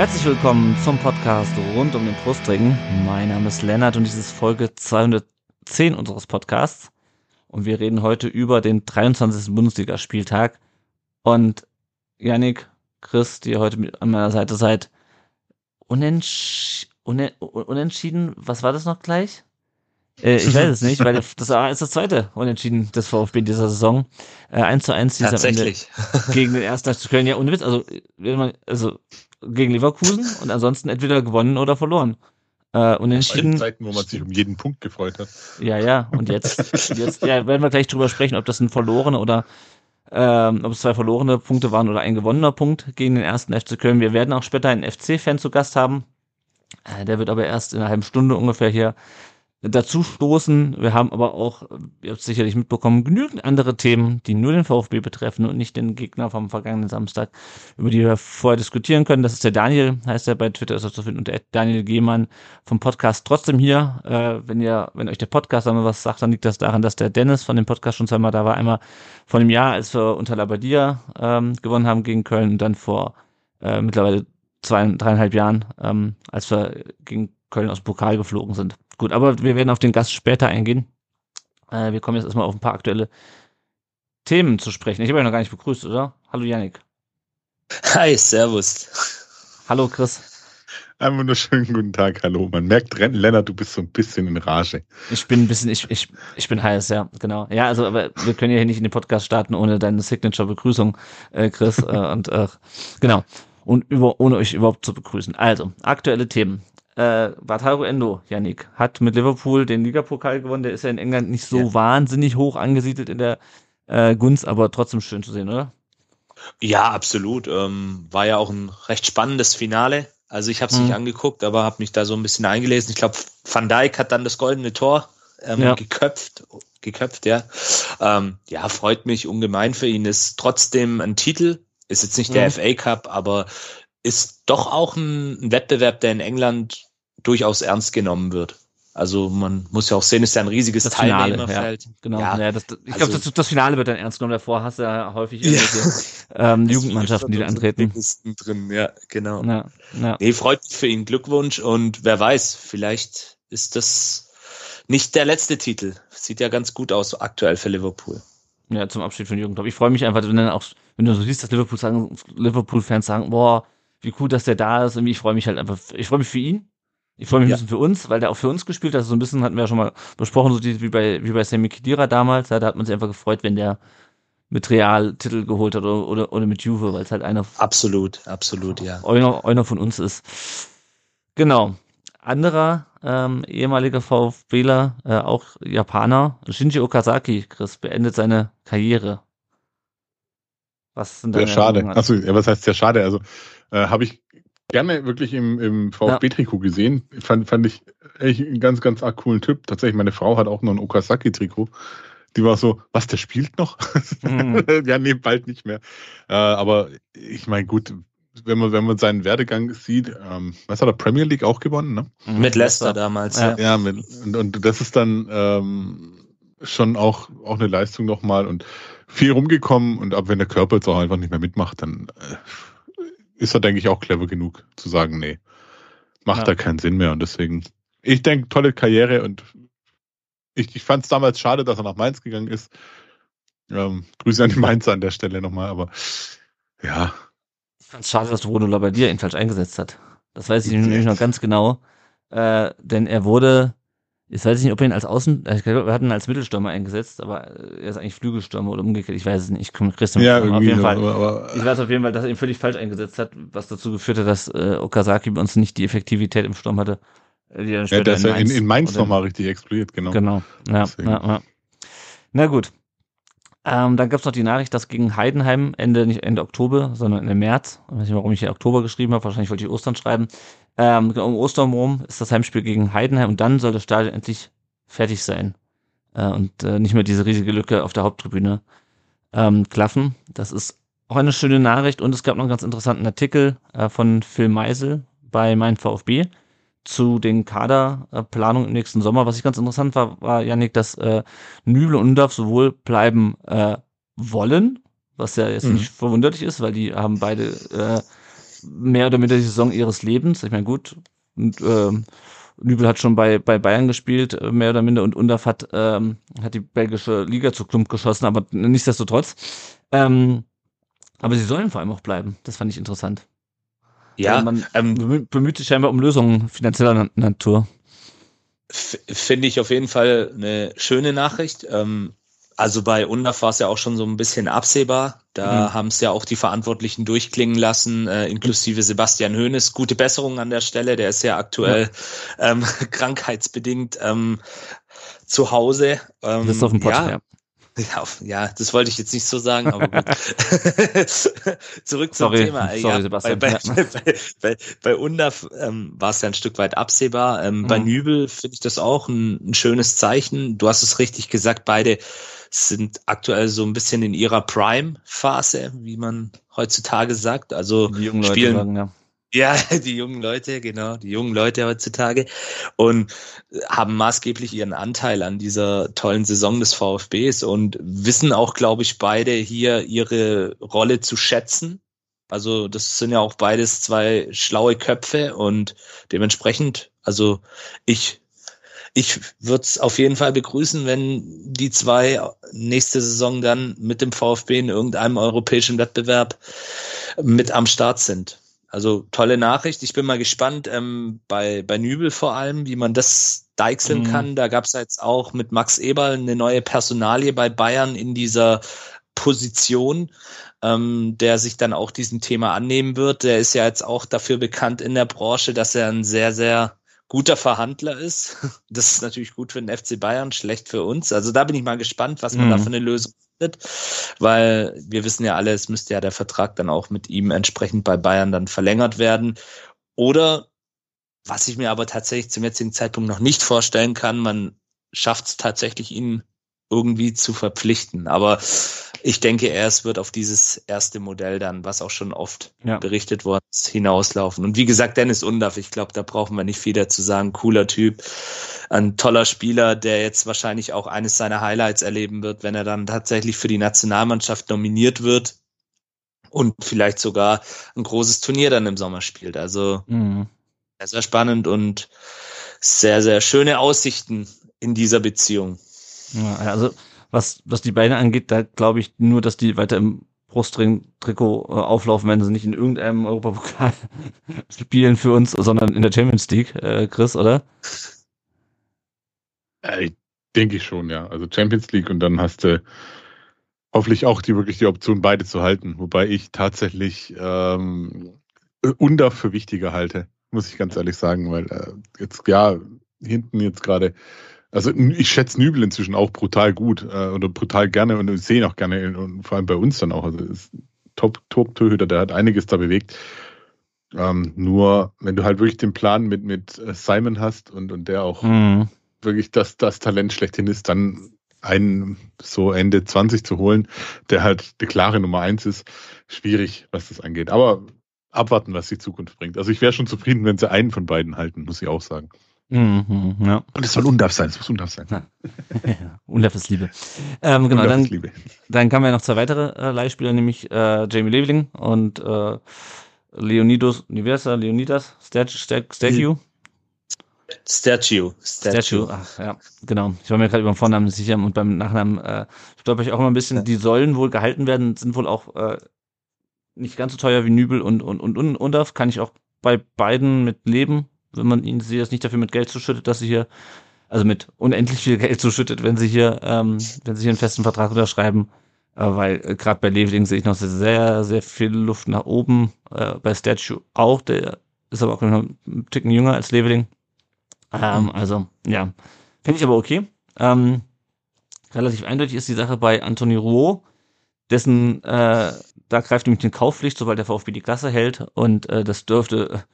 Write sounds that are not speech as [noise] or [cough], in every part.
Herzlich willkommen zum Podcast rund um den Brustring. Mein Name ist Lennart und dies ist Folge 210 unseres Podcasts. Und wir reden heute über den 23. Bundesligaspieltag. Und Yannick, Chris, die ihr heute mit an meiner Seite seid, unentsch unen unentschieden, was war das noch gleich? Äh, ich weiß es nicht, weil [laughs] das ist das zweite Unentschieden des VfB in dieser Saison. Äh, 1 zu 1 Tatsächlich. gegen den ersten FC [laughs] Köln. Ja, ohne Witz, also, wenn man, also gegen Leverkusen und ansonsten entweder gewonnen oder verloren. Äh, unentschieden. Zeiten, wo man sich um jeden Punkt gefreut hat. Ja, ja. Und jetzt, [laughs] jetzt ja, werden wir gleich drüber sprechen, ob das ein verlorener oder ähm, ob es zwei verlorene Punkte waren oder ein gewonnener Punkt gegen den ersten FC Köln. Wir werden auch später einen FC-Fan zu Gast haben. Äh, der wird aber erst in einer halben Stunde ungefähr hier dazu stoßen. Wir haben aber auch, ihr habt sicherlich mitbekommen, genügend andere Themen, die nur den VfB betreffen und nicht den Gegner vom vergangenen Samstag, über die wir vorher diskutieren können. Das ist der Daniel, heißt er bei Twitter, ist er zu finden, und der Daniel Gehmann vom Podcast trotzdem hier. Äh, wenn ihr, wenn euch der Podcast einmal was sagt, dann liegt das daran, dass der Dennis von dem Podcast schon zweimal da war. Einmal vor einem Jahr, als wir unter Labadia ähm, gewonnen haben gegen Köln und dann vor äh, mittlerweile zwei, dreieinhalb Jahren, ähm, als wir gegen Köln aus dem Pokal geflogen sind. Gut, aber wir werden auf den Gast später eingehen. Äh, wir kommen jetzt erstmal auf ein paar aktuelle Themen zu sprechen. Ich habe euch noch gar nicht begrüßt, oder? Hallo Yannick. Hi, servus. Hallo Chris. Einen wunderschönen guten Tag, hallo. Man merkt, Lennart, du bist so ein bisschen in Rage. Ich bin ein bisschen, ich, ich, ich bin heiß, ja, genau. Ja, also, aber wir können ja hier nicht in den Podcast starten ohne deine Signature-Begrüßung, äh, Chris. äh, und äh, genau. Und über, ohne euch überhaupt zu begrüßen. Also, aktuelle Themen äh, Wataru Endo, Yannick, hat mit Liverpool den Ligapokal gewonnen. Der ist ja in England nicht so ja. wahnsinnig hoch angesiedelt in der äh, Gunst, aber trotzdem schön zu sehen, oder? Ja, absolut. Ähm, war ja auch ein recht spannendes Finale. Also ich habe es mhm. nicht angeguckt, aber habe mich da so ein bisschen eingelesen. Ich glaube, Van Dijk hat dann das goldene Tor ähm, ja. geköpft, geköpft, ja. Ähm, ja, freut mich ungemein für ihn. Ist trotzdem ein Titel. Ist jetzt nicht der mhm. FA Cup, aber ist doch auch ein, Wettbewerb, der in England durchaus ernst genommen wird. Also man muss ja auch sehen, ist ja ein riesiges das Teilnehmerfeld. Ja, genau. Ja, ja, das, ich also, glaube, das, das, Finale wird dann ernst genommen. Davor hast du ja häufig irgendwelche [laughs] ähm, Jugendmannschaften, die da antreten. Drin. Ja, genau. Ja, ja. Nee, freut mich für ihn. Glückwunsch und wer weiß, vielleicht ist das nicht der letzte Titel. Sieht ja ganz gut aus aktuell für Liverpool. Ja, zum Abschied von Jürgen Klopp. Ich freue mich einfach, wenn dann auch, wenn du so siehst, dass Liverpool sagen, Liverpool-Fans sagen, boah, wie cool, dass der da ist. Und ich freue mich halt einfach, ich freue mich für ihn. Ich freue mich ja. ein bisschen für uns, weil der auch für uns gespielt hat. So ein bisschen hatten wir ja schon mal besprochen, so wie bei, wie bei Sammy Khedira damals. Ja, da hat man sich einfach gefreut, wenn der mit Real Titel geholt hat oder, oder, oder mit Juve, weil es halt einer. Absolut, absolut, ja. Einer, einer von uns ist. Genau. Anderer ähm, ehemaliger VfBler, äh, auch Japaner, Shinji Okazaki, Chris, beendet seine Karriere. Was sind Sehr schade. Achso, ja, was heißt sehr schade? Also äh, habe ich gerne wirklich im, im VfB-Trikot ja. gesehen. Fand, fand ich echt einen ganz, ganz arg coolen Typ. Tatsächlich, meine Frau hat auch noch ein Okazaki-Trikot. Die war so, was, der spielt noch? Mhm. [laughs] ja, nee, bald nicht mehr. Äh, aber ich meine, gut, wenn man, wenn man seinen Werdegang sieht, ähm, was hat er Premier League auch gewonnen, ne? Mit Leicester damals, ja. Ja, mit, und, und das ist dann ähm, schon auch, auch eine Leistung nochmal und viel rumgekommen und ab wenn der Körper jetzt auch einfach nicht mehr mitmacht, dann äh, ist er, denke ich, auch clever genug zu sagen, nee, macht ja. da keinen Sinn mehr. Und deswegen, ich denke, tolle Karriere und ich, ich fand es damals schade, dass er nach Mainz gegangen ist. Ähm, Grüße an die Mainzer an der Stelle nochmal, aber ja. Ich fand es schade, dass Bruno Labbadia ihn falsch eingesetzt hat. Das weiß ich nämlich noch ganz genau. Äh, denn er wurde ich weiß nicht, ob er ihn als Außen, äh, ich glaube, wir hatten ihn als Mittelstürmer eingesetzt, aber er ist eigentlich Flügelstürmer oder umgekehrt. Ich weiß es nicht. Ich komme Christian ja, auf jeden Fall. Aber, ich weiß auf jeden Fall, dass er ihn völlig falsch eingesetzt hat, was dazu geführt hat, dass äh, Okazaki bei uns nicht die Effektivität im Sturm hatte. Äh, die dann ja, der ist ja in, in Mainz nochmal richtig explodiert, genau. Genau. Ja, ja, ja. Na gut. Ähm, dann gab es noch die Nachricht, dass gegen Heidenheim Ende, nicht Ende Oktober, sondern Ende März, ich weiß nicht, warum ich hier Oktober geschrieben habe, wahrscheinlich wollte ich Ostern schreiben, Ähm, um Ostern rum ist das Heimspiel gegen Heidenheim und dann soll das Stadion endlich fertig sein. Äh, und äh, nicht mehr diese riesige Lücke auf der Haupttribüne ähm, klaffen. Das ist auch eine schöne Nachricht und es gab noch einen ganz interessanten Artikel äh, von Phil Meisel bei Mein VfB zu den Kaderplanungen im nächsten Sommer. Was ich ganz interessant war, war, Janik, dass äh, Nübel und Undorf sowohl bleiben äh, wollen, was ja jetzt mhm. nicht verwunderlich ist, weil die haben beide äh, mehr oder minder die Saison ihres Lebens. Ich meine, gut, und, äh, Nübel hat schon bei, bei Bayern gespielt, äh, mehr oder minder, und Undorf hat, ähm, hat die belgische Liga zu Klump geschossen, aber nichtsdestotrotz. Ähm, aber sie sollen vor allem auch bleiben. Das fand ich interessant. Ja, man ähm, bemüht sich scheinbar um Lösungen finanzieller Natur. Finde ich auf jeden Fall eine schöne Nachricht. Ähm, also bei UNDAF war es ja auch schon so ein bisschen absehbar. Da mhm. haben es ja auch die Verantwortlichen durchklingen lassen, äh, inklusive Sebastian Hoeneß. Gute Besserung an der Stelle. Der ist ja aktuell ja. Ähm, [laughs] krankheitsbedingt ähm, zu Hause. Ähm, das ist auf dem Pott, ja. ja. Ja, ja, das wollte ich jetzt nicht so sagen, aber gut. [laughs] Zurück zum sorry, Thema. Sorry, ja, Sebastian. Bei, bei, [laughs] bei, bei, bei UNDAF ähm, war es ja ein Stück weit absehbar. Ähm, mhm. Bei Nübel finde ich das auch ein, ein schönes Zeichen. Du hast es richtig gesagt, beide sind aktuell so ein bisschen in ihrer Prime-Phase, wie man heutzutage sagt. Also Die jungen spielen, Leute sagen, ja. ja, [laughs] die jungen Leute, genau, die jungen Leute heutzutage und haben maßgeblich ihren Anteil an dieser tollen Saison des VfBs und wissen auch, glaube ich, beide hier ihre Rolle zu schätzen. Also das sind ja auch beides zwei schlaue Köpfe und dementsprechend, also ich ich würde es auf jeden Fall begrüßen, wenn die zwei nächste Saison dann mit dem VfB in irgendeinem europäischen Wettbewerb mit am Start sind. Also tolle Nachricht. Ich bin mal gespannt ähm, bei, bei Nübel vor allem, wie man das deichseln mhm. kann. Da gab es jetzt auch mit Max Eberl eine neue Personalie bei Bayern in dieser Position, ähm, der sich dann auch diesem Thema annehmen wird. Der ist ja jetzt auch dafür bekannt in der Branche, dass er ein sehr, sehr guter Verhandler ist. [laughs] Das ist natürlich gut für den FC Bayern, schlecht für uns. Also da bin ich mal gespannt, was man mhm. da für eine Lösung findet, weil wir wissen ja alle, es müsste ja der Vertrag dann auch mit ihm entsprechend bei Bayern dann verlängert werden. Oder was ich mir aber tatsächlich zum jetzigen Zeitpunkt noch nicht vorstellen kann, man schafft es tatsächlich, ihn irgendwie zu verpflichten. Aber ich denke, erst wird auf dieses erste Modell dann, was auch schon oft ja. berichtet worden ist, hinauslaufen. Und wie gesagt, Dennis Undaff, ich glaube, da brauchen wir nicht viel dazu sagen. Cooler Typ, ein toller Spieler, der jetzt wahrscheinlich auch eines seiner Highlights erleben wird, wenn er dann tatsächlich für die Nationalmannschaft nominiert wird und vielleicht sogar ein großes Turnier dann im Sommer spielt. Also mhm. sehr spannend und sehr, sehr schöne Aussichten in dieser Beziehung. Ja, also was, was die Beine angeht, da glaube ich nur, dass die weiter im Brustring-Trikot äh, auflaufen, wenn sie nicht in irgendeinem Europapokal [laughs] spielen für uns, sondern in der Champions League, äh, Chris, oder? Äh, denke ich schon, ja. Also Champions League und dann hast du hoffentlich auch die wirklich die Option, beide zu halten. Wobei ich tatsächlich ähm, Under für wichtiger halte, muss ich ganz ehrlich sagen, weil äh, jetzt ja hinten jetzt gerade also ich schätze Nübel inzwischen auch brutal gut äh, oder brutal gerne und sehe ihn auch gerne und vor allem bei uns dann auch. Also ist top top Torhüter, der hat einiges da bewegt. Ähm, nur wenn du halt wirklich den Plan mit mit äh, Simon hast und und der auch mhm. wirklich das das Talent schlechthin ist, dann einen so Ende 20 zu holen, der halt die klare Nummer eins ist, schwierig, was das angeht. Aber abwarten, was die Zukunft bringt. Also ich wäre schon zufrieden, wenn sie einen von beiden halten, muss ich auch sagen. Mhm, ja. Und es soll Undarf sein, es muss Undarf sein. Ja. [laughs] Undarf ist Liebe. Ähm, genau, dann, Liebe. dann kamen wir noch zwei weitere äh, Leihspieler, nämlich äh, Jamie Leveling und äh, Leonidas, Universa, Leonidas, Statue, Statue. Statue. Statue, ach ja, genau. Ich war mir gerade über den Vornamen sicher und beim Nachnamen äh, stolper ich auch immer ein bisschen. Die sollen wohl gehalten werden, sind wohl auch äh, nicht ganz so teuer wie Nübel und, und, und, und Undarf. Kann ich auch bei beiden mit leben wenn man ihnen sie jetzt nicht dafür mit Geld zuschüttet, dass sie hier, also mit unendlich viel Geld zuschüttet, wenn sie hier, ähm, wenn sie hier einen festen Vertrag unterschreiben. Äh, weil äh, gerade bei Leveling sehe ich noch sehr, sehr viel Luft nach oben. Äh, bei Statue auch, der ist aber auch noch ein Ticken jünger als Leveling. Ähm. Also, ja. Finde ich aber okay. Ähm, relativ eindeutig ist die Sache bei Anthony Rouault, dessen, äh, da greift nämlich die Kaufpflicht, sobald der VfB die Klasse hält und äh, das dürfte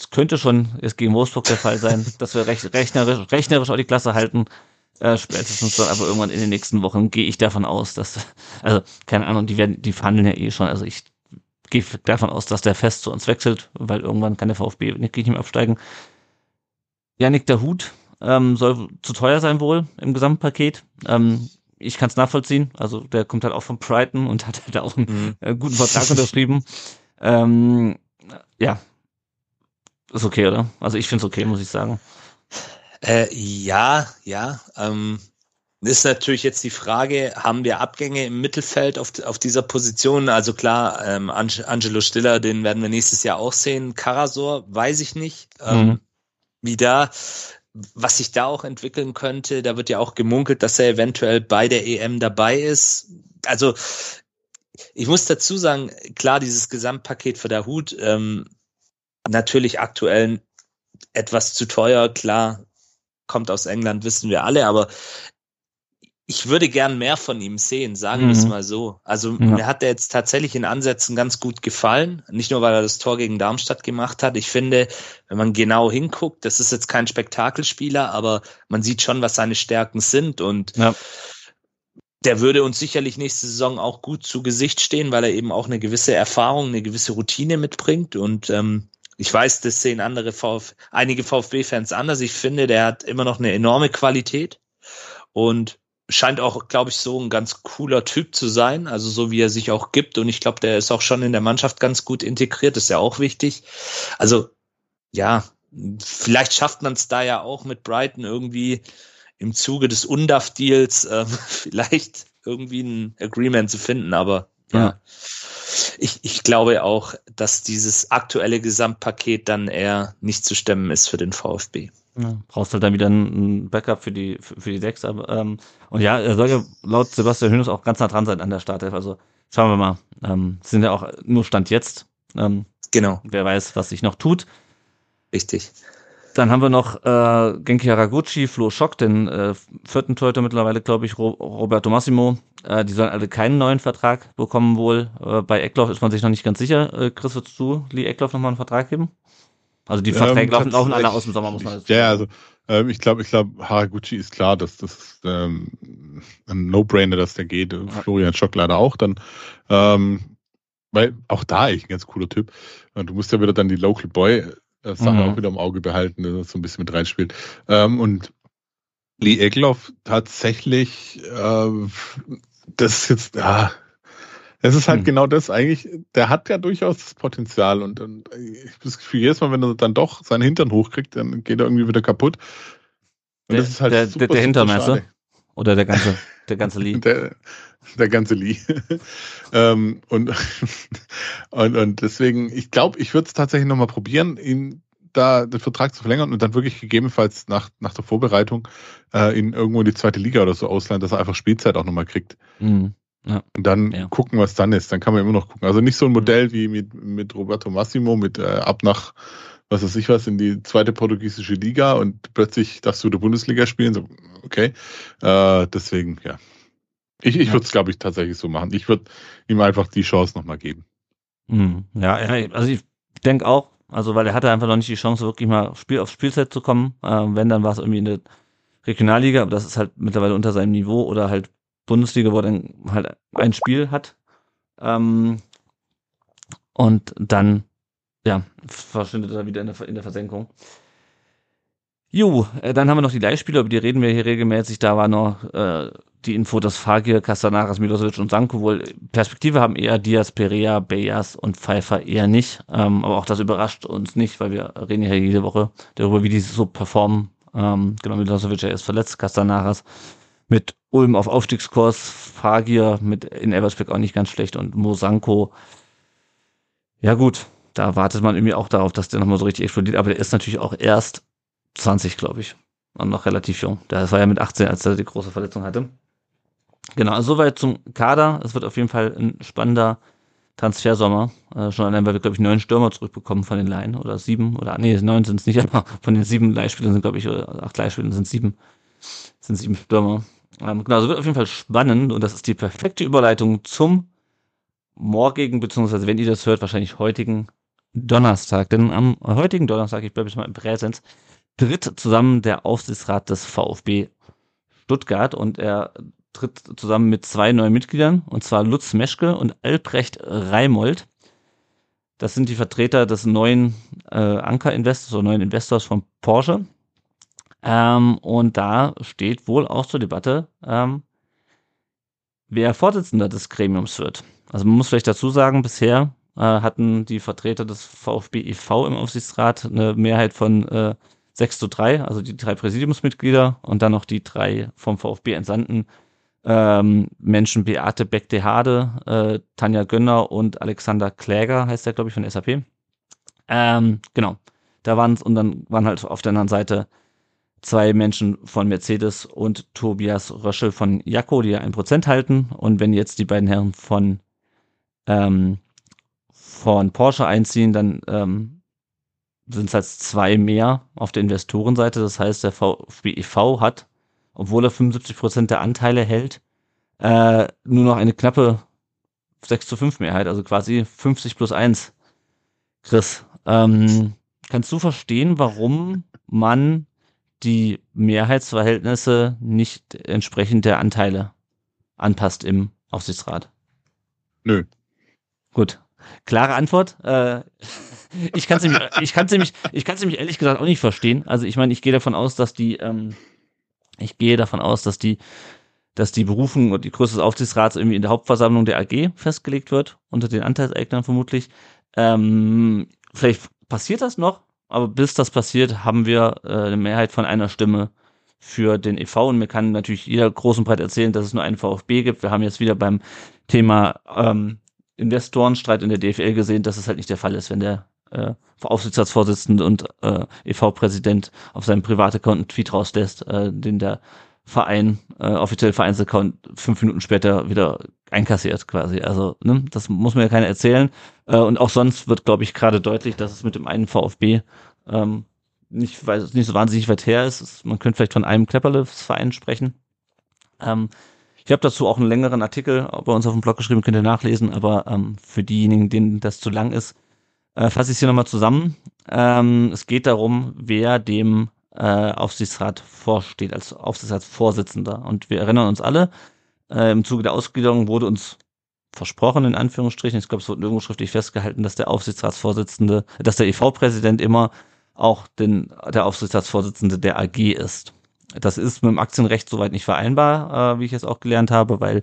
es könnte schon jetzt gegen Wolfsburg der Fall sein, [laughs] dass wir recht, rechnerisch, rechnerisch auch die Klasse halten. Äh, spätestens dann aber irgendwann in den nächsten Wochen gehe ich davon aus, dass, also keine Ahnung, die werden, die verhandeln ja eh schon. Also ich gehe davon aus, dass der fest zu uns wechselt, weil irgendwann kann der VfB nicht, nicht mehr absteigen. Janik der Hut ähm, soll zu teuer sein wohl im Gesamtpaket. Ähm, ich kann es nachvollziehen. Also der kommt halt auch von Brighton und hat halt auch einen mhm. äh, guten Vertrag unterschrieben. Ähm, ja, ist okay, oder? Also ich finde es okay, muss ich sagen. Äh, ja, ja. Ähm, ist natürlich jetzt die Frage, haben wir Abgänge im Mittelfeld auf, auf dieser Position? Also klar, ähm, Angelo Stiller, den werden wir nächstes Jahr auch sehen. Karasor, weiß ich nicht. Ähm, mhm. Wie da, was sich da auch entwickeln könnte, da wird ja auch gemunkelt, dass er eventuell bei der EM dabei ist. Also ich muss dazu sagen, klar, dieses Gesamtpaket für der Hut, ähm, natürlich aktuell etwas zu teuer, klar, kommt aus England, wissen wir alle, aber ich würde gern mehr von ihm sehen, sagen mhm. wir es mal so. Also ja. mir hat er jetzt tatsächlich in Ansätzen ganz gut gefallen. Nicht nur, weil er das Tor gegen Darmstadt gemacht hat. Ich finde, wenn man genau hinguckt, das ist jetzt kein Spektakelspieler, aber man sieht schon, was seine Stärken sind und ja. der würde uns sicherlich nächste Saison auch gut zu Gesicht stehen, weil er eben auch eine gewisse Erfahrung, eine gewisse Routine mitbringt und ähm, ich weiß, das sehen andere VfB, einige VfB-Fans anders. Ich finde, der hat immer noch eine enorme Qualität und scheint auch, glaube ich, so ein ganz cooler Typ zu sein, also so wie er sich auch gibt. Und ich glaube, der ist auch schon in der Mannschaft ganz gut integriert, ist ja auch wichtig. Also ja, vielleicht schafft man es da ja auch mit Brighton irgendwie im Zuge des UNDAF-Deals äh, [laughs] vielleicht irgendwie ein Agreement zu finden, aber ja. Ich, ich glaube auch, dass dieses aktuelle Gesamtpaket dann eher nicht zu stemmen ist für den VfB. Ja, brauchst halt dann wieder ein Backup für die für, für die Decks. Ähm, und ja, er soll ja laut Sebastian Hönes auch ganz nah dran sein an der Startelf. Also schauen wir mal. Ähm, sind ja auch nur Stand jetzt. Ähm, genau. Wer weiß, was sich noch tut. Richtig. Dann haben wir noch äh, Genki Haraguchi, Flo Schock, den äh, vierten Torhüter mittlerweile, glaube ich, Ro Roberto Massimo. Äh, die sollen alle keinen neuen Vertrag bekommen wohl. Äh, bei Eckloff ist man sich noch nicht ganz sicher. Äh, Chris, würdest du Lee Eckloff nochmal einen Vertrag geben? Also die Verträge ähm, laufen, laufen alle aus dem Sommer, muss man sagen. Ja, also ähm, ich glaube, ich glaube, Haraguchi ist klar, dass das ähm, ein No-Brainer, dass der geht. Florian Schock leider auch dann. Ähm, weil auch da eigentlich ein ganz cooler Typ. Und du musst ja wieder dann die Local Boy äh, Sache mhm. auch wieder im Auge behalten, dass so ein bisschen mit reinspielt. Ähm, und Lee Egloff tatsächlich, äh, das ist jetzt, ja, es ist halt hm. genau das eigentlich, der hat ja durchaus das Potenzial und, und ich habe das Gefühl, jedes Mal, wenn er dann doch seinen Hintern hochkriegt, dann geht er irgendwie wieder kaputt. Und der, das ist halt der, super, der, der Hintermesser? Oder der ganze, der ganze Lee? der, der ganze Lee. [laughs] ähm, und, [laughs] und, und deswegen, ich glaube, ich würde es tatsächlich nochmal probieren, ihn da den Vertrag zu verlängern und dann wirklich gegebenenfalls nach, nach der Vorbereitung äh, in irgendwo in die zweite Liga oder so ausleihen, dass er einfach Spielzeit auch nochmal kriegt. Mhm. Ja. Und dann ja. gucken, was dann ist. Dann kann man immer noch gucken. Also nicht so ein Modell mhm. wie mit, mit Roberto Massimo, mit äh, ab nach, was weiß ich was, in die zweite portugiesische Liga und plötzlich darfst du der Bundesliga spielen. So, okay. Äh, deswegen, ja. Ich, ich würde es, glaube ich, tatsächlich so machen. Ich würde ihm einfach die Chance nochmal geben. Mhm. Ja, also ich denke auch, also weil er hatte einfach noch nicht die Chance, wirklich mal Spiel aufs Spielset zu kommen. Äh, wenn, dann war es irgendwie in der Regionalliga, aber das ist halt mittlerweile unter seinem Niveau oder halt Bundesliga, wo er dann halt ein Spiel hat. Ähm, und dann, ja, verschwindet er wieder in der, in der Versenkung. Jo, äh, dann haben wir noch die Leihspieler, über die reden wir hier regelmäßig. Da war noch äh, die Info, dass Fagir, Castanaras, Milosevic und Sanko wohl Perspektive haben eher Diaz, Perea, Beyas und Pfeiffer eher nicht. Ähm, aber auch das überrascht uns nicht, weil wir reden ja jede Woche darüber, wie die so performen. Ähm, genau, Milosevic ist verletzt, Castanaras mit Ulm auf Aufstiegskurs, Fagier mit in Eversberg auch nicht ganz schlecht und Mosanko. Ja gut, da wartet man irgendwie auch darauf, dass der nochmal so richtig explodiert, aber der ist natürlich auch erst 20, glaube ich. Und noch relativ jung. Das war ja mit 18, als er die große Verletzung hatte. Genau, also soweit zum Kader. Es wird auf jeden Fall ein spannender Transfersommer. Äh, schon allein, weil wir, glaube ich, neun Stürmer zurückbekommen von den Laien. Oder sieben, oder nee, neun sind es nicht, [laughs] aber von den sieben Leihspielern sind, glaube ich, oder acht Leihspielern sind sieben. Sind sieben Stürmer. Ähm, genau, also wird auf jeden Fall spannend und das ist die perfekte Überleitung zum morgigen, beziehungsweise wenn ihr das hört, wahrscheinlich heutigen Donnerstag, denn am heutigen Donnerstag, ich bleibe jetzt mal im Präsens, tritt zusammen der Aufsichtsrat des VfB Stuttgart und er tritt zusammen mit zwei neuen Mitgliedern, und zwar Lutz Meschke und Albrecht Reimold. Das sind die Vertreter des neuen äh, Anker-Investors oder neuen Investors von Porsche. Ähm, und da steht wohl auch zur Debatte, ähm, wer Vorsitzender des Gremiums wird. Also man muss vielleicht dazu sagen, bisher äh, hatten die Vertreter des VfB e.V. im Aufsichtsrat eine Mehrheit von äh, 6 zu 3, also die drei Präsidiumsmitglieder und dann noch die drei vom VfB entsandten ähm, Menschen Beate Beck-de Hade, äh, Tanja Gönner und Alexander Kläger, heißt der, glaube ich, von SAP. Ähm, genau. Da waren es, und dann waren halt auf der anderen Seite zwei Menschen von Mercedes und Tobias Röschel von Jakko, die ja ein Prozent halten. Und wenn jetzt die beiden Herren von, ähm, von Porsche einziehen, dann ähm, sind es halt zwei mehr auf der Investorenseite. Das heißt, der VfB e.V. hat, obwohl er 75 Prozent der Anteile hält, äh, nur noch eine knappe 6 zu 5 Mehrheit, also quasi 50 plus 1. Chris, ähm, kannst du verstehen, warum man die Mehrheitsverhältnisse nicht entsprechend der Anteile anpasst im Aufsichtsrat? Nö. Gut. Klare Antwort. Äh, ich kann es nämlich, nämlich, nämlich ehrlich gesagt auch nicht verstehen. Also ich meine, ich gehe davon aus, dass die, ähm, ich gehe davon aus, dass die, dass die Berufung und die Größe des Aufsichtsrats irgendwie in der Hauptversammlung der AG festgelegt wird unter den Anteilseignern vermutlich. Ähm, vielleicht passiert das noch, aber bis das passiert, haben wir äh, eine Mehrheit von einer Stimme für den e.V. Und mir kann natürlich jeder groß und breit erzählen, dass es nur einen VfB gibt. Wir haben jetzt wieder beim Thema ähm, Investorenstreit in der DFL gesehen, dass es halt nicht der Fall ist, wenn der äh, Aufsichtsratsvorsitzende und äh, e.V.-Präsident auf seinem Privataccount einen Tweet rauslässt, äh, den der Verein, äh, offiziell Vereinsaccount, fünf Minuten später wieder einkassiert quasi. Also, ne, das muss mir ja keiner erzählen. Äh, und auch sonst wird, glaube ich, gerade deutlich, dass es mit dem einen VfB ähm, nicht, weil es nicht so wahnsinnig weit her ist. Man könnte vielleicht von einem Klepperle-Verein sprechen. Ähm, ich habe dazu auch einen längeren Artikel bei uns auf dem Blog geschrieben, könnt ihr nachlesen, aber ähm, für diejenigen, denen das zu lang ist, äh, fasse ich es hier nochmal zusammen. Ähm, es geht darum, wer dem äh, Aufsichtsrat vorsteht, als Aufsichtsratsvorsitzender. Und wir erinnern uns alle, äh, im Zuge der Ausgliederung wurde uns versprochen, in Anführungsstrichen, ich glaube, es wurde nirgendwo schriftlich festgehalten, dass der Aufsichtsratsvorsitzende, dass der EV-Präsident immer auch den, der Aufsichtsratsvorsitzende der AG ist. Das ist mit dem Aktienrecht soweit nicht vereinbar, äh, wie ich es auch gelernt habe, weil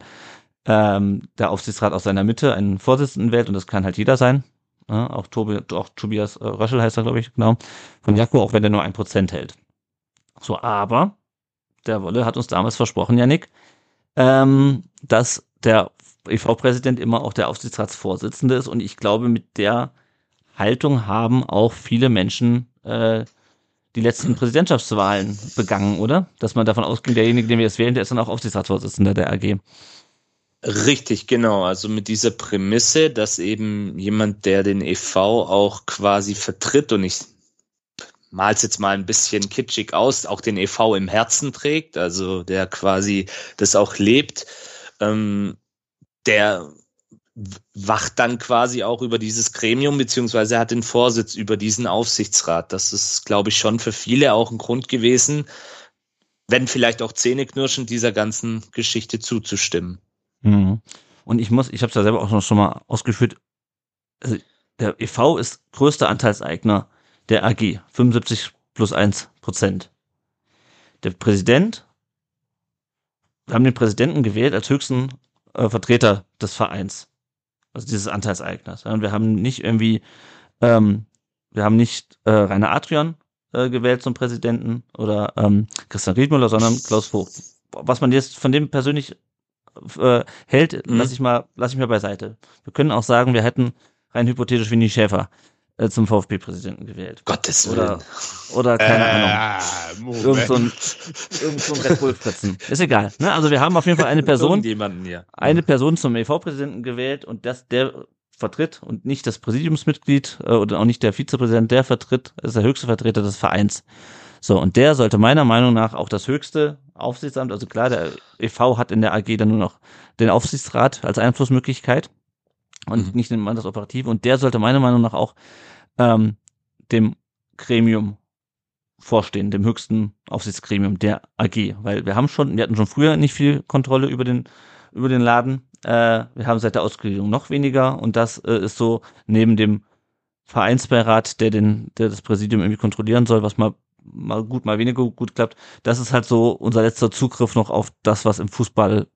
ähm, der Aufsichtsrat aus seiner Mitte einen Vorsitzenden wählt und das kann halt jeder sein. Ja, auch, Tobi, auch Tobias äh, Röschel heißt er, glaube ich, genau. Von Jakko, auch wenn er nur ein Prozent hält. So, aber der Wolle hat uns damals versprochen, Janik, ähm, dass der EV-Präsident immer auch der Aufsichtsratsvorsitzende ist. Und ich glaube, mit der Haltung haben auch viele Menschen äh, die letzten Präsidentschaftswahlen begangen, oder? Dass man davon ausging, derjenige, den wir jetzt wählen, der ist dann auch Aufsichtsratsvorsitzender der AG. Richtig, genau. Also mit dieser Prämisse, dass eben jemand, der den EV auch quasi vertritt und ich mal's jetzt mal ein bisschen kitschig aus, auch den EV im Herzen trägt, also der quasi das auch lebt, ähm, der wacht dann quasi auch über dieses Gremium, beziehungsweise hat den Vorsitz über diesen Aufsichtsrat. Das ist, glaube ich, schon für viele auch ein Grund gewesen, wenn vielleicht auch Zähneknirschen dieser ganzen Geschichte zuzustimmen. Mhm. Und ich muss, ich habe es ja selber auch schon mal ausgeführt, also der EV ist größter Anteilseigner der AG, 75 plus 1 Prozent. Der Präsident, wir haben den Präsidenten gewählt als höchsten äh, Vertreter des Vereins, also dieses Anteilseigners. Und wir haben nicht irgendwie, ähm, wir haben nicht äh, Rainer Adrian äh, gewählt zum Präsidenten oder ähm, Christian Riedmüller, sondern Klaus Vogt. Was man jetzt von dem persönlich äh, hält, mhm. lass ich mal, lass ich mal beiseite. Wir können auch sagen, wir hätten rein hypothetisch Winnie Schäfer äh, zum VfB-Präsidenten gewählt. Gottes Willen. Oder, oder keine äh, Ahnung. Irgend so ein, irgend so ein Red Bull-Fritzen. Ist egal. Ne? Also wir haben auf jeden Fall eine Person, hier. eine Person zum EV-Präsidenten gewählt und das, der vertritt und nicht das Präsidiumsmitglied äh, oder auch nicht der Vizepräsident, der vertritt, ist der höchste Vertreter des Vereins. So, und der sollte meiner Meinung nach auch das höchste Aufsichtsamt, also klar, der EV hat in der AG dann nur noch den Aufsichtsrat als Einflussmöglichkeit und mhm. nicht den Mann das Operative. Und der sollte meiner Meinung nach auch ähm, dem Gremium vorstehen, dem höchsten Aufsichtsgremium der AG, weil wir haben schon, wir hatten schon früher nicht viel Kontrolle über den über den Laden. Äh, wir haben seit der Ausgliederung noch weniger und das äh, ist so neben dem Vereinsbeirat, der den, der das Präsidium irgendwie kontrollieren soll, was mal mal gut, mal weniger gut klappt. Das ist halt so unser letzter Zugriff noch auf das, was im Fußball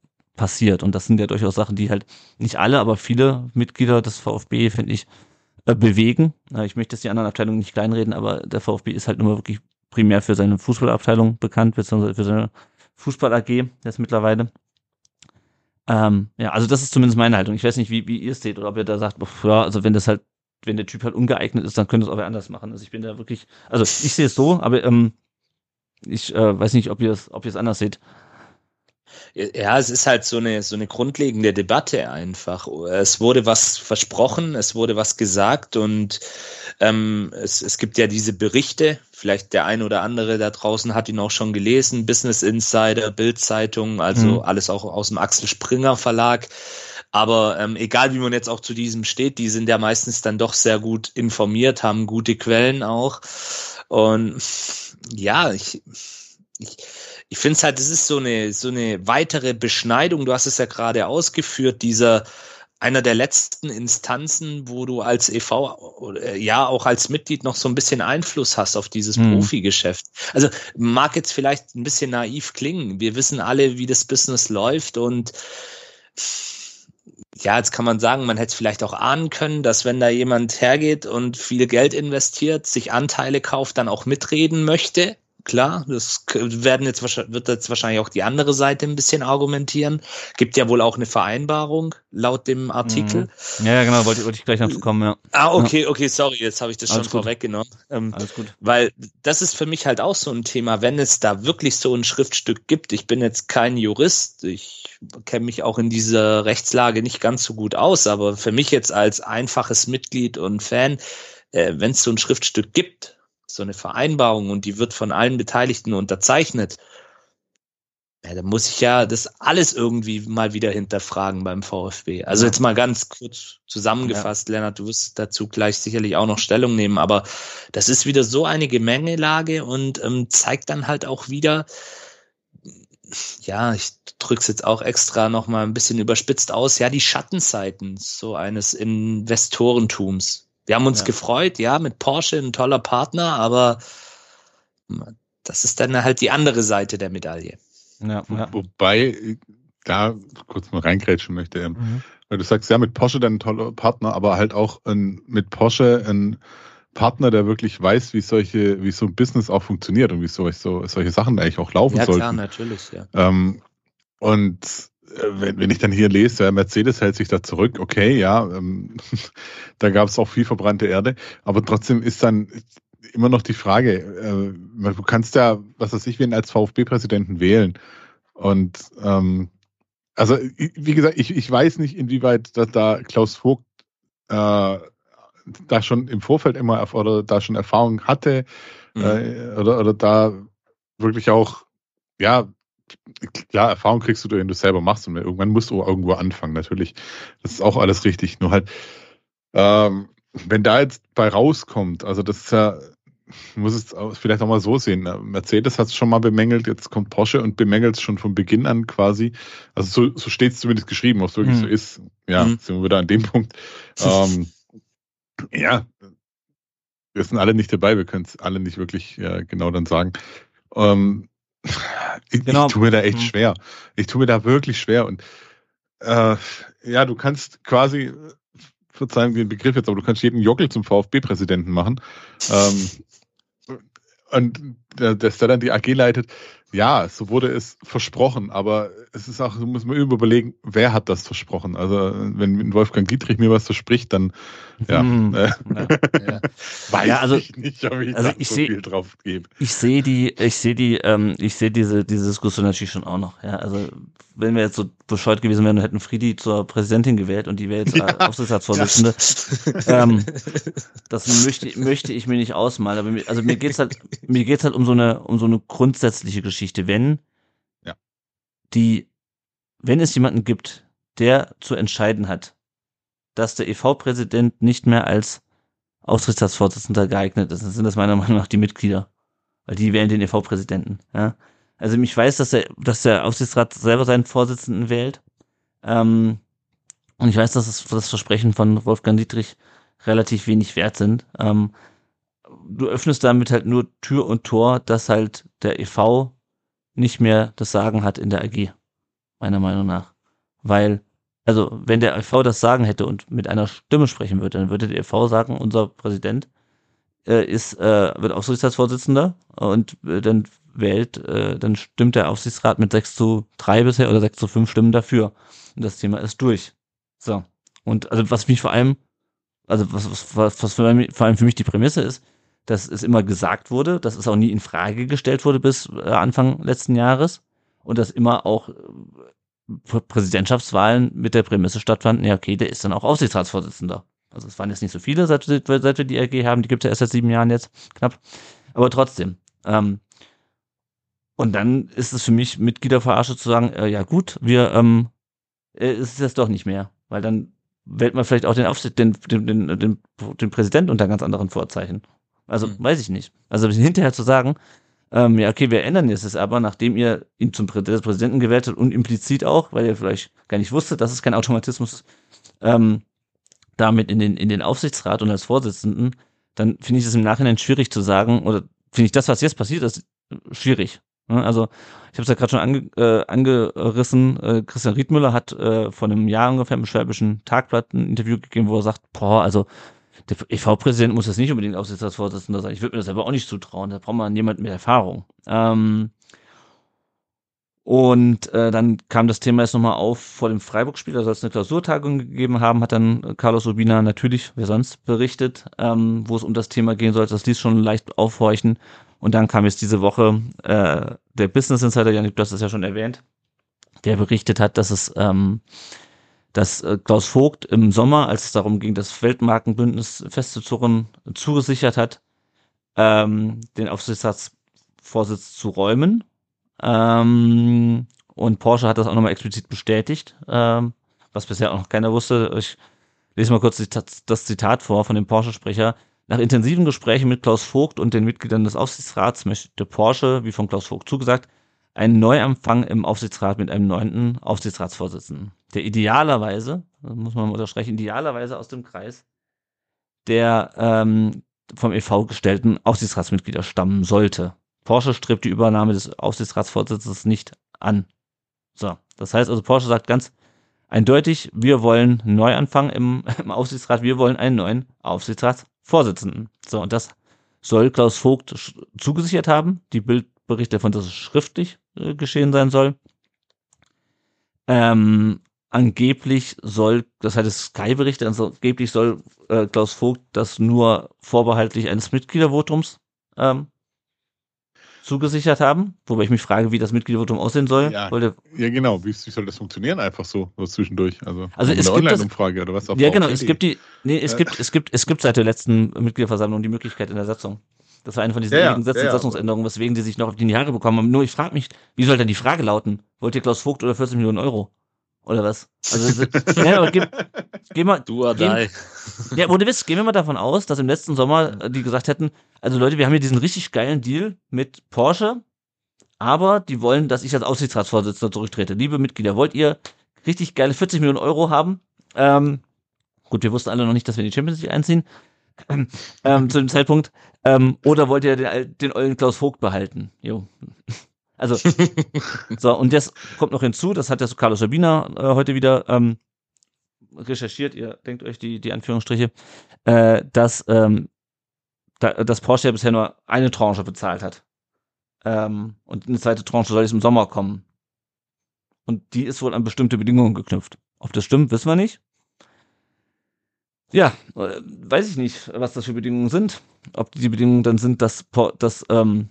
passiert. Und das sind ja durchaus Sachen, die halt nicht alle, aber viele Mitglieder des VfB, finde ich, äh, bewegen. Ich möchte jetzt die anderen Abteilungen nicht kleinreden, aber der VfB ist halt nur wirklich primär für seine Fußballabteilung bekannt, beziehungsweise für seine Fußball AG jetzt mittlerweile. Ähm, ja, also das ist zumindest meine Haltung. Ich weiß nicht, wie, wie ihr es seht oder ob ihr da sagt, ja, also wenn das halt, wenn der Typ halt ungeeignet ist, dann könnte es auch wer anders machen. Also ich bin da wirklich, also ich sehe es so, aber ähm, ich äh, weiß nicht, ob ihr es, ob ihr es anders seht. Ja, es ist halt so eine, so eine grundlegende Debatte einfach. Es wurde was versprochen, es wurde was gesagt und ähm, es, es gibt ja diese Berichte, vielleicht der ein oder andere da draußen hat ihn auch schon gelesen, Business Insider, Bildzeitung, also mhm. alles auch aus dem Axel Springer Verlag. Aber ähm, egal wie man jetzt auch zu diesem steht, die sind ja meistens dann doch sehr gut informiert, haben gute Quellen auch. Und ja, ich, ich ich finde es halt, das ist so eine, so eine weitere Beschneidung. Du hast es ja gerade ausgeführt, dieser einer der letzten Instanzen, wo du als EV, ja, auch als Mitglied noch so ein bisschen Einfluss hast auf dieses mhm. Profigeschäft. Also mag jetzt vielleicht ein bisschen naiv klingen. Wir wissen alle, wie das Business läuft und ja, jetzt kann man sagen, man hätte es vielleicht auch ahnen können, dass wenn da jemand hergeht und viel Geld investiert, sich Anteile kauft, dann auch mitreden möchte klar, das werden jetzt wird jetzt wahrscheinlich auch die andere Seite ein bisschen argumentieren. Gibt ja wohl auch eine Vereinbarung laut dem Artikel. Mhm. Ja, genau, wollte, wollte ich gleich noch zu kommen, ja. Ah, okay, okay, sorry, jetzt habe ich das Alles schon gut. vorweggenommen. Ähm, Alles gut. Weil das ist für mich halt auch so ein Thema, wenn es da wirklich so ein Schriftstück gibt. Ich bin jetzt kein Jurist, ich kenne mich auch in dieser Rechtslage nicht ganz so gut aus, aber für mich jetzt als einfaches Mitglied und Fan, äh, wenn es so ein Schriftstück gibt, so eine Vereinbarung und die wird von allen Beteiligten unterzeichnet, ja, dann muss ich ja das alles irgendwie mal wieder hinterfragen beim VfB. Also jetzt mal ganz kurz zusammengefasst, ja. Lennart, du wirst dazu gleich sicherlich auch noch Stellung nehmen, aber das ist wieder so eine Gemengelage und ähm, zeigt dann halt auch wieder, ja, ich drück's jetzt auch extra noch mal ein bisschen überspitzt aus, ja, die Schattenseiten so eines Investorentums. Wir haben uns ja. gefreut, ja, mit Porsche ein toller Partner, aber das ist dann halt die andere Seite der Medaille. Ja, ja. Wobei, da kurz mal reingrätschen möchte, ähm, mhm. weil du sagst, ja, mit Porsche dann ein toller Partner, aber halt auch ein, mit Porsche ein Partner, der wirklich weiß, wie solche, wie so ein Business auch funktioniert und wie so, so solche Sachen eigentlich auch laufen ja, sollten. Ja, klar, natürlich, ja. Ähm, und wenn, wenn ich dann hier lese, Mercedes hält sich da zurück, okay, ja, ähm, [laughs] da gab es auch viel verbrannte Erde, aber trotzdem ist dann immer noch die Frage, äh, du kannst ja, was weiß ich, wen als VfB-Präsidenten wählen und ähm, also wie gesagt, ich, ich weiß nicht, inwieweit da, da Klaus Vogt äh, da schon im Vorfeld immer oder da schon Erfahrung hatte mhm. äh, oder, oder da wirklich auch ja klar, Erfahrung kriegst du, wenn du es selber machst und irgendwann musst du irgendwo anfangen, natürlich. Das ist auch alles richtig. Nur halt, ähm, wenn da jetzt bei rauskommt, also das ist ja, muss es vielleicht auch mal so sehen. Mercedes hat es schon mal bemängelt, jetzt kommt Porsche und bemängelt es schon von Beginn an quasi. Also so, so steht es zumindest geschrieben, ob es wirklich mhm. so ist. Ja, mhm. sind wir wieder an dem Punkt. ähm, ja, wir sind alle nicht dabei, wir können es alle nicht wirklich ja, genau dann sagen. Ähm, ich, genau. ich tue mir da echt mhm. schwer. Ich tue mir da wirklich schwer. Und äh, ja, du kannst quasi, verzeihen den Begriff jetzt, aber du kannst jeden Jockel zum VfB-Präsidenten machen. ähm, und der, der dann die AG leitet, ja, so wurde es versprochen, aber es ist auch, muss man überlegen, wer hat das versprochen? Also, wenn Wolfgang Dietrich mir was verspricht, dann, ja, hm, äh, [laughs] ja, ja. weiß ja, also, ich nicht, ob ich also da ich so seh, viel drauf gebe. Ich sehe die, ich sehe die, ähm, ich sehe diese, diese Diskussion natürlich schon auch noch, ja, also, wenn wir jetzt so bescheuert gewesen wären und hätten Friedi zur Präsidentin gewählt und die wäre jetzt ja, Aufsichtsratsvorsitzende, ähm, das möchte, möchte ich mir nicht ausmalen, aber mir, also mir geht's halt, mir geht's halt um so eine, um so eine grundsätzliche Geschichte. Wenn. Die, wenn es jemanden gibt, der zu entscheiden hat, dass der EV-Präsident nicht mehr als Aufsichtsratsvorsitzender geeignet ist, dann sind das meiner Meinung nach die Mitglieder. Weil die wählen den EV-Präsidenten. Ja? Also ich weiß, dass der, dass der Aufsichtsrat selber seinen Vorsitzenden wählt. Ähm, und ich weiß, dass es das Versprechen von Wolfgang Dietrich relativ wenig wert sind. Ähm, du öffnest damit halt nur Tür und Tor, dass halt der EV nicht mehr das Sagen hat in der AG. Meiner Meinung nach. Weil, also, wenn der EV das Sagen hätte und mit einer Stimme sprechen würde, dann würde der EV sagen, unser Präsident äh, ist, äh, wird Aufsichtsratsvorsitzender und äh, dann wählt, äh, dann stimmt der Aufsichtsrat mit 6 zu 3 bisher oder 6 zu 5 Stimmen dafür. Und das Thema ist durch. So. Und also was mich vor allem, also was, was, was für mich, vor allem für mich die Prämisse ist, dass es immer gesagt wurde, dass es auch nie in Frage gestellt wurde bis äh, Anfang letzten Jahres und dass immer auch äh, Präsidentschaftswahlen mit der Prämisse stattfanden, ja okay, der ist dann auch Aufsichtsratsvorsitzender. Also es waren jetzt nicht so viele, seit, seit wir die AG haben, die gibt es ja erst seit sieben Jahren jetzt, knapp. Aber trotzdem. Ähm, und dann ist es für mich Mitgliederverarsche zu sagen, äh, ja gut, wir, ähm, äh, ist es jetzt doch nicht mehr. Weil dann wählt man vielleicht auch den Aufsicht, den, den, den, den, den Präsident unter ganz anderen Vorzeichen. Also mhm. weiß ich nicht. Also hinterher zu sagen, ähm, ja, okay, wir ändern jetzt es aber, nachdem ihr ihn zum Prä Präsidenten gewählt habt und implizit auch, weil ihr vielleicht gar nicht wusstet, dass es kein Automatismus ist, ähm, damit in den, in den Aufsichtsrat und als Vorsitzenden, dann finde ich es im Nachhinein schwierig zu sagen, oder finde ich das, was jetzt passiert ist, schwierig. Also ich habe es ja gerade schon ange, äh, angerissen, äh, Christian Riedmüller hat äh, vor einem Jahr ungefähr im Schwäbischen Tagblatt ein Interview gegeben, wo er sagt, boah, also der EV-Präsident muss jetzt nicht unbedingt Aufsichtsratsvorsitzender sein. Ich würde mir das aber auch nicht zutrauen. Da braucht man jemanden mit Erfahrung. Ähm, und äh, dann kam das Thema jetzt nochmal auf vor dem Freiburg-Spiel, da soll es eine Klausurtagung gegeben haben, hat dann Carlos Urbina natürlich, wer sonst, berichtet, ähm, wo es um das Thema gehen sollte. Das ließ schon leicht aufhorchen. Und dann kam jetzt diese Woche äh, der Business Insider, Janik, du hast es ja schon erwähnt, der berichtet hat, dass es ähm, dass äh, Klaus Vogt im Sommer, als es darum ging, das Weltmarkenbündnis festzuzurren, zugesichert hat, ähm, den Aufsichtsratsvorsitz zu räumen. Ähm, und Porsche hat das auch nochmal explizit bestätigt, ähm, was bisher auch noch keiner wusste. Ich lese mal kurz das Zitat vor von dem Porsche-Sprecher. Nach intensiven Gesprächen mit Klaus Vogt und den Mitgliedern des Aufsichtsrats möchte Porsche, wie von Klaus Vogt zugesagt, einen Neuanfang im Aufsichtsrat mit einem neunten Aufsichtsratsvorsitzenden, der idealerweise, muss man unterstreichen, idealerweise aus dem Kreis der ähm, vom EV gestellten Aufsichtsratsmitglieder stammen sollte. Porsche strebt die Übernahme des Aufsichtsratsvorsitzes nicht an. So, das heißt also, Porsche sagt ganz eindeutig, wir wollen Neuanfang im, [laughs] im Aufsichtsrat, wir wollen einen neuen Aufsichtsratsvorsitzenden. So, und das soll Klaus Vogt zugesichert haben. Die Bild Bericht davon, dass es schriftlich äh, geschehen sein soll. Ähm, angeblich soll, das hat es Sky berichtet, also angeblich soll äh, Klaus Vogt das nur vorbehaltlich eines Mitgliedervotums ähm, zugesichert haben, wobei ich mich frage, wie das Mitgliedervotum aussehen soll. Ja, ja genau, wie, wie, soll das funktionieren einfach so, so zwischendurch? Also, also es eine Online-Umfrage oder was auch Ja, genau, es gibt die, nee, es äh. gibt, es gibt, es gibt seit der letzten Mitgliederversammlung die Möglichkeit in der Satzung. Das war eine von diesen ja, ewigen Sätzen, ja, Satzungsänderungen, weswegen die sich noch auf die Jahre bekommen haben. Nur ich frage mich, wie soll denn die Frage lauten? Wollt ihr Klaus Vogt oder 14 Millionen Euro? Oder was? Also, [laughs] ja, aber geh, geh mal. Du or die. Ja, ohne Witz, gehen wir mal davon aus, dass im letzten Sommer die gesagt hätten, also Leute, wir haben hier diesen richtig geilen Deal mit Porsche, aber die wollen, dass ich als Aufsichtsratsvorsitzender zurücktrete. Liebe Mitglieder, wollt ihr richtig geile 40 Millionen Euro haben? Ähm, gut, wir wussten alle noch nicht, dass wir in die Champions League einziehen [clears throat] ähm, zu dem Zeitpunkt. Ähm, oder wollt ihr den, den ollen Klaus Vogt behalten? Jo. Also, so, und das kommt noch hinzu, das hat ja so Carlos Sabina äh, heute wieder ähm, recherchiert, ihr denkt euch die, die Anführungsstriche, äh, dass, ähm, da, dass Porsche ja bisher nur eine Tranche bezahlt hat. Ähm, und eine zweite Tranche soll jetzt im Sommer kommen. Und die ist wohl an bestimmte Bedingungen geknüpft. Ob das stimmt, wissen wir nicht. Ja, äh, weiß ich nicht, was das für Bedingungen sind. Ob die Bedingungen dann sind, dass, dass, ähm,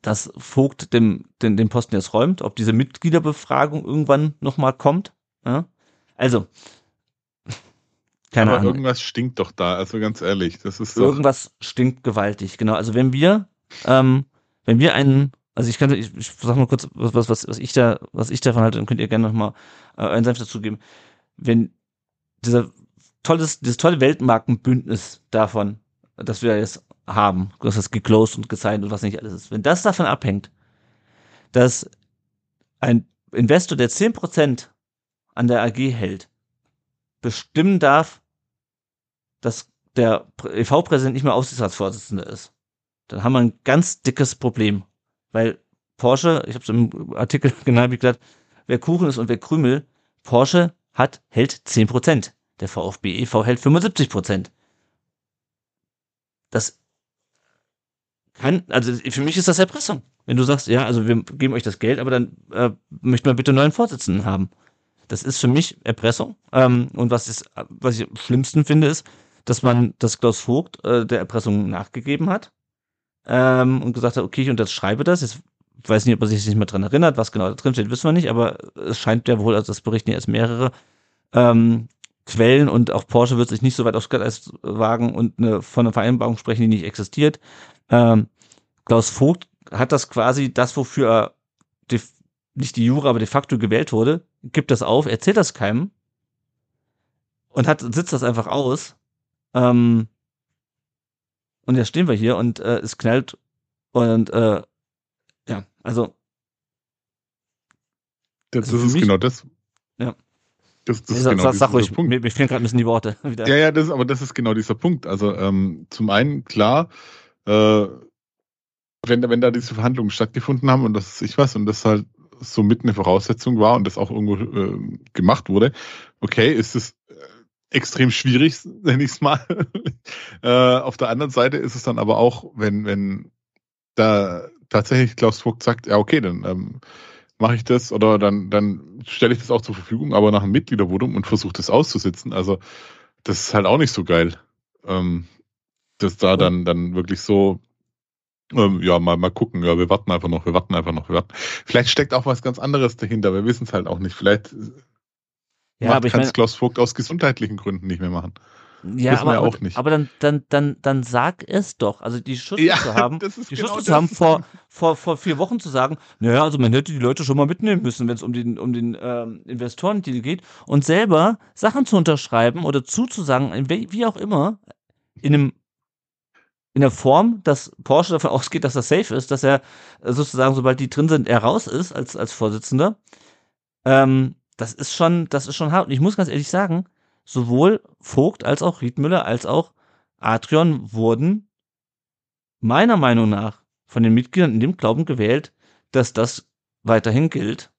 dass Vogt dem, den, den Posten jetzt räumt, ob diese Mitgliederbefragung irgendwann nochmal kommt. Ja? Also, keine Aber Ahnung. irgendwas stinkt doch da, also ganz ehrlich, das ist doch Irgendwas stinkt gewaltig, genau. Also wenn wir, ähm, wenn wir einen, also ich kann, ich, ich sag mal kurz, was, was, was ich da, was ich davon halte, dann könnt ihr gerne nochmal äh, einen Senf dazugeben. Wenn dieser tolles, dieses tolle Weltmarkenbündnis davon, dass wir jetzt haben, dass das geclosed und gesigned und was nicht alles ist. Wenn das davon abhängt, dass ein Investor, der 10% an der AG hält, bestimmen darf, dass der EV-Präsident nicht mehr Aufsichtsratsvorsitzender ist, dann haben wir ein ganz dickes Problem. Weil Porsche, ich habe es im Artikel [laughs] genau wie gesagt, wer Kuchen ist und wer Krümel, Porsche hat, hält 10%. Der VfB e.V. hält 75%. Das kann, also für mich ist das Erpressung. Wenn du sagst, ja, also wir geben euch das Geld, aber dann äh, möchten wir bitte einen neuen Vorsitzenden haben. Das ist für mich Erpressung. Ähm, und was, ist, was ich am schlimmsten finde, ist, dass man, dass Klaus Vogt äh, der Erpressung nachgegeben hat ähm, und gesagt hat, okay, ich unterschreibe das. Jetzt weiß nicht, ob er sich nicht mehr dran erinnert, was genau da drin steht, wissen wir nicht, aber es scheint ja wohl, also das berichten jetzt mehrere ähm, Quellen und auch Porsche wird sich nicht so weit aufs Glatteis wagen und eine, von einer Vereinbarung sprechen, die nicht existiert. Ähm, Klaus Vogt hat das quasi, das, wofür er de, nicht die Jura, aber de facto gewählt wurde, gibt das auf, erzählt das keinem und hat, sitzt das einfach aus. Ähm, und jetzt stehen wir hier und äh, es knallt und äh, ja, also das, also ist mich, genau das. Ja. Das, das ist genau sag, sag ruhig, Punkt. Mir, mir fehlen gerade ein bisschen die Worte. [laughs] Wieder. Ja, ja, das, aber das ist genau dieser Punkt. Also ähm, zum einen, klar, äh, wenn, wenn da diese Verhandlungen stattgefunden haben und das ist ich was und das halt so mit eine Voraussetzung war und das auch irgendwo äh, gemacht wurde, okay, ist es äh, extrem schwierig, nenne ich es mal. [laughs] äh, auf der anderen Seite ist es dann aber auch, wenn, wenn da tatsächlich Klaus Vogt sagt, ja, okay, dann ähm, mache ich das oder dann, dann stelle ich das auch zur Verfügung, aber nach einem Mitgliedervotum und versuche das auszusitzen. Also das ist halt auch nicht so geil. Ähm, dass da dann, dann wirklich so, ähm, ja, mal, mal gucken, ja, wir warten einfach noch, wir warten einfach noch, wir warten. Vielleicht steckt auch was ganz anderes dahinter, wir wissen es halt auch nicht. Vielleicht ja, kann es Klaus Vogt aus gesundheitlichen Gründen nicht mehr machen. Ja, aber, auch nicht. aber dann, dann, dann, dann sag es doch. Also die Schutz ja, zu haben, [laughs] die genau Schutz zu haben, vor, vor, vor vier Wochen zu sagen, naja, also man hätte die Leute schon mal mitnehmen müssen, wenn es um den, um den ähm, Investorendeal geht und selber Sachen zu unterschreiben oder zuzusagen, wie auch immer, in einem in der Form, dass Porsche davon [laughs] ausgeht, dass er safe ist, dass er sozusagen, sobald die drin sind, er raus ist als, als Vorsitzender. Ähm, das ist schon, das ist schon hart. Und ich muss ganz ehrlich sagen, sowohl Vogt als auch Riedmüller als auch Adrian wurden meiner Meinung nach von den Mitgliedern in dem Glauben gewählt, dass das weiterhin gilt,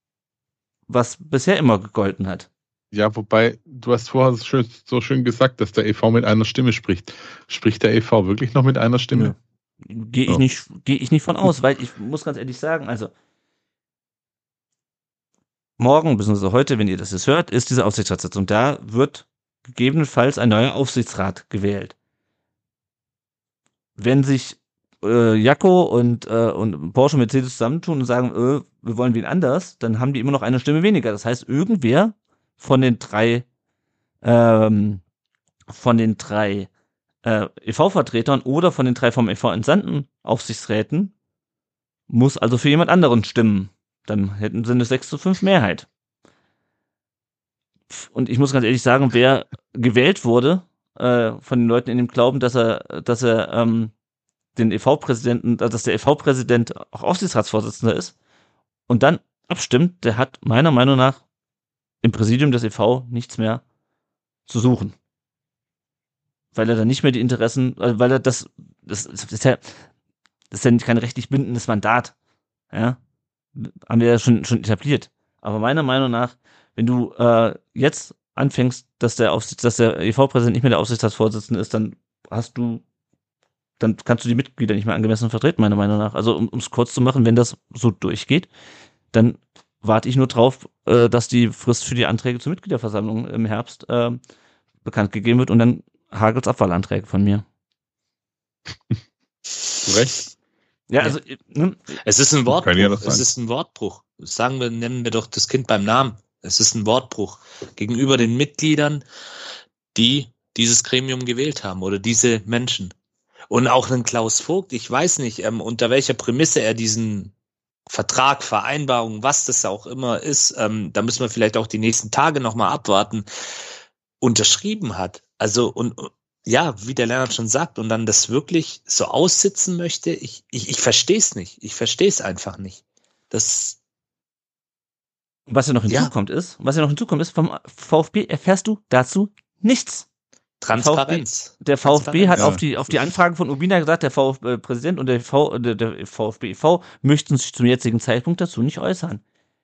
was bisher immer gegolten hat. Ja, wobei, du hast vorher so schön gesagt, dass der EV mit einer Stimme spricht. Spricht der EV wirklich noch mit einer Stimme? Ja. Gehe ich, ja. nicht, geh ich nicht von aus, weil ich muss ganz ehrlich sagen, also morgen, bzw. heute, wenn ihr das jetzt hört, ist diese Aufsichtsratssitzung. Da wird gegebenenfalls ein neuer Aufsichtsrat gewählt. Wenn sich äh, Jacko und, äh, und Porsche und Mercedes zusammentun und sagen, äh, wir wollen wen anders, dann haben die immer noch eine Stimme weniger. Das heißt, irgendwer von den drei ähm, von den drei äh, EV-Vertretern oder von den drei vom EV entsandten Aufsichtsräten muss also für jemand anderen stimmen. Dann hätten sie eine 6 zu 5 Mehrheit und ich muss ganz ehrlich sagen, wer gewählt wurde äh, von den Leuten in dem Glauben, dass er, dass er ähm, den EV-Präsidenten, äh, dass der EV-Präsident auch Aufsichtsratsvorsitzender ist und dann abstimmt, der hat meiner Meinung nach im Präsidium des EV nichts mehr zu suchen. Weil er dann nicht mehr die Interessen, äh, weil er das, das, das ist ja, das ist ja kein rechtlich bindendes Mandat. Ja, haben wir ja schon, schon etabliert. Aber meiner Meinung nach wenn du äh, jetzt anfängst, dass der, Aufsichts dass der EV-Präsident nicht mehr der Aufsichtsratsvorsitzende ist, dann hast du, dann kannst du die Mitglieder nicht mehr angemessen vertreten, meiner Meinung nach. Also um es kurz zu machen, wenn das so durchgeht, dann warte ich nur drauf, äh, dass die Frist für die Anträge zur Mitgliederversammlung im Herbst äh, bekannt gegeben wird und dann hagels Abwahlanträge von mir. Zu Recht. Ja, also ne? es ist ein Wortbruch. Es ist ein Wortbruch. Sagen wir, nennen wir doch das Kind beim Namen. Es ist ein Wortbruch gegenüber den Mitgliedern, die dieses Gremium gewählt haben oder diese Menschen. Und auch ein Klaus Vogt, ich weiß nicht, ähm, unter welcher Prämisse er diesen Vertrag, Vereinbarung, was das auch immer ist, ähm, da müssen wir vielleicht auch die nächsten Tage nochmal abwarten. unterschrieben hat. Also und ja, wie der Lennart schon sagt, und dann das wirklich so aussitzen möchte, ich, ich, ich verstehe es nicht. Ich verstehe es einfach nicht. Das. Was ja noch hinzukommt ja. ist, was ja noch hinzukommt ist, vom VfB erfährst du dazu nichts. Transparenz. Der VfB, der VfB hat ja. auf die auf die Anfragen von Ubina gesagt, der VfB-Präsident und der, v, der, der VfB e.V. möchten sich zum jetzigen Zeitpunkt dazu nicht äußern.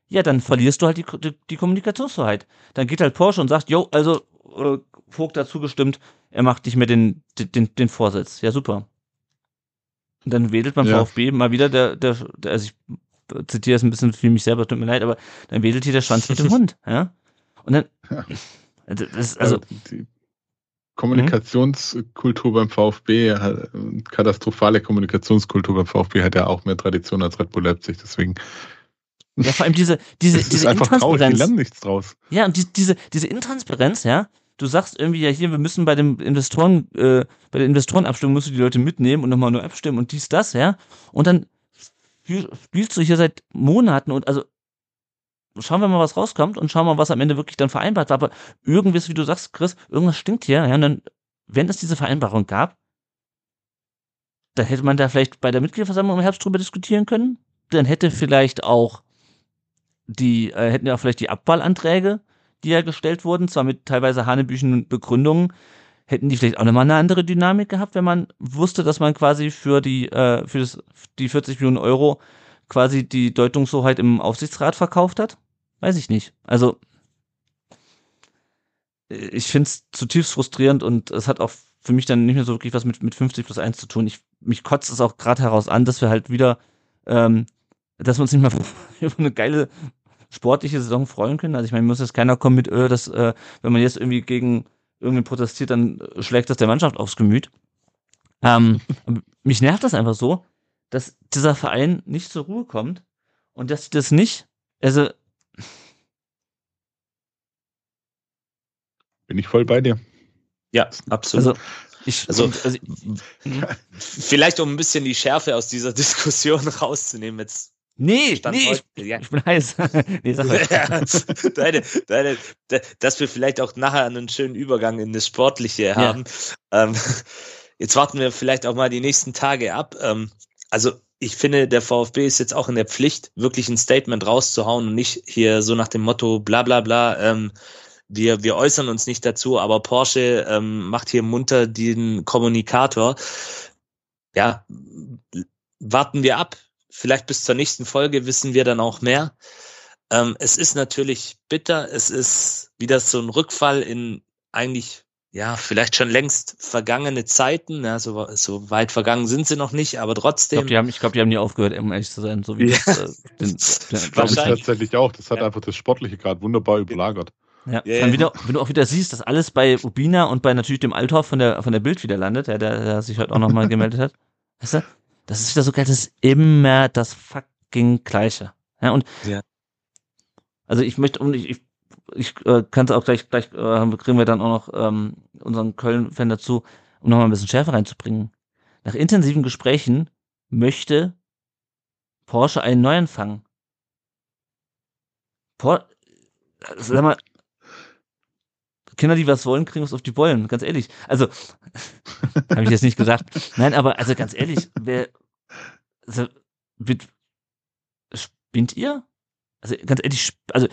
Ja, dann verlierst du halt die, die, die Kommunikationsfreiheit. Dann geht halt Porsche und sagt, jo, also äh, Vogt dazu gestimmt, er macht nicht mehr den, den, den Vorsitz. Ja, super. Und dann wedelt beim ja. VfB mal wieder der, der, der, also ich zitiere es ein bisschen für mich selber, tut mir leid, aber dann wedelt hier der Schwanz mit dem [laughs] Hund, ja. Und dann, ja. das ist, also, die Kommunikationskultur beim VfB, katastrophale Kommunikationskultur beim VfB hat ja auch mehr Tradition als Red Bull Leipzig, deswegen. Ja, vor allem diese, diese, das diese ist einfach traurig, die lernen nichts draus. Ja, und die, diese, diese Intransparenz, ja, du sagst irgendwie ja hier, wir müssen bei dem Investoren, äh, bei der Investorenabstimmung musst du die Leute mitnehmen und nochmal nur abstimmen und dies, das, ja. Und dann spielst du hier seit Monaten und also schauen wir mal, was rauskommt und schauen wir mal, was am Ende wirklich dann vereinbart war. Aber irgendwie, wie du sagst, Chris, irgendwas stinkt hier, ja. Und dann, wenn es diese Vereinbarung gab, dann hätte man da vielleicht bei der Mitgliederversammlung im Herbst drüber diskutieren können. Dann hätte vielleicht auch die, äh, hätten ja auch vielleicht die Abwahlanträge die ja gestellt wurden, zwar mit teilweise hanebüchen Begründungen, hätten die vielleicht auch nochmal eine andere Dynamik gehabt, wenn man wusste, dass man quasi für die, äh, für das, die 40 Millionen Euro quasi die Deutungshoheit im Aufsichtsrat verkauft hat? Weiß ich nicht. Also, ich finde es zutiefst frustrierend und es hat auch für mich dann nicht mehr so wirklich was mit, mit 50 plus 1 zu tun. Ich, mich kotzt es auch gerade heraus an, dass wir halt wieder, ähm, dass wir uns nicht mal [laughs] über eine geile sportliche Saison freuen können. Also ich meine, muss jetzt keiner kommen mit, äh, dass, äh, wenn man jetzt irgendwie gegen irgendwie protestiert, dann schlägt das der Mannschaft aufs Gemüt. Ähm, [laughs] mich nervt das einfach so, dass dieser Verein nicht zur Ruhe kommt und dass sie das nicht, also bin ich voll bei dir. Ja, absolut. Also, ich, also, also [laughs] vielleicht um ein bisschen die Schärfe aus dieser [laughs] Diskussion rauszunehmen, jetzt Nee, Stand nee, heute, ich, ja. ich bin heiß. [laughs] nee, sag mal. [laughs] Ja, deine, deine, dass wir vielleicht auch nachher einen schönen Übergang in das Sportliche haben. Ja. Ähm, [laughs] jetzt warten wir vielleicht auch mal die nächsten Tage ab. Ähm, also ich finde, der VfB ist jetzt auch in der Pflicht, wirklich ein Statement rauszuhauen und nicht hier so nach dem Motto bla bla bla, ähm, wir, wir äußern uns nicht dazu, aber Porsche ähm, macht hier munter den Kommunikator. Ja, warten wir ab Vielleicht bis zur nächsten Folge wissen wir dann auch mehr. Ähm, es ist natürlich bitter. Es ist wieder so ein Rückfall in eigentlich ja, vielleicht schon längst vergangene Zeiten, ja, so, so weit vergangen sind sie noch nicht, aber trotzdem. Ich glaube, die haben, ich glaub, die haben nie aufgehört, um ehrlich zu sein, so wie ja. das, äh, den, [laughs] den, Wahrscheinlich. tatsächlich auch. Das hat ja. einfach das Sportliche gerade wunderbar überlagert. Ja, yeah. Dann wieder, wenn du auch wieder siehst, dass alles bei Ubina und bei natürlich dem Althoff von der, von der Bild wieder landet, ja, der, der sich heute auch nochmal gemeldet hat. Weißt du? Das ist wieder so geil, das ist immer das fucking Gleiche. Ja, und ja. also ich möchte, und ich, ich, ich äh, kann es auch gleich, gleich äh, kriegen wir dann auch noch ähm, unseren Köln-Fan dazu, um nochmal ein bisschen Schärfe reinzubringen. Nach intensiven Gesprächen möchte Porsche einen Neuanfang. Por sag mal, Kinder, die was wollen, kriegen was auf die Bollen, ganz ehrlich. Also, [laughs] habe ich jetzt nicht gesagt. Nein, aber also ganz ehrlich, wer also, mit, spinnt ihr? Also ganz ehrlich, also,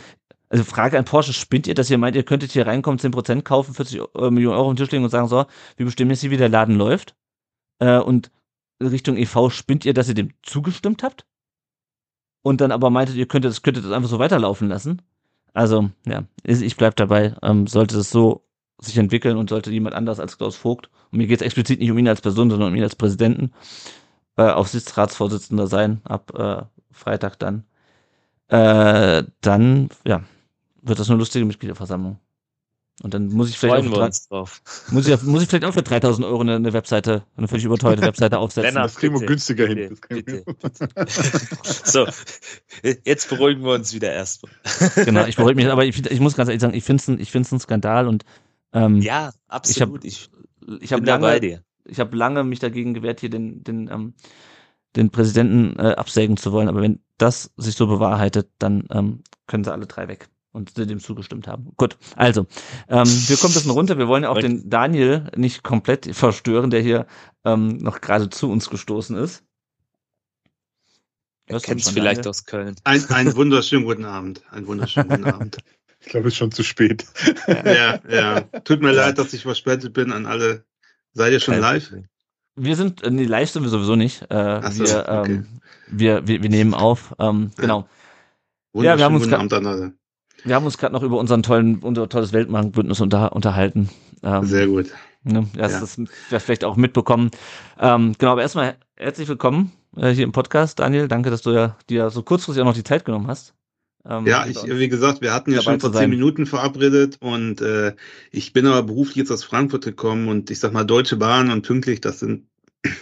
also Frage an Porsche, spinnt ihr, dass ihr meint, ihr könntet hier reinkommen, 10% kaufen, 40 äh, Millionen Euro auf den Tisch legen und sagen, so, wir bestimmen jetzt, wie der Laden läuft? Äh, und Richtung EV spinnt ihr, dass ihr dem zugestimmt habt? Und dann aber meintet, ihr könntet das, könntet das einfach so weiterlaufen lassen? Also, ja, ich bleib dabei. Ähm, sollte es so sich entwickeln und sollte jemand anders als Klaus Vogt, und mir geht es explizit nicht um ihn als Person, sondern um ihn als Präsidenten, äh, Aufsichtsratsvorsitzender sein, ab äh, Freitag dann, äh, dann, ja, wird das eine lustige Mitgliederversammlung. Und dann muss ich vielleicht Freuen auch für, Muss ich, muss ich vielleicht auch für 3000 Euro eine, eine Webseite, eine völlig überteuerte [laughs] Webseite aufsetzen. Lennart, das kriegen wir günstiger hin. Bitte, [laughs] [laughs] so, jetzt beruhigen wir uns wieder erstmal. genau, ich beruhige mich, aber ich, ich muss ganz ehrlich sagen, ich finde es ein, ich find's ein Skandal und ähm, ja, absolut. Ich habe ich, ich hab lange, ich habe lange mich dagegen gewehrt, hier den, den, ähm, den Präsidenten äh, absägen zu wollen, aber wenn das sich so bewahrheitet, dann ähm, können sie alle drei weg. Und dem zugestimmt haben. Gut, also, ähm, wir kommen ein bisschen runter. Wir wollen ja auch den Daniel nicht komplett verstören, der hier ähm, noch gerade zu uns gestoßen ist. Er kennt es vielleicht Daniel? aus Köln. Ein, [laughs] einen wunderschönen guten Abend. Ein wunderschönen guten Abend. [laughs] Ich glaube, es ist schon zu spät. ja, ja. [laughs] Tut mir leid, dass ich verspätet bin an alle. Seid ihr schon live? Wir sind, äh, nee, live sind wir sowieso nicht. Äh, so, wir, okay. ähm, wir, wir, wir nehmen auf. Ähm, genau. Ja, wir haben uns grad, wir haben uns gerade noch über unseren tollen, unser tolles Weltmarktbündnis unter, unterhalten. Ähm, Sehr gut. Ne, das ja. ist das vielleicht auch mitbekommen. Ähm, genau, aber erstmal herzlich willkommen äh, hier im Podcast, Daniel. Danke, dass du ja dir so kurzfristig auch noch die Zeit genommen hast. Ähm, ja, ich, wie gesagt, wir hatten ja schon vor zehn Minuten verabredet und äh, ich bin aber beruflich jetzt aus Frankfurt gekommen und ich sag mal, Deutsche Bahn und pünktlich, das sind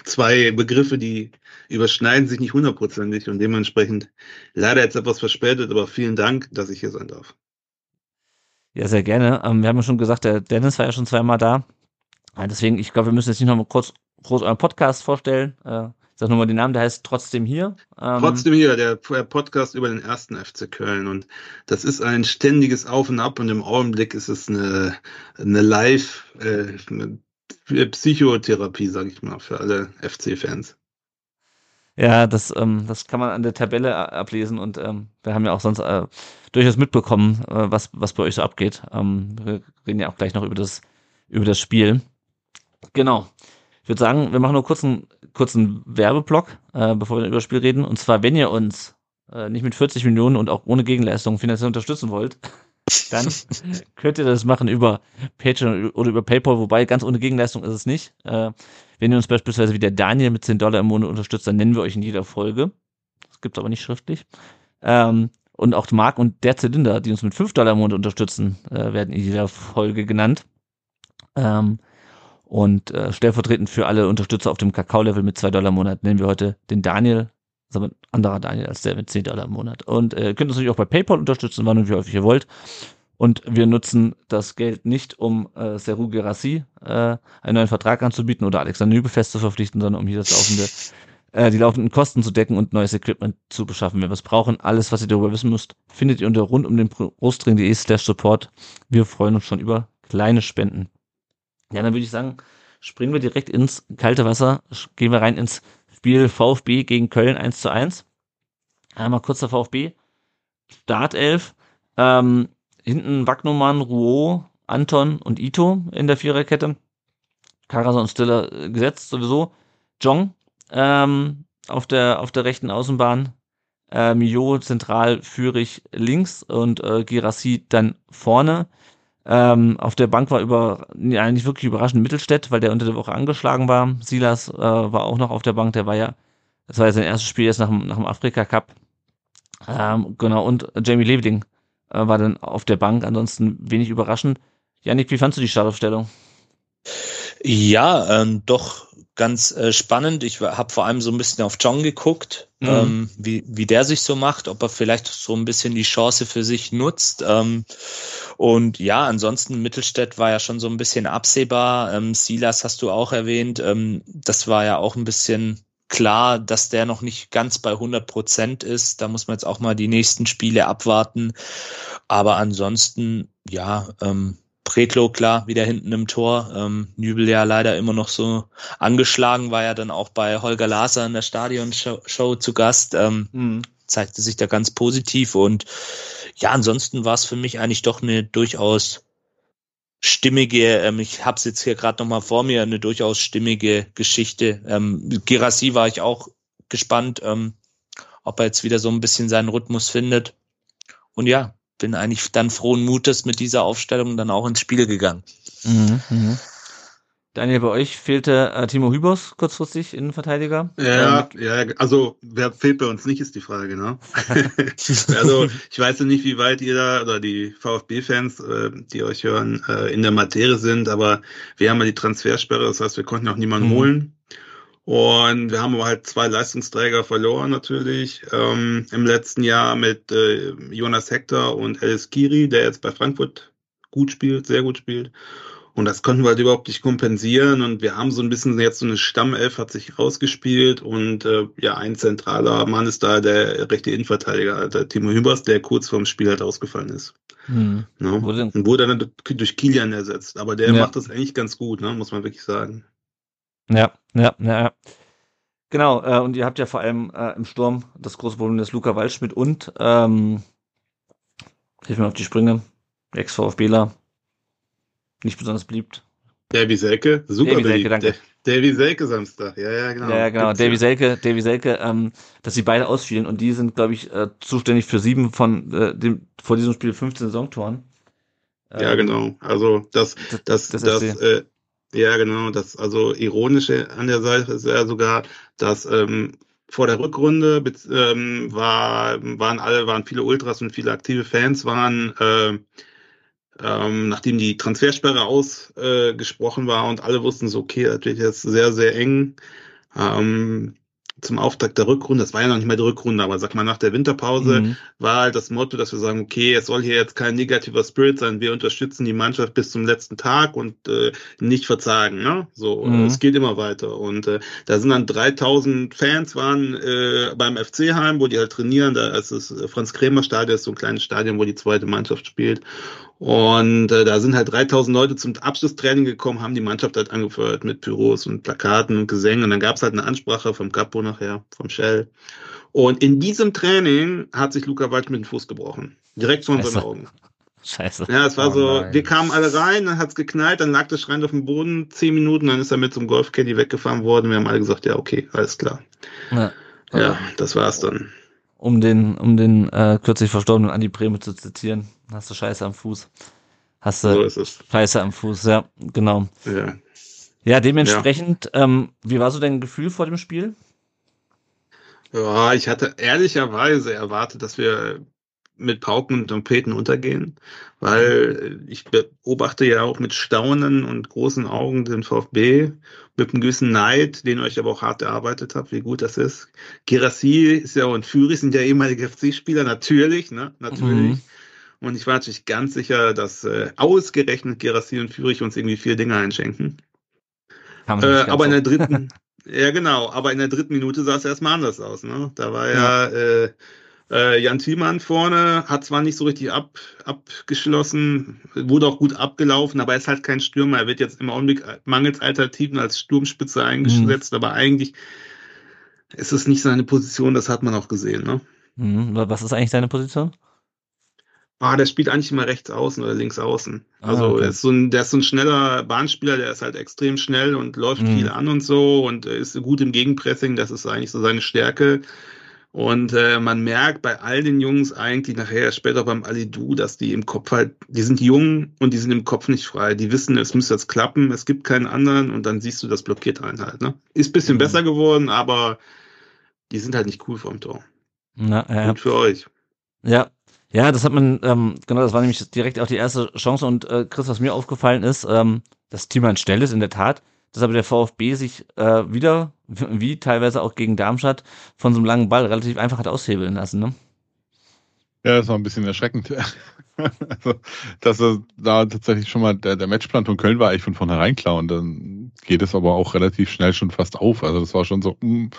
zwei Begriffe, die überschneiden sich nicht hundertprozentig und dementsprechend leider jetzt etwas verspätet, aber vielen Dank, dass ich hier sein darf. Ja, sehr gerne. Ähm, wir haben ja schon gesagt, der Dennis war ja schon zweimal da. Deswegen, ich glaube, wir müssen jetzt nicht noch mal kurz groß euren Podcast vorstellen. Äh, sag nochmal den Namen, der heißt Trotzdem hier. Ähm, Trotzdem hier, der Podcast über den ersten FC Köln. Und das ist ein ständiges Auf und Ab und im Augenblick ist es eine, eine Live, äh, Psychotherapie, sage ich mal, für alle FC-Fans. Ja, das, ähm, das kann man an der Tabelle ablesen und ähm, wir haben ja auch sonst äh, durchaus mitbekommen, äh, was, was bei euch so abgeht. Ähm, wir reden ja auch gleich noch über das, über das Spiel. Genau. Ich würde sagen, wir machen nur kurz einen kurzen Werbeblock, äh, bevor wir über das Spiel reden. Und zwar, wenn ihr uns äh, nicht mit 40 Millionen und auch ohne Gegenleistung finanziell unterstützen wollt, dann könnt ihr das machen über Patreon oder über PayPal, wobei ganz ohne Gegenleistung ist es nicht. Äh, wenn ihr uns beispielsweise wie der Daniel mit 10 Dollar im Monat unterstützt, dann nennen wir euch in jeder Folge. Das gibt's aber nicht schriftlich. Ähm, und auch Marc und der Zylinder, die uns mit 5 Dollar im Monat unterstützen, äh, werden in jeder Folge genannt. Ähm, und äh, stellvertretend für alle Unterstützer auf dem Kakao-Level mit 2 Dollar im Monat nennen wir heute den Daniel aber ein anderer Daniel als der mit 10 Dollar im Monat. Und äh, könnt uns natürlich auch bei PayPal unterstützen, wann und wie häufig ihr wollt. Und wir nutzen das Geld nicht, um äh, Seru Gerassi äh, einen neuen Vertrag anzubieten oder Alexander Nübel zu verpflichten, sondern um hier das laufende, äh, die laufenden Kosten zu decken und neues Equipment zu beschaffen, wenn wir es brauchen. Alles, was ihr darüber wissen müsst, findet ihr unter rund um den Brustring.de slash Support. Wir freuen uns schon über kleine Spenden. Ja, dann würde ich sagen, springen wir direkt ins kalte Wasser, gehen wir rein ins Spiel VfB gegen Köln 1 zu 1. Einmal kurzer VfB. Startelf. Ähm, hinten Wagnumann, Rouault, Anton und Ito in der Viererkette. Karason und Stiller äh, gesetzt sowieso. Jong ähm, auf der auf der rechten Außenbahn. Äh, Mio zentral, Führig links und äh, Girassi dann vorne. Ähm, auf der Bank war über, ja, nicht wirklich überraschend Mittelstädt, weil der unter der Woche angeschlagen war. Silas äh, war auch noch auf der Bank, der war ja, das war ja sein erstes Spiel jetzt nach, dem, nach dem Afrika Cup. Ähm, genau, und Jamie Leveling äh, war dann auf der Bank, ansonsten wenig überraschend. Janik, wie fandst du die Startaufstellung? Ja, ähm, doch ganz äh, spannend. Ich habe vor allem so ein bisschen auf John geguckt, mhm. ähm, wie, wie der sich so macht, ob er vielleicht so ein bisschen die Chance für sich nutzt. Ähm, und ja, ansonsten Mittelstädt war ja schon so ein bisschen absehbar. Ähm, Silas hast du auch erwähnt. Ähm, das war ja auch ein bisschen klar, dass der noch nicht ganz bei 100 Prozent ist. Da muss man jetzt auch mal die nächsten Spiele abwarten. Aber ansonsten, ja, ähm, Pretlo, klar, wieder hinten im Tor. Ähm, Nübel ja leider immer noch so angeschlagen, war ja dann auch bei Holger Laser in der Stadionshow zu Gast. Ähm, mhm. Zeigte sich da ganz positiv und ja, ansonsten war es für mich eigentlich doch eine durchaus stimmige, ähm, ich habe es jetzt hier gerade nochmal vor mir, eine durchaus stimmige Geschichte. Ähm, Girassi war ich auch gespannt, ähm, ob er jetzt wieder so ein bisschen seinen Rhythmus findet. Und ja, bin eigentlich dann frohen Mutes mit dieser Aufstellung dann auch ins Spiel gegangen. Mhm, mh. Daniel, bei euch fehlte äh, Timo Hübers kurzfristig Innenverteidiger. Ja, ähm, ja, also wer fehlt bei uns nicht, ist die Frage, ne? [laughs] [laughs] also ich weiß ja nicht, wie weit ihr da oder die VfB-Fans, äh, die euch hören, äh, in der Materie sind, aber wir haben ja die Transfersperre, das heißt, wir konnten auch niemanden mhm. holen. Und wir haben aber halt zwei Leistungsträger verloren natürlich ähm, im letzten Jahr mit äh, Jonas Hector und Alice Kiri, der jetzt bei Frankfurt gut spielt, sehr gut spielt. Und das konnten wir halt überhaupt nicht kompensieren. Und wir haben so ein bisschen jetzt so eine Stammelf hat sich rausgespielt. Und äh, ja, ein zentraler Mann ist da der rechte Innenverteidiger, der Timo Hübers, der kurz vorm Spiel halt ausgefallen ist. Mhm. Ne? Und wurde dann durch Kilian ersetzt. Aber der ja. macht das eigentlich ganz gut, ne? muss man wirklich sagen. Ja, ja, ja. ja. Genau, äh, und ihr habt ja vor allem äh, im Sturm das große Problem des Luca Waldschmidt und ähm, hilf mir auf die Sprünge, Ex-VfBler, nicht besonders beliebt. Davy Selke, super Davy. Selke, danke. Davy Selke Samstag, ja, ja, genau. Ja, genau, Davy Selke, Davy Selke, ähm, dass sie beide ausfielen und die sind, glaube ich, äh, zuständig für sieben von äh, dem vor diesem Spiel 15 Saisontoren. Ähm, ja, genau. Also das, das, das, das, das äh, ja, genau. Das also ironische an der Seite ist ja sogar, dass ähm, vor der Rückrunde ähm, war, waren alle, waren viele Ultras und viele aktive Fans waren, äh, ähm, nachdem die Transfersperre ausgesprochen äh, war und alle wussten so, okay, das wird jetzt sehr, sehr eng. Ähm, zum Auftakt der Rückrunde, das war ja noch nicht mehr die Rückrunde, aber sag mal nach der Winterpause mhm. war halt das Motto, dass wir sagen, okay, es soll hier jetzt kein negativer Spirit sein, wir unterstützen die Mannschaft bis zum letzten Tag und äh, nicht verzagen, ne? So, mhm. es geht immer weiter und äh, da sind dann 3000 Fans waren äh, beim FC Heim, wo die halt trainieren, da ist das Franz Krämer Stadion, ist so ein kleines Stadion, wo die zweite Mannschaft spielt und äh, da sind halt 3000 Leute zum Abschlusstraining gekommen, haben die Mannschaft halt angefeuert mit Pyros und Plakaten und Gesängen. Und dann gab es halt eine Ansprache vom Capo nachher, vom Shell. Und in diesem Training hat sich Luca Wald mit dem Fuß gebrochen. Direkt vor unseren Augen. Scheiße. Ja, es war oh so, nein. wir kamen alle rein, dann hat's geknallt, dann lag der Schrein auf dem Boden, zehn Minuten, dann ist er mit zum Golfcaddy weggefahren worden. Wir haben alle gesagt, ja, okay, alles klar. Ja, ja das war's dann um den, um den äh, kürzlich verstorbenen Andi Breme zu zitieren. Hast du Scheiße am Fuß. Hast du so Scheiße am Fuß, ja, genau. Ja, ja dementsprechend, ja. Ähm, wie war so dein Gefühl vor dem Spiel? Ja, ich hatte ehrlicherweise erwartet, dass wir mit Pauken und Trompeten untergehen, weil ich beobachte ja auch mit Staunen und großen Augen den VfB, mit einem gewissen Neid, den ihr euch aber auch hart erarbeitet habt, wie gut das ist. Girassi ist ja und Führig sind ja ehemalige FC-Spieler, natürlich, ne, natürlich. Mhm. Und ich war natürlich ganz sicher, dass äh, ausgerechnet Girassi und Führig uns irgendwie vier Dinge einschenken. Äh, aber in der dritten, [laughs] ja genau, aber in der dritten Minute sah es erstmal anders aus. Ne? Da war ja, ja äh, äh, Jan Thielmann vorne hat zwar nicht so richtig ab, abgeschlossen, wurde auch gut abgelaufen, aber er ist halt kein Stürmer. Er wird jetzt im Augenblick mangels Alternativen als Sturmspitze eingesetzt, mhm. aber eigentlich ist es nicht seine Position, das hat man auch gesehen. Ne? Mhm. Was ist eigentlich seine Position? Ah, der spielt eigentlich immer rechts außen oder links außen. Ah, also okay. ist so ein, der ist so ein schneller Bahnspieler, der ist halt extrem schnell und läuft mhm. viel an und so und ist gut im Gegenpressing, das ist eigentlich so seine Stärke. Und äh, man merkt bei all den Jungs eigentlich nachher später beim Alidu, dass die im Kopf halt, die sind jung und die sind im Kopf nicht frei. Die wissen, es müsste jetzt klappen, es gibt keinen anderen und dann siehst du, das blockiert einen halt. Ne? Ist bisschen mhm. besser geworden, aber die sind halt nicht cool vorm Tor. Na, ja. Gut für euch. Ja, ja, das hat man, ähm, genau, das war nämlich direkt auch die erste Chance und äh, Chris, was mir aufgefallen ist, ähm, das Team an Stelle ist in der Tat, dass aber der VfB sich äh, wieder, [laughs] wie teilweise auch gegen Darmstadt, von so einem langen Ball relativ einfach hat aushebeln lassen. Ne? Ja, das war ein bisschen erschreckend. [laughs] also, dass er da tatsächlich schon mal der, der Matchplan von Köln war eigentlich von vornherein klar und dann geht es aber auch relativ schnell schon fast auf. Also das war schon so, hm,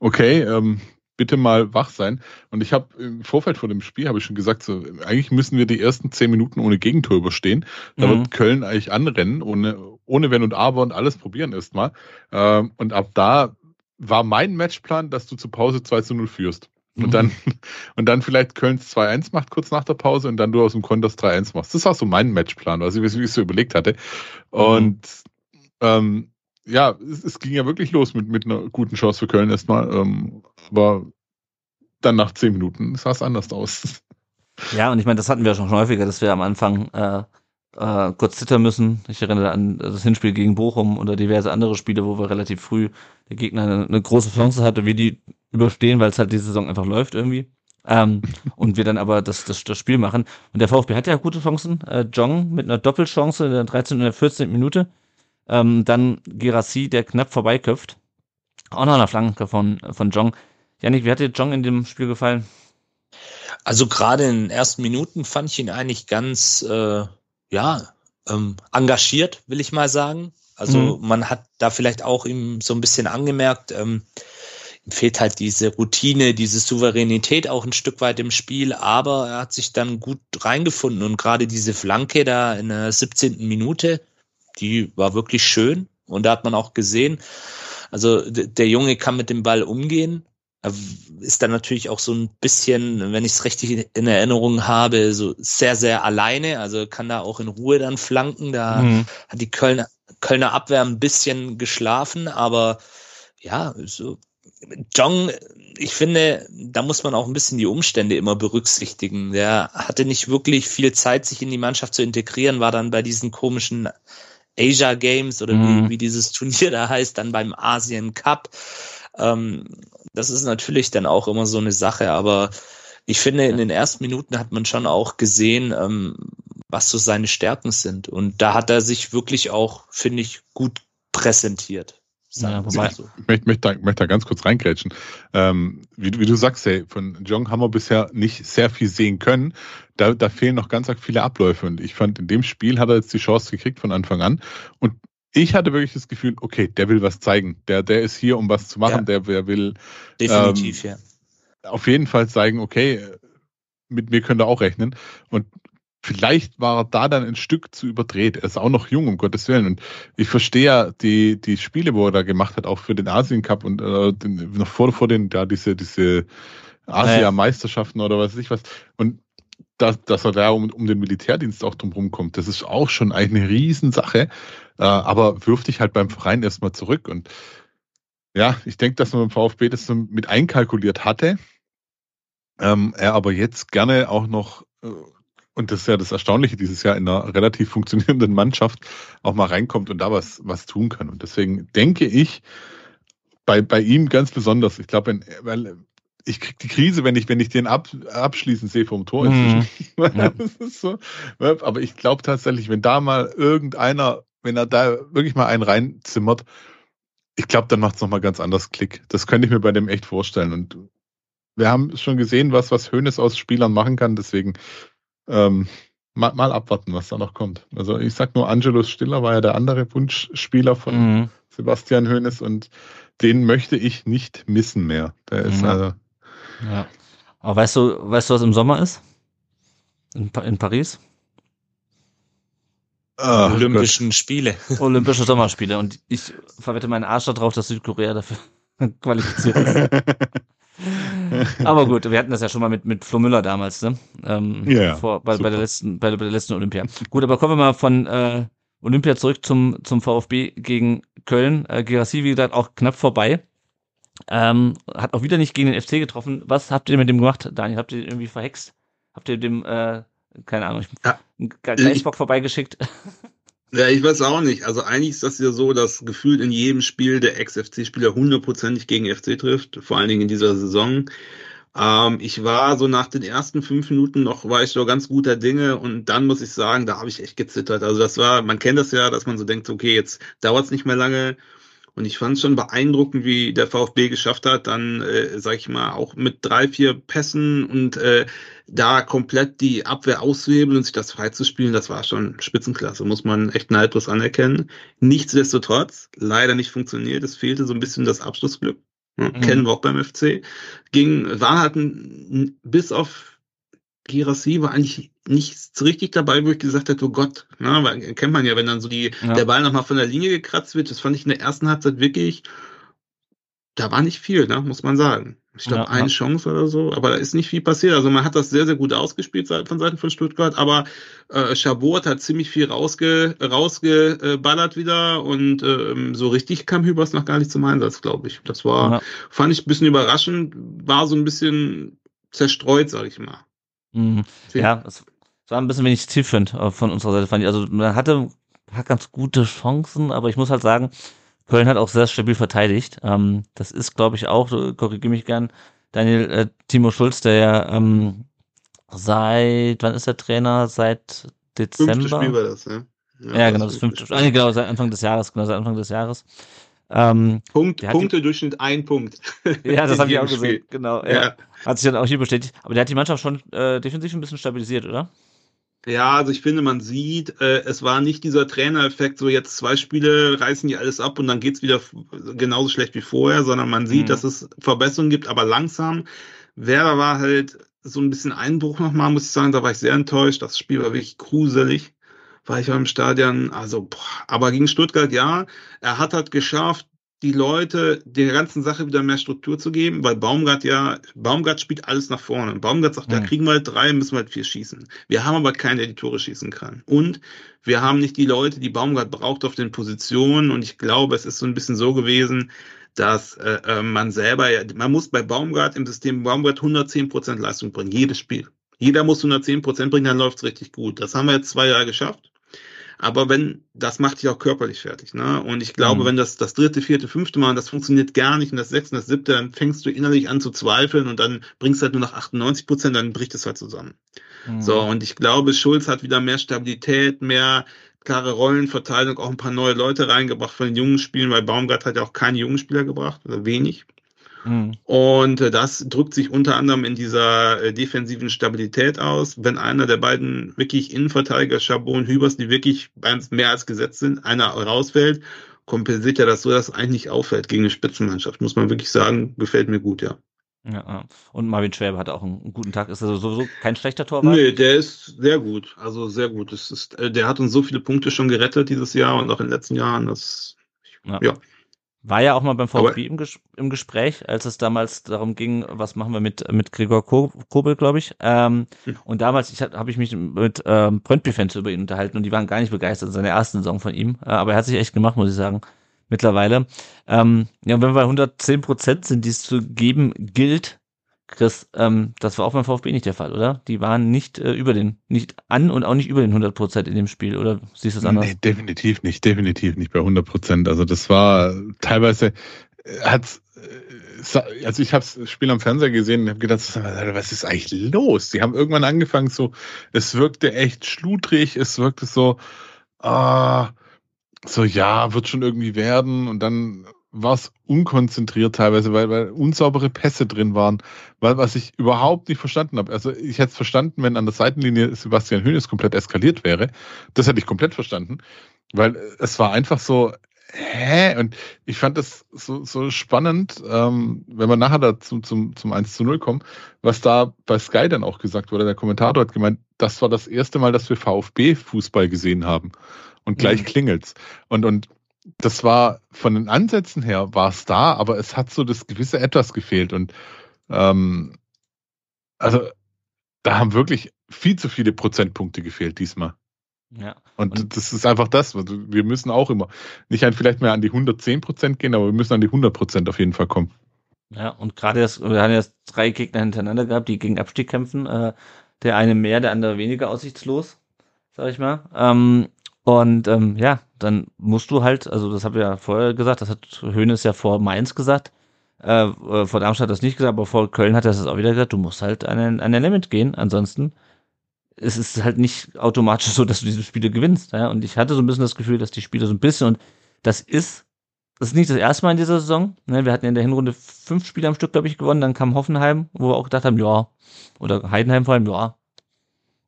okay, ähm, bitte mal wach sein. Und ich habe im Vorfeld vor dem Spiel habe ich schon gesagt, so eigentlich müssen wir die ersten zehn Minuten ohne Gegentor überstehen. Da mhm. wird Köln eigentlich anrennen, ohne, ohne Wenn und Aber und alles probieren erstmal. Ähm, und ab da war mein Matchplan, dass du zur Pause 2 zu 0 führst. Und dann, [laughs] und dann vielleicht Kölns 2-1 macht kurz nach der Pause und dann du aus dem Konters 3-1 machst. Das war so mein Matchplan, was ich, wie ich so überlegt hatte. Mhm. Und ähm, ja, es, es, ging ja wirklich los mit, mit einer guten Chance für Köln erstmal. Ähm, aber dann nach zehn Minuten sah es anders aus. Ja, und ich meine, das hatten wir schon häufiger, dass wir am Anfang äh, äh, kurz zittern müssen. Ich erinnere an das Hinspiel gegen Bochum oder diverse andere Spiele, wo wir relativ früh der Gegner eine, eine große Chance hatte, wie die überstehen, weil es halt die Saison einfach läuft irgendwie. Ähm, [laughs] und wir dann aber das, das, das Spiel machen. Und der VfB hat ja gute Chancen. Äh, Jong mit einer Doppelchance in der 13. und der 14. Minute. Ähm, dann Girassi, der knapp vorbeiköpft. Auch noch eine Flanke von, von Jong. Janik, wie hat dir Jong in dem Spiel gefallen? Also gerade in den ersten Minuten fand ich ihn eigentlich ganz, äh, ja, ähm, engagiert, will ich mal sagen. Also Mhm. man hat da vielleicht auch ihm so ein bisschen angemerkt, ähm, ihm fehlt halt diese Routine, diese Souveränität auch ein Stück weit im Spiel, aber er hat sich dann gut reingefunden und gerade diese Flanke da in der 17. Minute, die war wirklich schön und da hat man auch gesehen, also der Junge kann mit dem Ball umgehen. Er ist dann natürlich auch so ein bisschen, wenn ich es richtig in Erinnerung habe, so sehr, sehr alleine. Also kann da auch in Ruhe dann flanken. Da Mhm. hat die Kölner, Kölner Abwehr ein bisschen geschlafen, aber ja, so Jong, ich finde, da muss man auch ein bisschen die Umstände immer berücksichtigen. Der hatte nicht wirklich viel Zeit, sich in die Mannschaft zu integrieren, war dann bei diesen komischen Asia Games oder Mhm. wie, wie dieses Turnier [laughs] da heißt, dann beim Asien Cup. Ähm, das ist natürlich dann auch immer so eine Sache, aber ich finde, in den ersten Minuten hat man schon auch gesehen, ähm, was so seine Stärken sind. Und da hat er sich wirklich auch, finde ich, gut präsentiert. Ja, wobei- so. Ich möchte, möchte, da, möchte da ganz kurz reingrätschen. Ähm, wie, du- wie du sagst, hey, von Jong haben wir bisher nicht sehr viel sehen können. Da, da fehlen noch ganz viele Abläufe. Und ich fand, in dem Spiel hat er jetzt die Chance gekriegt von Anfang an. Und ich hatte wirklich das Gefühl, okay, der will was zeigen. Der, der ist hier, um was zu machen. Ja. Der, der will Definitiv, ja. auf jeden Fall zeigen, okay, mit mir könnt ihr auch rechnen. Und vielleicht war er da dann ein Stück zu überdreht. Er ist auch noch jung, um Gottes Willen. Und ich verstehe ja die, die Spiele, wo er da gemacht hat, auch für den Asien Cup und äh, den, noch vor, vor den, da diese, diese Asia-Meisterschaften oder was weiß ich was. Und dass, dass er da um, um den Militärdienst auch drum kommt, das ist auch schon eine Riesensache. Äh, aber wirft dich halt beim Verein erstmal zurück. Und ja, ich denke, dass man beim VfB das so mit einkalkuliert hatte. Ähm, er aber jetzt gerne auch noch, äh, und das ist ja das Erstaunliche dieses Jahr in einer relativ funktionierenden Mannschaft, auch mal reinkommt und da was, was tun kann. Und deswegen denke ich, bei, bei ihm ganz besonders, ich glaube, weil ich krieg die Krise, wenn ich, wenn ich den ab, abschließen sehe vom Tor. Mhm. Ja. [laughs] das ist so. Aber ich glaube tatsächlich, wenn da mal irgendeiner, wenn er da wirklich mal einen reinzimmert, ich glaube, dann macht es nochmal ganz anders Klick. Das könnte ich mir bei dem echt vorstellen. Und wir haben schon gesehen, was, was Hönes aus Spielern machen kann. Deswegen ähm, mal, mal abwarten, was da noch kommt. Also ich sag nur, Angelus Stiller war ja der andere Wunschspieler von Mhm. Sebastian Hönes und den möchte ich nicht missen mehr. Der ist Ja. also, Ja. Aber weißt du, weißt du, was im Sommer ist? In, pa in Paris? ach Gott. Olympischen Spiele. [laughs] Olympische Sommerspiele. Und ich verwette meinen Arsch darauf, dass Südkorea dafür [laughs] qualifiziert ist. [laughs] [laughs] Aber gut, wir hatten das ja schon mal mit, mit Flo Müller damals, ne? Ähm, Ja, ja, vor, bei, bei, der letzten, bei, der, bei der letzten Olympia. Gut, aber kommen wir mal von äh, Olympia zurück zum, zum VfB gegen Köln. Äh, Gerassi, wie gesagt, auch knapp vorbei. Ähm, hat auch wieder nicht gegen den FC getroffen. Was habt ihr mit dem gemacht, Daniel? Habt ihr den irgendwie verhext? Habt ihr dem, äh, keine Ahnung, Ja. einen Ge- Gleichbock vorbeigeschickt? [laughs] Ja, ich weiß auch nicht. Also eigentlich ist das ja so, dass gefühlt in jedem Spiel der Ex-FC-Spieler hundertprozentig gegen FC trifft, vor allen Dingen in dieser Saison. Ähm, ich war so nach den ersten fünf Minuten noch, war ich so ganz guter Dinge und dann muss ich sagen, da habe ich echt gezittert. Also das war, man kennt das ja, dass man so denkt, okay, jetzt dauert es nicht mehr lange. Und ich fand es schon beeindruckend, wie der VfB geschafft hat, dann, äh, sag ich mal, auch mit drei, vier Pässen und äh, da komplett die Abwehr auszuhebeln und sich das freizuspielen, das war schon Spitzenklasse, muss man echt neidlos anerkennen. Nichtsdestotrotz, leider nicht funktioniert. Es fehlte so ein bisschen das Abschlussglück. Ja, Mhm. Kennen wir auch beim FC. Ging, war halt ein, bis auf Girassi war eigentlich nichts richtig dabei, wo ich gesagt hätte, oh Gott, na, weil, kennt man ja, wenn dann so die, Ja. der Ball nochmal von der Linie gekratzt wird, das fand ich in der ersten Halbzeit wirklich, da war nicht viel, ne, muss man sagen. Ich glaube, Ja, eine. Chance oder so, aber da ist nicht viel passiert. Also man hat das sehr, sehr gut ausgespielt von Seiten von Stuttgart, aber äh, Chabot hat ziemlich viel rausge, rausgeballert wieder und ähm, so richtig kam Hübers noch gar nicht zum Einsatz, glaube ich. Das war, Ja. fand ich ein bisschen überraschend, war so ein bisschen zerstreut, sag ich mal. Mhm. Ja, es es war ein bisschen wenig zielführend äh, von unserer Seite, fand ich. Also man hatte hat ganz gute Chancen, aber ich muss halt sagen, Köln hat auch sehr stabil verteidigt. Ähm, das ist, glaube ich, auch, du korrigiere mich gern, Daniel äh, Timo Schulz, der ja ähm, seit, wann ist der Trainer? Seit Fünfte Dezember? Spiel war das, ne? ja, genau, das fünfte Spiel. Ah, nee, genau, seit Anfang des Jahres, genau, seit Anfang des Jahres. Ähm, Punkt, hat die- Punktedurchschnitt ein Punkt. [laughs] ja, das habe ich auch gesehen, Spiel. genau. Ja. Ja. Hat sich dann auch hier bestätigt. Aber der hat die Mannschaft schon äh, defensiv ein bisschen stabilisiert, oder? Ja, also ich finde, man sieht, äh, es war nicht dieser Trainereffekt, so jetzt zwei Spiele reißen die alles ab und dann geht's wieder genauso schlecht wie vorher, sondern man sieht, mhm. dass es Verbesserungen gibt, aber langsam. Werder war halt so ein bisschen Einbruch nochmal, muss ich sagen, da war ich sehr enttäuscht. Das Spiel war wirklich gruselig. War ich im Stadion, also, boah, aber gegen Stuttgart, ja, er hat halt geschafft, die Leute der ganzen Sache wieder mehr Struktur zu geben, weil Baumgart ja, Baumgart spielt alles nach vorne. Baumgart sagt, ja, kriegen wir halt drei, müssen wir halt vier schießen. Wir haben aber keinen, der die Tore schießen kann. Und wir haben nicht die Leute, die Baumgart braucht auf den Positionen. Und ich glaube, es ist so ein bisschen so gewesen, dass äh, äh man selber, ja, man muss bei Baumgart im System Baumgart 110 Prozent Leistung bringen, jedes Spiel. Jeder muss 110 Prozent bringen, dann läuft's richtig gut. Das haben wir jetzt zwei Jahre geschafft. Aber wenn, das macht dich auch körperlich fertig. Ne? Und ich glaube, mhm. wenn das das dritte, vierte, fünfte Mal, das funktioniert gar nicht, und das sechste, das siebte, dann fängst du innerlich an zu zweifeln und dann bringst du halt nur noch 98 Prozent, dann bricht es halt zusammen. Mhm. So, und ich glaube, Schulz hat wieder mehr Stabilität, mehr klare Rollenverteilung, auch ein paar neue Leute reingebracht von den jungen Spielen, weil Baumgart hat ja auch keine jungen Spieler gebracht, oder wenig. Mhm. Und äh, das drückt sich unter anderem in dieser äh, defensiven Stabilität aus. Wenn einer der beiden wirklich Innenverteidiger, Chabot Hübers, die wirklich mehr als gesetzt sind, einer rausfällt, kompensiert ja das so, dass es eigentlich nicht auffällt gegen eine Spitzenmannschaft. Muss man wirklich sagen, gefällt mir gut, ja. Ja, und Marvin Schwäbe hat auch einen guten Tag. Ist also sowieso kein schlechter Torwart? Nee, der ist sehr gut. Also sehr gut. Das ist, äh, der hat uns so viele Punkte schon gerettet dieses Jahr und auch in den letzten Jahren. Das, ja. ja. War ja auch mal beim VfB im, Ges im, Gespräch, als es damals darum ging, was machen wir mit, mit Gregor Kobel, glaube ich. Ähm, hm. Und damals ich, habe ich mich mit ähm, Brøndby-Fans über ihn unterhalten und die waren gar nicht begeistert in seiner ersten Saison von ihm. Äh, aber er hat sich echt gemacht, muss ich sagen, mittlerweile. Ähm, ja, und wenn wir bei 110 Prozent sind, die es zu geben gilt, Chris, ähm, das war auch beim VfB nicht der Fall, oder? Die waren nicht äh, über den, nicht an und auch nicht über den 100 Prozent in dem Spiel, oder siehst du es anders? Nee, definitiv nicht, definitiv nicht bei 100 Prozent. Also das war teilweise, äh, hat's, äh, also ich habe das Spiel am Fernseher gesehen und habe gedacht, was ist eigentlich los? Die haben irgendwann angefangen so, es wirkte echt schludrig, es wirkte so, ah, so ja, wird schon irgendwie werden und dann war es unkonzentriert teilweise, weil, weil unsaubere Pässe drin waren, weil was ich überhaupt nicht verstanden habe. Also ich hätte es verstanden, wenn an der Seitenlinie Sebastian Hönes komplett eskaliert wäre. Das hätte ich komplett verstanden, weil es war einfach so, hä? Und ich fand das so, so spannend, ähm, wenn wir nachher da zum, zum, zum 1 zu 0 kommen, was da bei Sky dann auch gesagt wurde. Der Kommentator hat gemeint, das war das erste Mal, dass wir VfB-Fußball gesehen haben. Und gleich mhm. klingelt's. Und, und das war von den Ansätzen her war es da, aber es hat so das gewisse Etwas gefehlt und ähm, also da haben wirklich viel zu viele Prozentpunkte gefehlt diesmal. Ja. Und, und, das ist einfach das. Also wir müssen auch immer nicht ein, vielleicht mehr an die 110 Prozent gehen, aber wir müssen an die 100 Prozent auf jeden Fall kommen. Ja, und gerade das, wir haben jetzt drei Gegner hintereinander gehabt, die gegen Abstieg kämpfen. Äh, der eine mehr, der andere weniger aussichtslos, sag ich mal. Ähm, und ähm, ja, dann musst du halt, also das habe ich ja vorher gesagt, das hat Hönes ja vor Mainz gesagt, äh, äh, vor Darmstadt hat das nicht gesagt, aber vor Köln hat er das auch wieder gesagt, du musst halt an ein, an ein Limit gehen, ansonsten es ist halt nicht automatisch so, dass du diese Spiele gewinnst. Ja? Und ich hatte so ein bisschen das Gefühl, dass die Spiele so ein bisschen, und das ist, das ist nicht das erste Mal in dieser Saison. Ne? Wir hatten in der Hinrunde fünf Spiele am Stück, glaube ich, gewonnen, dann kam Hoffenheim, wo wir auch gedacht haben, ja, oder Heidenheim vor allem, ja,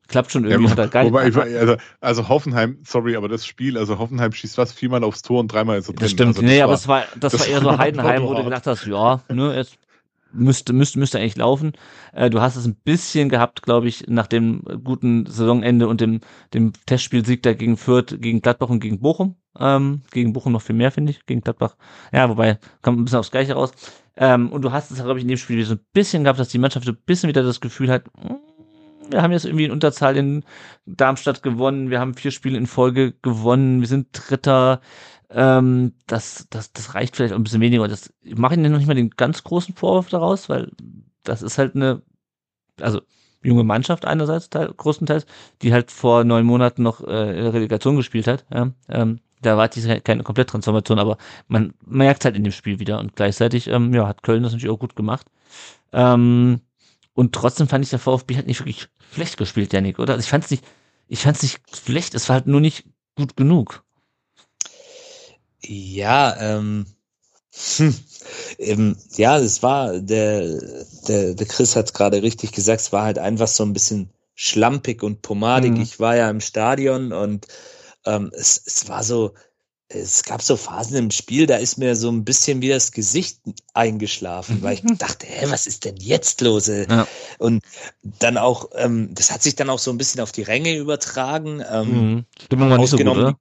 klappt schon irgendwie. Ja, hat geil. Wobei, also, also Hoffenheim, sorry, aber das Spiel, also Hoffenheim schießt was viermal aufs Tor und dreimal ist er drin. Das stimmt, also, das nee, war, aber es war, das, das war [laughs] eher so Heidenheim, wo du gedacht hast, ja, ne, jetzt müsste, müsste, müsste eigentlich laufen. Äh, du hast es ein bisschen gehabt, glaube ich, nach dem guten Saisonende und dem, dem Testspielsieg da gegen Fürth, gegen Gladbach und gegen Bochum. Ähm, gegen Bochum noch viel mehr, finde ich, gegen Gladbach. Ja, wobei, kommt ein bisschen aufs Gleiche raus. Ähm, und du hast es, glaube ich, in dem Spiel so ein bisschen gehabt, dass die Mannschaft so ein bisschen wieder das Gefühl hat, mh, hm, wir haben jetzt irgendwie in Unterzahl in Darmstadt gewonnen, wir haben vier Spiele in Folge gewonnen, wir sind Dritter. Ähm, das, das, das reicht vielleicht auch ein bisschen weniger. Das mache ich noch nicht mal den ganz großen Vorwurf daraus, weil das ist halt eine, also junge Mannschaft einerseits, teil, größtenteils, die halt vor neun Monaten noch äh, in der Relegation gespielt hat. Ja, ähm, da war diese keine Kompletttransformation, aber man merkt halt in dem Spiel wieder und gleichzeitig ähm, ja, hat Köln das natürlich auch gut gemacht. Ähm, und trotzdem fand ich der VfB halt nicht wirklich schlecht gespielt, Janik, oder? Also ich fand es nicht, ich nicht schlecht, es war halt nur nicht gut genug. Ja, ähm, hm, ähm ja, es war, der, der, der Chris hat es gerade richtig gesagt, es war halt einfach so ein bisschen schlampig und pomadig. Mhm. Ich war ja im Stadion und ähm, es, es war so, es gab so Phasen im Spiel, da ist mir so ein bisschen wie das Gesicht eingeschlafen, weil ich dachte, hä, was ist denn jetzt los? Ja. Und dann auch, ähm, das hat sich dann auch so ein bisschen auf die Ränge übertragen. Ähm, mhm. Stimmung war nicht so gut, oder?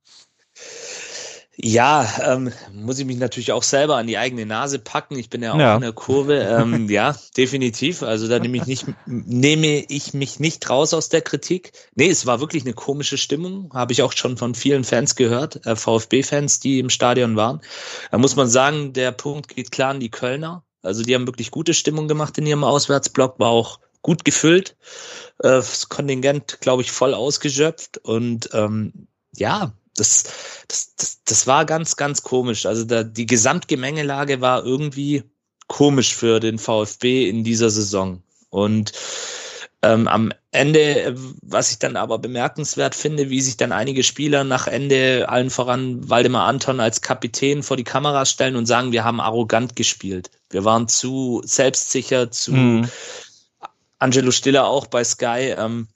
Ja, ähm, muss ich mich natürlich auch selber an die eigene Nase packen. Ich bin ja auch ja. in der Kurve. Ähm, [laughs] ja, definitiv. Also da nehme ich nicht, nehme ich mich nicht raus aus der Kritik. Nee, es war wirklich eine komische Stimmung. Habe ich auch schon von vielen Fans gehört, äh, VfB-Fans, die im Stadion waren. Da muss man sagen, der Punkt geht klar an die Kölner. Also die haben wirklich gute Stimmung gemacht in ihrem Auswärtsblock, war auch gut gefüllt. Äh, das Kontingent, glaube ich, voll ausgeschöpft. Und ähm, ja, das, das, das, das war ganz, ganz komisch. Also da, die Gesamtgemengelage war irgendwie komisch für den VfB in dieser Saison. Und ähm, am Ende, was ich dann aber bemerkenswert finde, wie sich dann einige Spieler nach Ende, allen voran Waldemar Anton als Kapitän vor die Kameras stellen und sagen, wir haben arrogant gespielt. Wir waren zu selbstsicher, zu mhm. Angelo Stiller auch bei Sky. Ähm,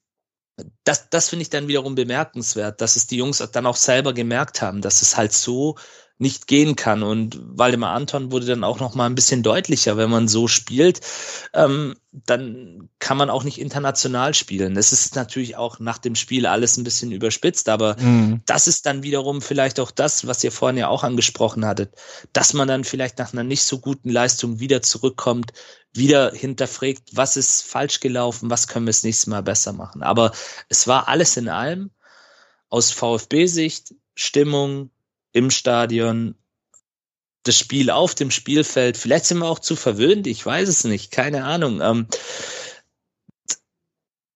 das, das finde ich dann wiederum bemerkenswert, dass es die Jungs dann auch selber gemerkt haben, dass es halt so nicht gehen kann. Und Waldemar Anton wurde dann auch noch mal ein bisschen deutlicher, wenn man so spielt, ähm, dann kann man auch nicht international spielen. Das ist natürlich auch nach dem Spiel alles ein bisschen überspitzt, aber mhm. das ist dann wiederum vielleicht auch das, was ihr vorhin ja auch angesprochen hattet, dass man dann vielleicht nach einer nicht so guten Leistung wieder zurückkommt, wieder hinterfragt, was ist falsch gelaufen, was können wir das nächste Mal besser machen. Aber es war alles in allem aus VfB-Sicht, Stimmung im Stadion, das Spiel auf dem Spielfeld. Vielleicht sind wir auch zu verwöhnt, ich weiß es nicht, keine Ahnung. Ähm,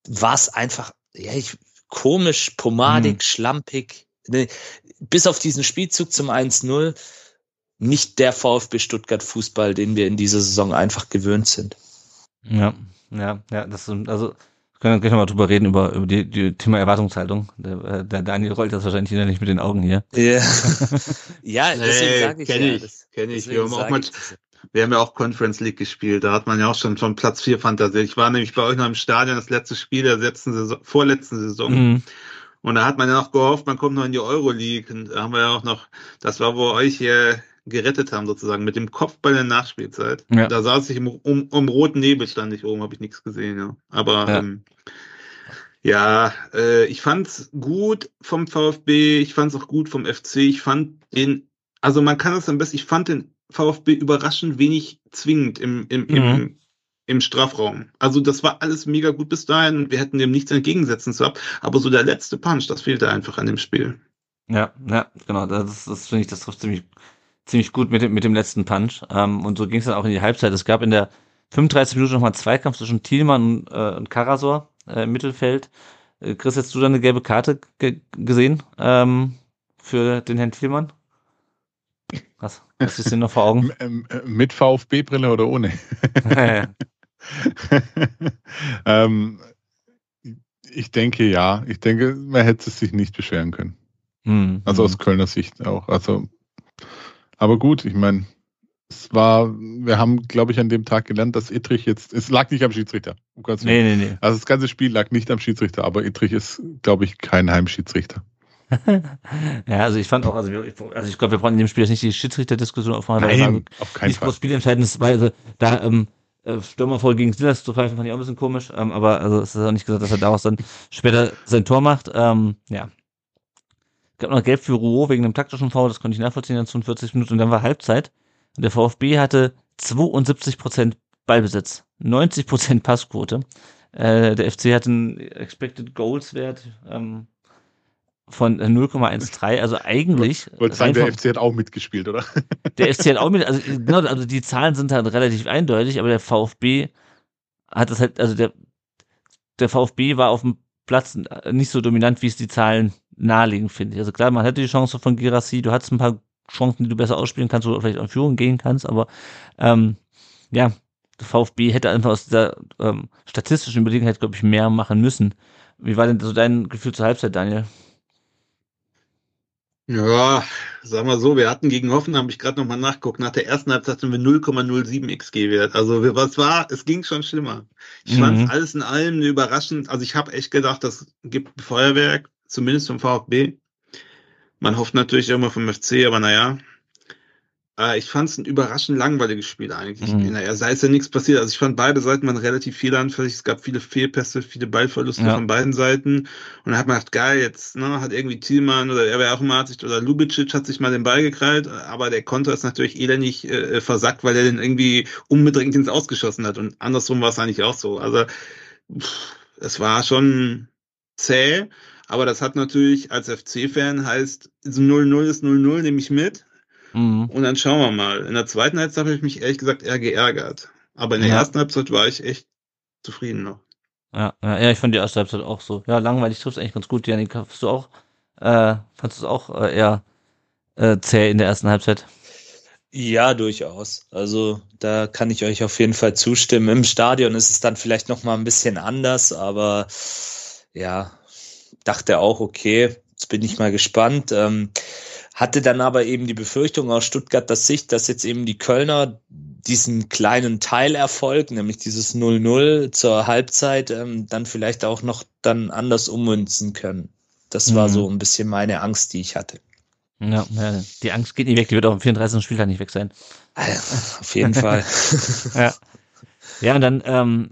war es einfach, ja, ich, komisch, pomadig, hm. schlampig. Ne, bis auf diesen Spielzug zum 1-0 nicht der VfB Stuttgart Fußball, den wir in dieser Saison einfach gewöhnt sind. Ja, ja, ja, das sind, also können wir gleich nochmal drüber reden, über, über die, die Thema Erwartungshaltung. Der, äh, der Daniel rollt das wahrscheinlich wieder nicht mit den Augen hier. Ja, ja [laughs] deswegen nee, sage ich kenn ja. Ich, das, kenn ich. Wir haben, auch mal, wir haben ja auch Conference League gespielt. Da hat man ja auch schon von Platz 4 fantasiert. Ich war nämlich bei euch noch im Stadion, das letzte Spiel der letzten Saison, vorletzten Saison. Mhm. Und da hat man ja noch gehofft, man kommt noch in die Euroleague. Und da haben wir ja auch noch, das war, wo euch hier gerettet haben, sozusagen, mit dem Kopfball in der Nachspielzeit. Ja. Da saß ich im, um, um roten Nebel, stand ich oben, habe ich nichts gesehen, ja. Aber ja, ähm, ja äh, ich fand's gut vom VfB, ich fand's auch gut vom FC, ich fand den, also man kann es am besten, ich fand den VfB überraschend wenig zwingend im, im, mhm. im im Strafraum. Also das war alles mega gut bis dahin. Wir hätten dem nichts entgegensetzen zu haben. Aber so der letzte Punch, das fehlte einfach an dem Spiel. Ja, ja, genau. Das, das finde ich, das trifft ziemlich ziemlich gut mit dem, mit dem letzten Punch. Ähm, und so ging es dann auch in die Halbzeit. Es gab in der 35 Minuten nochmal Zweikampf zwischen Thielmann und, äh, und Karasor äh, im Mittelfeld. Äh, Chris, hast du da eine gelbe Karte ge gesehen ähm, für den Herrn Thielmann? Was? Was ist denn noch vor Augen? [laughs] Ähm, äh, mit VfB-Brille oder ohne? [laughs] [laughs] ähm, ich denke ja. Ich denke, man hätte es sich nicht beschweren können. Hm, also aus hm. Kölner Sicht auch. Also aber gut, ich meine, es war, wir haben, glaube ich, an dem Tag gelernt, dass Ittrich jetzt, es lag nicht am Schiedsrichter. Um nee, nee, nee. Also das ganze Spiel lag nicht am Schiedsrichter, aber Ittrich ist, glaube ich, kein Heimschiedsrichter. [laughs] ja, also ich fand auch, also, wir, also ich glaube, wir brauchen in dem Spiel jetzt nicht die Schiedsrichterdiskussion aufmachen. Nein, also, auf keinen Fall. Nicht spielentscheidendes, weil also, da ähm, äh, Stürmer voll gegen Silas zu pfeifen, fand ich auch ein bisschen komisch, ähm, aber also es ist auch nicht gesagt, dass er daraus dann später sein Tor macht. Ähm, ja, gab noch Gelb für Rouault wegen einem taktischen Foul, das konnte ich nachvollziehen, dann 42 Minuten und dann war Halbzeit. Und der VfB hatte 72% Ballbesitz, 90% Passquote. Äh, der FC hatte einen Expected Goals Wert ähm, von 0,13. Also eigentlich. Ich wollte sagen, der FC hat auch mitgespielt, oder? Der FC hat auch [laughs] mit, also genau, also die Zahlen sind halt relativ eindeutig, aber der VfB hat das halt, also der, der VfB war auf dem Platz nicht so dominant, wie es die Zahlen nahelegen, finde ich. Also klar, man hätte die Chance von Girassi, du hattest ein paar Chancen, die du besser ausspielen kannst oder vielleicht in Führung gehen kannst, aber ähm, ja, der VfB hätte einfach aus dieser ähm, statistischen Überlegenheit, glaube ich, mehr machen müssen. Wie war denn so dein Gefühl zur Halbzeit, Daniel? Ja, sagen wir so, wir hatten gegen Hoffen, habe ich gerade nochmal nachguckt, nach der ersten Halbzeit hatten wir 0,07 XG-Wert. Also was war, es ging schon schlimmer. Ich mhm. fand alles in allem überraschend. Also ich habe echt gedacht, das gibt ein Feuerwerk, zumindest vom VfB. Man hofft natürlich immer vom FC, aber naja, äh, ich fand es ein überraschend langweiliges Spiel eigentlich. Mhm. Naja, sei es ja nichts passiert. Also ich fand beide Seiten waren relativ fehleranfällig. Es gab viele Fehlpässe, viele Ballverluste ja. von beiden Seiten. Und dann hat man gedacht, geil, jetzt ne, hat irgendwie Thielmann oder er wäre auch mal sich oder Lubicic hat sich mal den Ball gekrallt, aber der Konter ist natürlich elendig äh, versackt, weil er den irgendwie unbedingt ins Ausgeschossen hat. Und andersrum war es eigentlich auch so. Also pff, es war schon zäh. Aber das hat natürlich als FC-Fan heißt, 0-0 ist 0-0, nehme ich mit. Mhm. Und dann schauen wir mal. In der zweiten Halbzeit habe ich mich ehrlich gesagt eher geärgert. Aber in der ja. ersten Halbzeit war ich echt zufrieden noch. Ja, ja, ja ich fand die erste Halbzeit auch so. Ja, langweilig trifft eigentlich ganz gut. Janik, hast du auch, äh, fandest du es auch äh, eher äh, zäh in der ersten Halbzeit? Ja, durchaus. Also da kann ich euch auf jeden Fall zustimmen. Im Stadion ist es dann vielleicht noch mal ein bisschen anders, aber ja, dachte auch, okay, jetzt bin ich mal gespannt. Ähm, hatte dann aber eben die Befürchtung aus Stuttgarter Sicht, dass jetzt eben die Kölner diesen kleinen Teilerfolg, nämlich dieses 0-0 zur Halbzeit, ähm, dann vielleicht auch noch dann anders ummünzen können. Das war mhm. so ein bisschen meine Angst, die ich hatte. Ja, ja, die Angst geht nicht weg, die wird auch im 34. Spieltag nicht weg sein. Also, auf jeden Fall. [laughs] ja. ja, und dann ähm,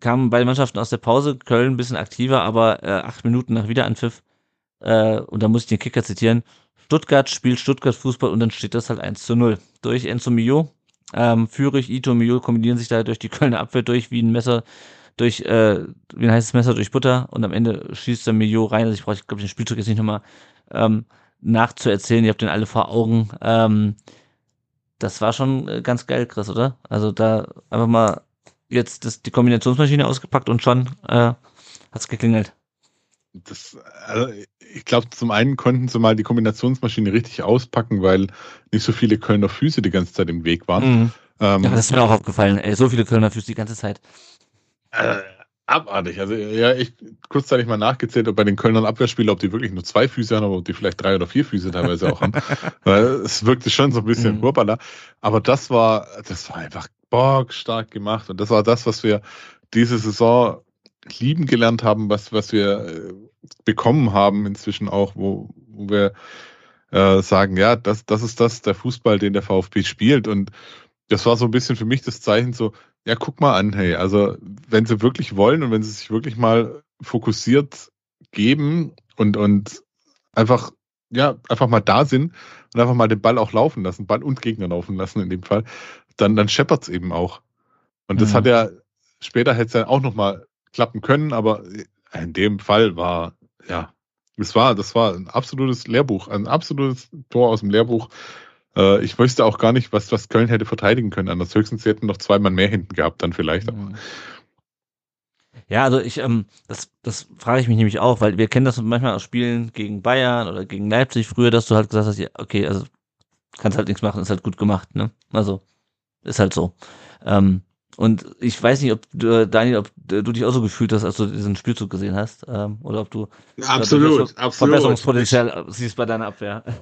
kamen beide Mannschaften aus der Pause, Köln ein bisschen aktiver, aber äh, acht Minuten nach Wiederanpfiff, äh, und da muss ich den Kicker zitieren, Stuttgart spielt Stuttgart Fußball und dann steht das halt 1 zu 0. Durch Enzo Mio, ähm, Führig, Ito, Mio kombinieren sich da durch die Kölner Abwehr durch wie ein Messer durch, äh, wie ein heißes Messer durch Butter und am Ende schießt der Mio rein. Also ich brauche, ich glaube, den Spielzug jetzt nicht nochmal ähm, nachzuerzählen. Ihr habt den alle vor Augen. Ähm, das war schon äh, ganz geil, Chris, oder? Also da einfach mal jetzt das, die Kombinationsmaschine ausgepackt und schon äh, hat's geklingelt. Das, also ich glaube, zum einen konnten sie mal die Kombinationsmaschine richtig auspacken, weil nicht so viele Kölner Füße die ganze Zeit im Weg waren. Mhm. Ähm, ja, das ist mir auch aufgefallen. Ey, so viele Kölner Füße die ganze Zeit. Äh, abartig. Also ja, ich kurzzeitig mal nachgezählt, ob bei den Kölnern Abwehrspielern, ob die wirklich nur zwei Füße haben, oder ob die vielleicht drei oder vier Füße teilweise auch haben. [laughs] Weil es wirkte schon so ein bisschen mhm. Hurbala. Aber das war, das war einfach bockstark gemacht. Und das war das, was wir diese Saison lieben gelernt haben, was, was wir äh, bekommen haben inzwischen auch, wo, wo wir äh, sagen, ja, das, das ist das, der Fußball, den der VfB spielt. Und das war so ein bisschen für mich das Zeichen so, ja, guck mal an, hey, also wenn sie wirklich wollen und wenn sie sich wirklich mal fokussiert geben und, und einfach, ja, einfach mal da sind und einfach mal den Ball auch laufen lassen, Ball und Gegner laufen lassen in dem Fall, dann, dann scheppert's eben auch. Und das mhm. hat ja, später hätte es ja auch nochmal klappen können, aber in dem Fall war, ja, es war, das war ein absolutes Lehrbuch, ein absolutes Tor aus dem Lehrbuch. Äh, ich wüsste auch gar nicht, was, was Köln hätte verteidigen können. Anders höchstens, sie hätten noch zwei Mann mehr hinten gehabt, dann vielleicht. Mhm. Ja, also ich, ähm, das, das frage ich mich nämlich auch, weil wir kennen das manchmal aus Spielen gegen Bayern oder gegen Leipzig früher, dass du halt gesagt hast, ja, okay, also kannst halt nichts machen, ist halt gut gemacht, ne? Also, ist halt so. Ähm, und ich weiß nicht, ob du, Daniel, ob du dich auch so gefühlt hast, als du diesen Spielzug gesehen hast, ähm, oder ob du absolut, absolut. Verbesserungspotenzial siehst bei deiner Abwehr. [laughs]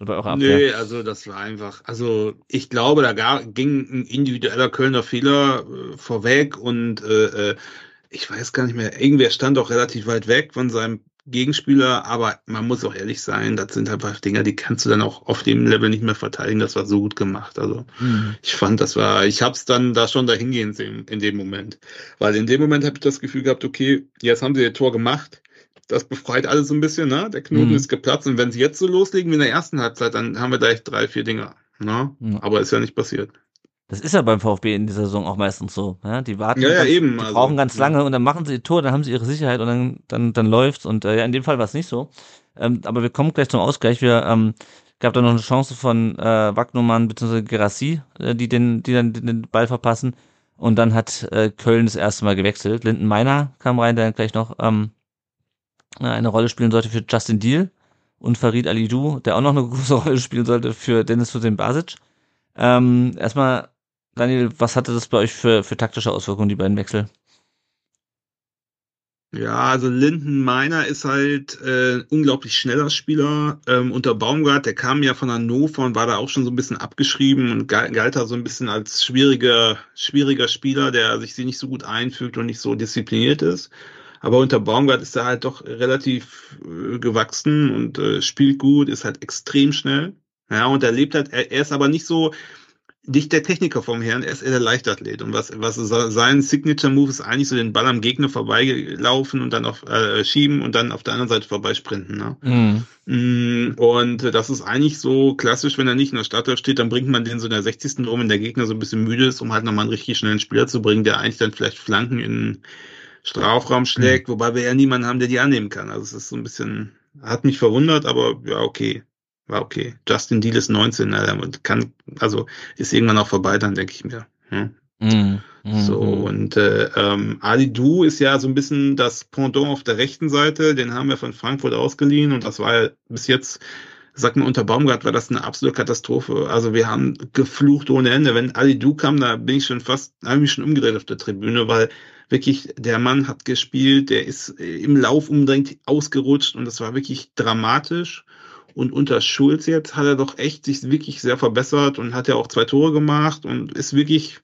Oder bei eurer Abwehr. Nee, also das war einfach, also ich glaube, da gar, ging ein individueller Kölner Fehler äh, vorweg und äh, äh ich weiß gar nicht mehr, irgendwer stand auch relativ weit weg von seinem Gegenspieler, aber man muss auch ehrlich sein, das sind einfach Dinger, die kannst du dann auch auf dem Level nicht mehr verteidigen. Das war so gut gemacht. Also mhm. ich fand, das war, ich hab's dann da schon dahingehend sehen in dem Moment. Weil in dem Moment habe ich das Gefühl gehabt, okay, jetzt haben sie ihr Tor gemacht. Das befreit alles so ein bisschen, ne? Der Knoten mhm. ist geplatzt. Und wenn sie jetzt so loslegen wie in der ersten Halbzeit, dann haben wir da echt drei, vier Dinger. Ne? Mhm. Aber ist ja nicht passiert. Das ist ja beim VfB in dieser Saison auch meistens so. Ja? Die warten, ja, ja, ganz, eben. die also, brauchen ganz lange und dann machen sie ihr Tor, dann haben sie ihre Sicherheit und dann, dann, dann läuft's. Und äh, ja, in dem Fall war es nicht so. Ähm, aber wir kommen gleich zum Ausgleich. Wir ähm, gab da noch eine Chance von äh, Wagnumann bzw. Gerassi, äh, die den, die dann den Ball verpassen. Und dann hat äh, Köln das erste Mal gewechselt. Linden Meiner kam rein, der gleich noch ähm, eine Rolle spielen sollte für Justin Deal und Farid Alidou, der auch noch eine [laughs] große Rolle spielen sollte für Dennis Hussein Basic. Ähm, erstmal Daniel, was hatte das bei euch für, für taktische Auswirkungen, die beiden Wechsel? Ja, also Linden Meiner ist halt äh, unglaublich schneller Spieler. Ähm, unter Baumgart, der kam ja von Hannover und war da auch schon so ein bisschen abgeschrieben und galt da so ein bisschen als schwieriger, schwieriger Spieler, der sich sie nicht so gut einfügt und nicht so diszipliniert ist. Aber unter Baumgart ist er halt doch relativ äh, gewachsen und äh, spielt gut, ist halt extrem schnell. Ja, und er lebt halt, er, er ist aber nicht so, nicht der Techniker vom Herrn, er ist eher der Leichtathlet. Und was, was sein Signature-Move ist eigentlich so den Ball am Gegner vorbeigelaufen und dann auf äh, schieben und dann auf der anderen Seite vorbeisprinten. Ne? Mhm. Mm, und das ist eigentlich so klassisch, wenn er nicht in der Startelf steht, dann bringt man den so in der 60. um, wenn der Gegner so ein bisschen müde ist, um halt nochmal einen richtig schnellen Spieler zu bringen, der eigentlich dann vielleicht Flanken in Strafraum schlägt, mhm. wobei wir ja niemanden haben, der die annehmen kann. Also es ist so ein bisschen, hat mich verwundert, aber ja, okay war okay. Justin Deal ist 19, und kann, also ist irgendwann auch vorbei, dann denke ich mir. Hm? Mm, mm, so, mm. und äh, ähm, Ali Du ist ja so ein bisschen das Pendant auf der rechten Seite, den haben wir von Frankfurt ausgeliehen und das war ja bis jetzt, sag mal, unter Baumgart war das eine absolute Katastrophe. Also wir haben geflucht ohne Ende. Wenn Ali Du kam, da bin ich schon fast, habe ich mich schon umgedreht auf der Tribüne, weil wirklich der Mann hat gespielt, der ist im Lauf umdrängt ausgerutscht und das war wirklich dramatisch. Und unter Schulz jetzt hat er doch echt sich wirklich sehr verbessert und hat ja auch zwei Tore gemacht und ist wirklich,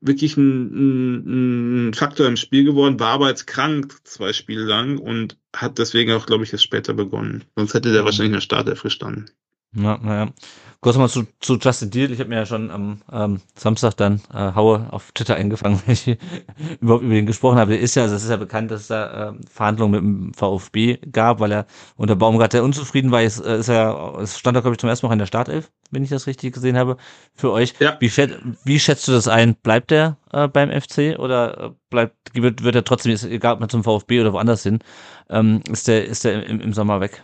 wirklich ein, ein, Faktor im Spiel geworden, war aber jetzt krank zwei Spiele lang und hat deswegen auch, glaube ich, jetzt später begonnen. Sonst hätte der wahrscheinlich in der Startelf gestanden. Ja, naja. Kurz mal zu, zu Justin Deal. Ich habe mir ja schon am ähm, Samstag dann äh, Haue auf Twitter eingefangen, [laughs] wenn ich überhaupt über ihn gesprochen habe. Der ist ja, also es ist ja bekannt, dass es da äh, Verhandlungen mit dem VfB gab, weil er unter Baumgart sehr unzufrieden war. Jetzt äh, ist er, es stand da, glaube ich, zum ersten Mal in der Startelf, wenn ich das richtig gesehen habe, für euch. Ja. Wie, schätzt, wie schätzt du das ein? Bleibt er äh, beim FC oder äh, bleibt, wird, wird er trotzdem, egal ob man zum VfB oder woanders hin, ähm, ist der, ist der im, im Sommer weg?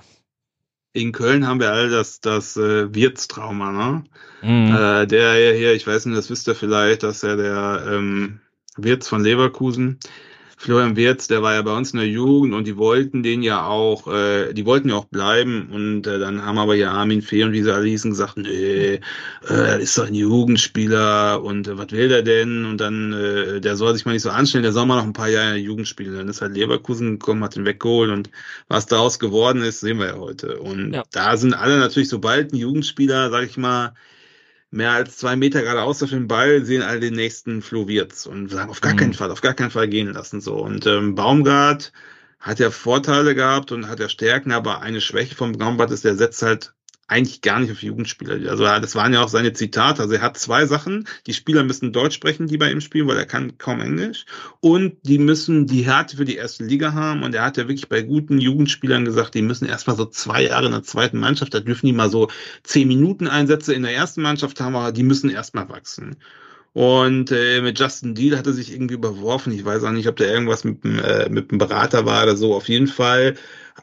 In Köln haben wir all das, das äh, Wirtstrauma, ne? Mhm. Äh, der hier, ich weiß nicht, das wisst ihr vielleicht, dass er der ähm, Wirtz von Leverkusen, Florian Wirtz, der war ja bei uns in der Jugend und die wollten den ja auch, äh, die wollten ja auch bleiben und äh, dann haben aber ja Armin Fee und wie sie alle hießen gesagt, nee, äh, er ist doch ein Jugendspieler und äh, was will der denn? Und dann, äh, der soll sich mal nicht so anstellen, der soll mal noch ein paar Jahre Jugend spielen. Dann ist halt Leverkusen gekommen, hat den weggeholt und was daraus geworden ist, sehen wir ja heute. Und ja. da sind alle natürlich, sobald ein Jugendspieler, sag ich mal, mehr als zwei Meter geradeaus auf den Ball, sehen alle den nächsten Flo Wirtz und sagen, auf gar mhm. keinen Fall, auf gar keinen Fall gehen lassen. So. Und ähm, Baumgart hat ja Vorteile gehabt und hat ja Stärken, aber eine Schwäche von Baumgart ist, der setzt halt eigentlich gar nicht auf Jugendspieler. Also das waren ja auch seine Zitate. Also er hat zwei Sachen. Die Spieler müssen Deutsch sprechen, die bei ihm spielen, weil er kann kaum Englisch. Und die müssen die Härte für die erste Liga haben. Und er hat ja wirklich bei guten Jugendspielern gesagt, die müssen erstmal so zwei Jahre in der zweiten Mannschaft, da dürfen die mal so zehn Minuten Einsätze in der ersten Mannschaft haben, aber die müssen erstmal wachsen. Und äh, mit Justin Deal hat er sich irgendwie überworfen. Ich weiß auch nicht, ob da irgendwas mit, äh, mit dem Berater war oder so. Auf jeden Fall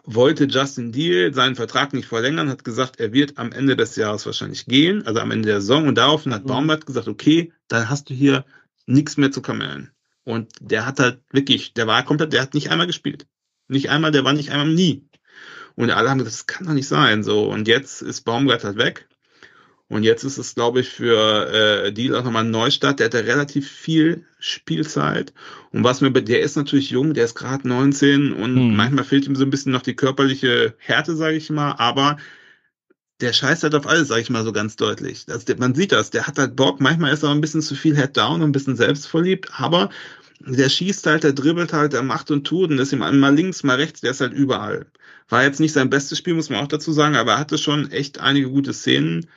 wollte Justin Deal seinen Vertrag nicht verlängern, hat gesagt, er wird am Ende des Jahres wahrscheinlich gehen, also am Ende der Saison. Und daraufhin hat mhm. Baumgart gesagt, okay, dann hast du hier nichts mehr zu kamellen. Und der hat halt wirklich, der war komplett, der hat nicht einmal gespielt. Nicht einmal, der war nicht einmal nie. Und alle haben gesagt, das kann doch nicht sein. So, und jetzt ist Baumgart halt weg. Und jetzt ist es, glaube ich, für äh, Deal auch nochmal ein Neustart. Der hatte relativ viel Spielzeit. Und was mir, der ist natürlich jung, der ist gerade 19 und hm. manchmal fehlt ihm so ein bisschen noch die körperliche Härte, sage ich mal. Aber der scheißt halt auf alles, sage ich mal so ganz deutlich. Das, man sieht das, der hat halt Bock. Manchmal ist er ein bisschen zu viel Head down und ein bisschen selbstverliebt, aber der schießt halt, der dribbelt halt, der macht und tut und ist ihm mal links, mal rechts, der ist halt überall. War jetzt nicht sein bestes Spiel, muss man auch dazu sagen, aber er hatte schon echt einige gute Szenen.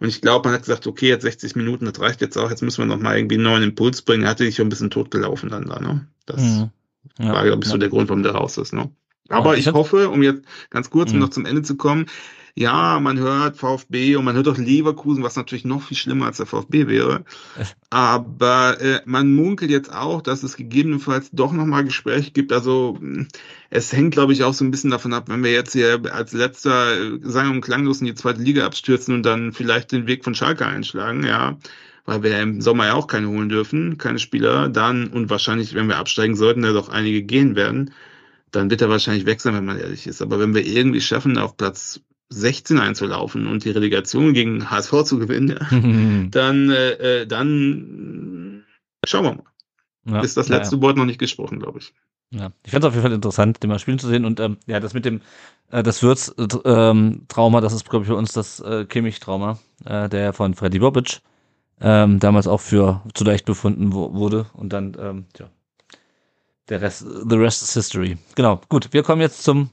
Und ich glaube, man hat gesagt, okay, jetzt 60 Minuten, das reicht jetzt auch, jetzt müssen wir noch mal irgendwie einen neuen Impuls bringen. Er hatte sich schon ein bisschen totgelaufen dann da, ne? Das mhm. ja, war, glaube ich, so der Grund, warum der raus ist, ne? Aber ich hoffe, um jetzt ganz kurz, um mhm. noch zum Ende zu kommen, ja, man hört VfB und man hört auch Leverkusen, was natürlich noch viel schlimmer als der VfB wäre. Aber äh, man munkelt jetzt auch, dass es gegebenenfalls doch nochmal Gespräche gibt. Also es hängt, glaube ich, auch so ein bisschen davon ab, wenn wir jetzt hier als letzter äh, sagen und klanglos in die zweite Liga abstürzen und dann vielleicht den Weg von Schalke einschlagen, ja weil wir im Sommer ja auch keine holen dürfen, keine Spieler, dann und wahrscheinlich, wenn wir absteigen sollten, da doch einige gehen werden, dann wird er wahrscheinlich weg sein, wenn man ehrlich ist. Aber wenn wir irgendwie schaffen, auf Platz 16 einzulaufen und die Relegation gegen HSV zu gewinnen, [laughs] dann, äh, äh, dann schauen wir mal. ja. ist das letzte ja, Wort noch nicht gesprochen, glaube ich. Ja, ich fände es auf jeden Fall interessant, den mal spielen zu sehen. Und ähm, ja, das mit dem äh, das Würz-Trauma, ähm, das ist, glaube ich, für uns das äh, Kimmich-Trauma, äh, der von Freddy Bobic ähm, damals auch für zu leicht befunden wo, wurde. Und dann, ähm, ja, der Rest, the rest is history. Genau, gut, wir kommen jetzt zum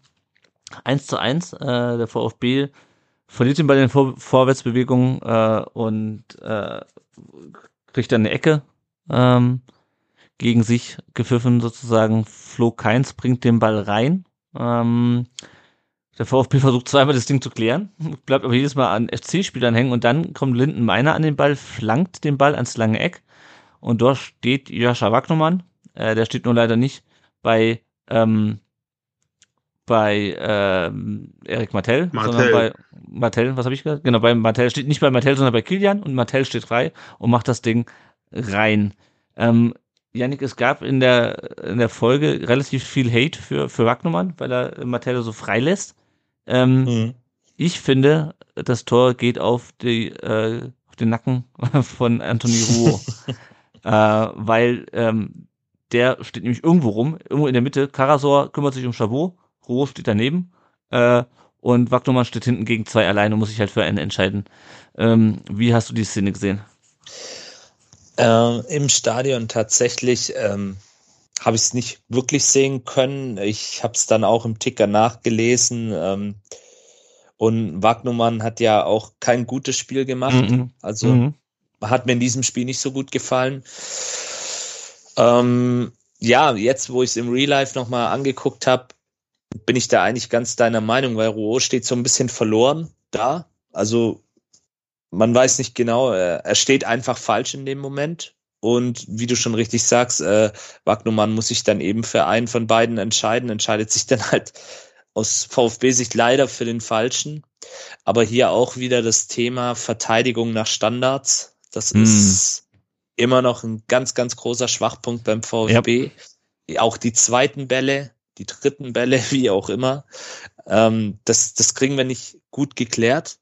1 zu 1. Äh, der VfB verliert ihn bei den Vor Vorwärtsbewegungen äh, und äh, kriegt dann eine Ecke ähm, gegen sich gepfiffen sozusagen. Flo Keins bringt den Ball rein. Ähm, der VfB versucht zweimal das Ding zu klären, [laughs] bleibt aber jedes Mal an FC-Spielern hängen und dann kommt Linden Meiner an den Ball, flankt den Ball ans lange Eck und dort steht Joscha Wagnermann. Äh, der steht nur leider nicht bei ähm, bei ähm, Erik Martell, Martell, sondern bei Martell, was habe ich gesagt? Genau, bei Martell steht nicht bei Martell, sondern bei Kilian und Martell steht frei und macht das Ding rein. Ähm, Janik, es gab in der, in der Folge relativ viel Hate für, für Wagnermann, weil er Martell so frei lässt. Ähm, mhm. Ich finde, das Tor geht auf, die, äh, auf den Nacken [laughs] von Anthony Ruo. [laughs] äh, weil ähm, der steht nämlich irgendwo rum, irgendwo in der Mitte. Karasor kümmert sich um Chabot, Ruo steht daneben äh, und Wagnermann steht hinten gegen zwei alleine und muss sich halt für einen entscheiden. Ähm, wie hast du die Szene gesehen? Äh, Im Stadion tatsächlich ähm, habe ich es nicht wirklich sehen können. Ich habe es dann auch im Ticker nachgelesen. Ähm, und Wagnumann hat ja auch kein gutes Spiel gemacht. Mhm. Also mhm. hat mir in diesem Spiel nicht so gut gefallen. Ähm, ja, jetzt, wo ich es im Real Life nochmal angeguckt habe, bin ich da eigentlich ganz deiner Meinung, weil Rouault steht so ein bisschen verloren da. Also man weiß nicht genau, er steht einfach falsch in dem Moment. Und wie du schon richtig sagst, äh, Wagnumann muss sich dann eben für einen von beiden entscheiden, entscheidet sich dann halt aus VfB-Sicht leider für den Falschen. Aber hier auch wieder das Thema Verteidigung nach Standards. Das hm. ist immer noch ein ganz, ganz großer Schwachpunkt beim VfB. Ja. Auch die zweiten Bälle, die dritten Bälle, [laughs] wie auch immer. Ähm, das, das kriegen wir nicht gut geklärt.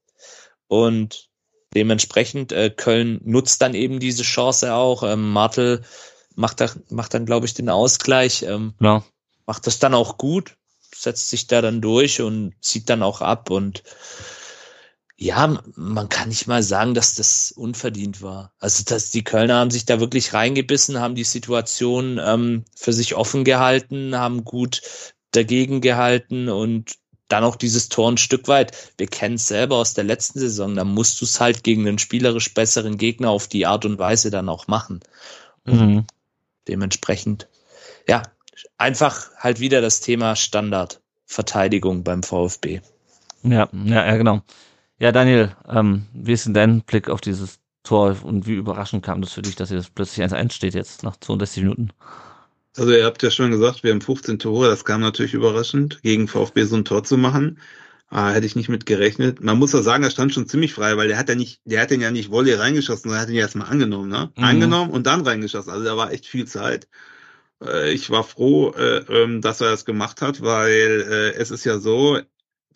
Und Dementsprechend, äh, Köln nutzt dann eben diese Chance auch. Ähm, Martel macht, da, macht dann, glaube ich, den Ausgleich. Ähm, ja. Macht das dann auch gut, setzt sich da dann durch und zieht dann auch ab. Und ja, man kann nicht mal sagen, dass das unverdient war. Also, dass die Kölner haben sich da wirklich reingebissen, haben die Situation ähm, für sich offen gehalten, haben gut dagegen gehalten und dann auch dieses Tor ein Stück weit. Wir kennen es selber aus der letzten Saison, da musst du es halt gegen einen spielerisch besseren Gegner auf die Art und Weise dann auch machen. Mhm. Dementsprechend, ja, einfach halt wieder das Thema Standardverteidigung beim VfB. Ja, ja, ja, genau. Ja, Daniel, ähm, wie ist denn dein Blick auf dieses Tor und wie überraschend kam das für dich, dass jetzt plötzlich 1-1 steht jetzt nach 62 Minuten? Also ihr habt ja schon gesagt, wir haben 15 Tore, das kam natürlich überraschend, gegen VfB so ein Tor zu machen. Ah, hätte ich nicht mit gerechnet. Man muss ja sagen, er stand schon ziemlich frei, weil der hat ja nicht, der hat den ja nicht Volley reingeschossen, sondern hat ihn ja erstmal angenommen, ne? Mhm. Angenommen und dann reingeschossen. Also da war echt viel Zeit. Äh, ich war froh, äh, ähm, dass er das gemacht hat, weil äh, es ist ja so,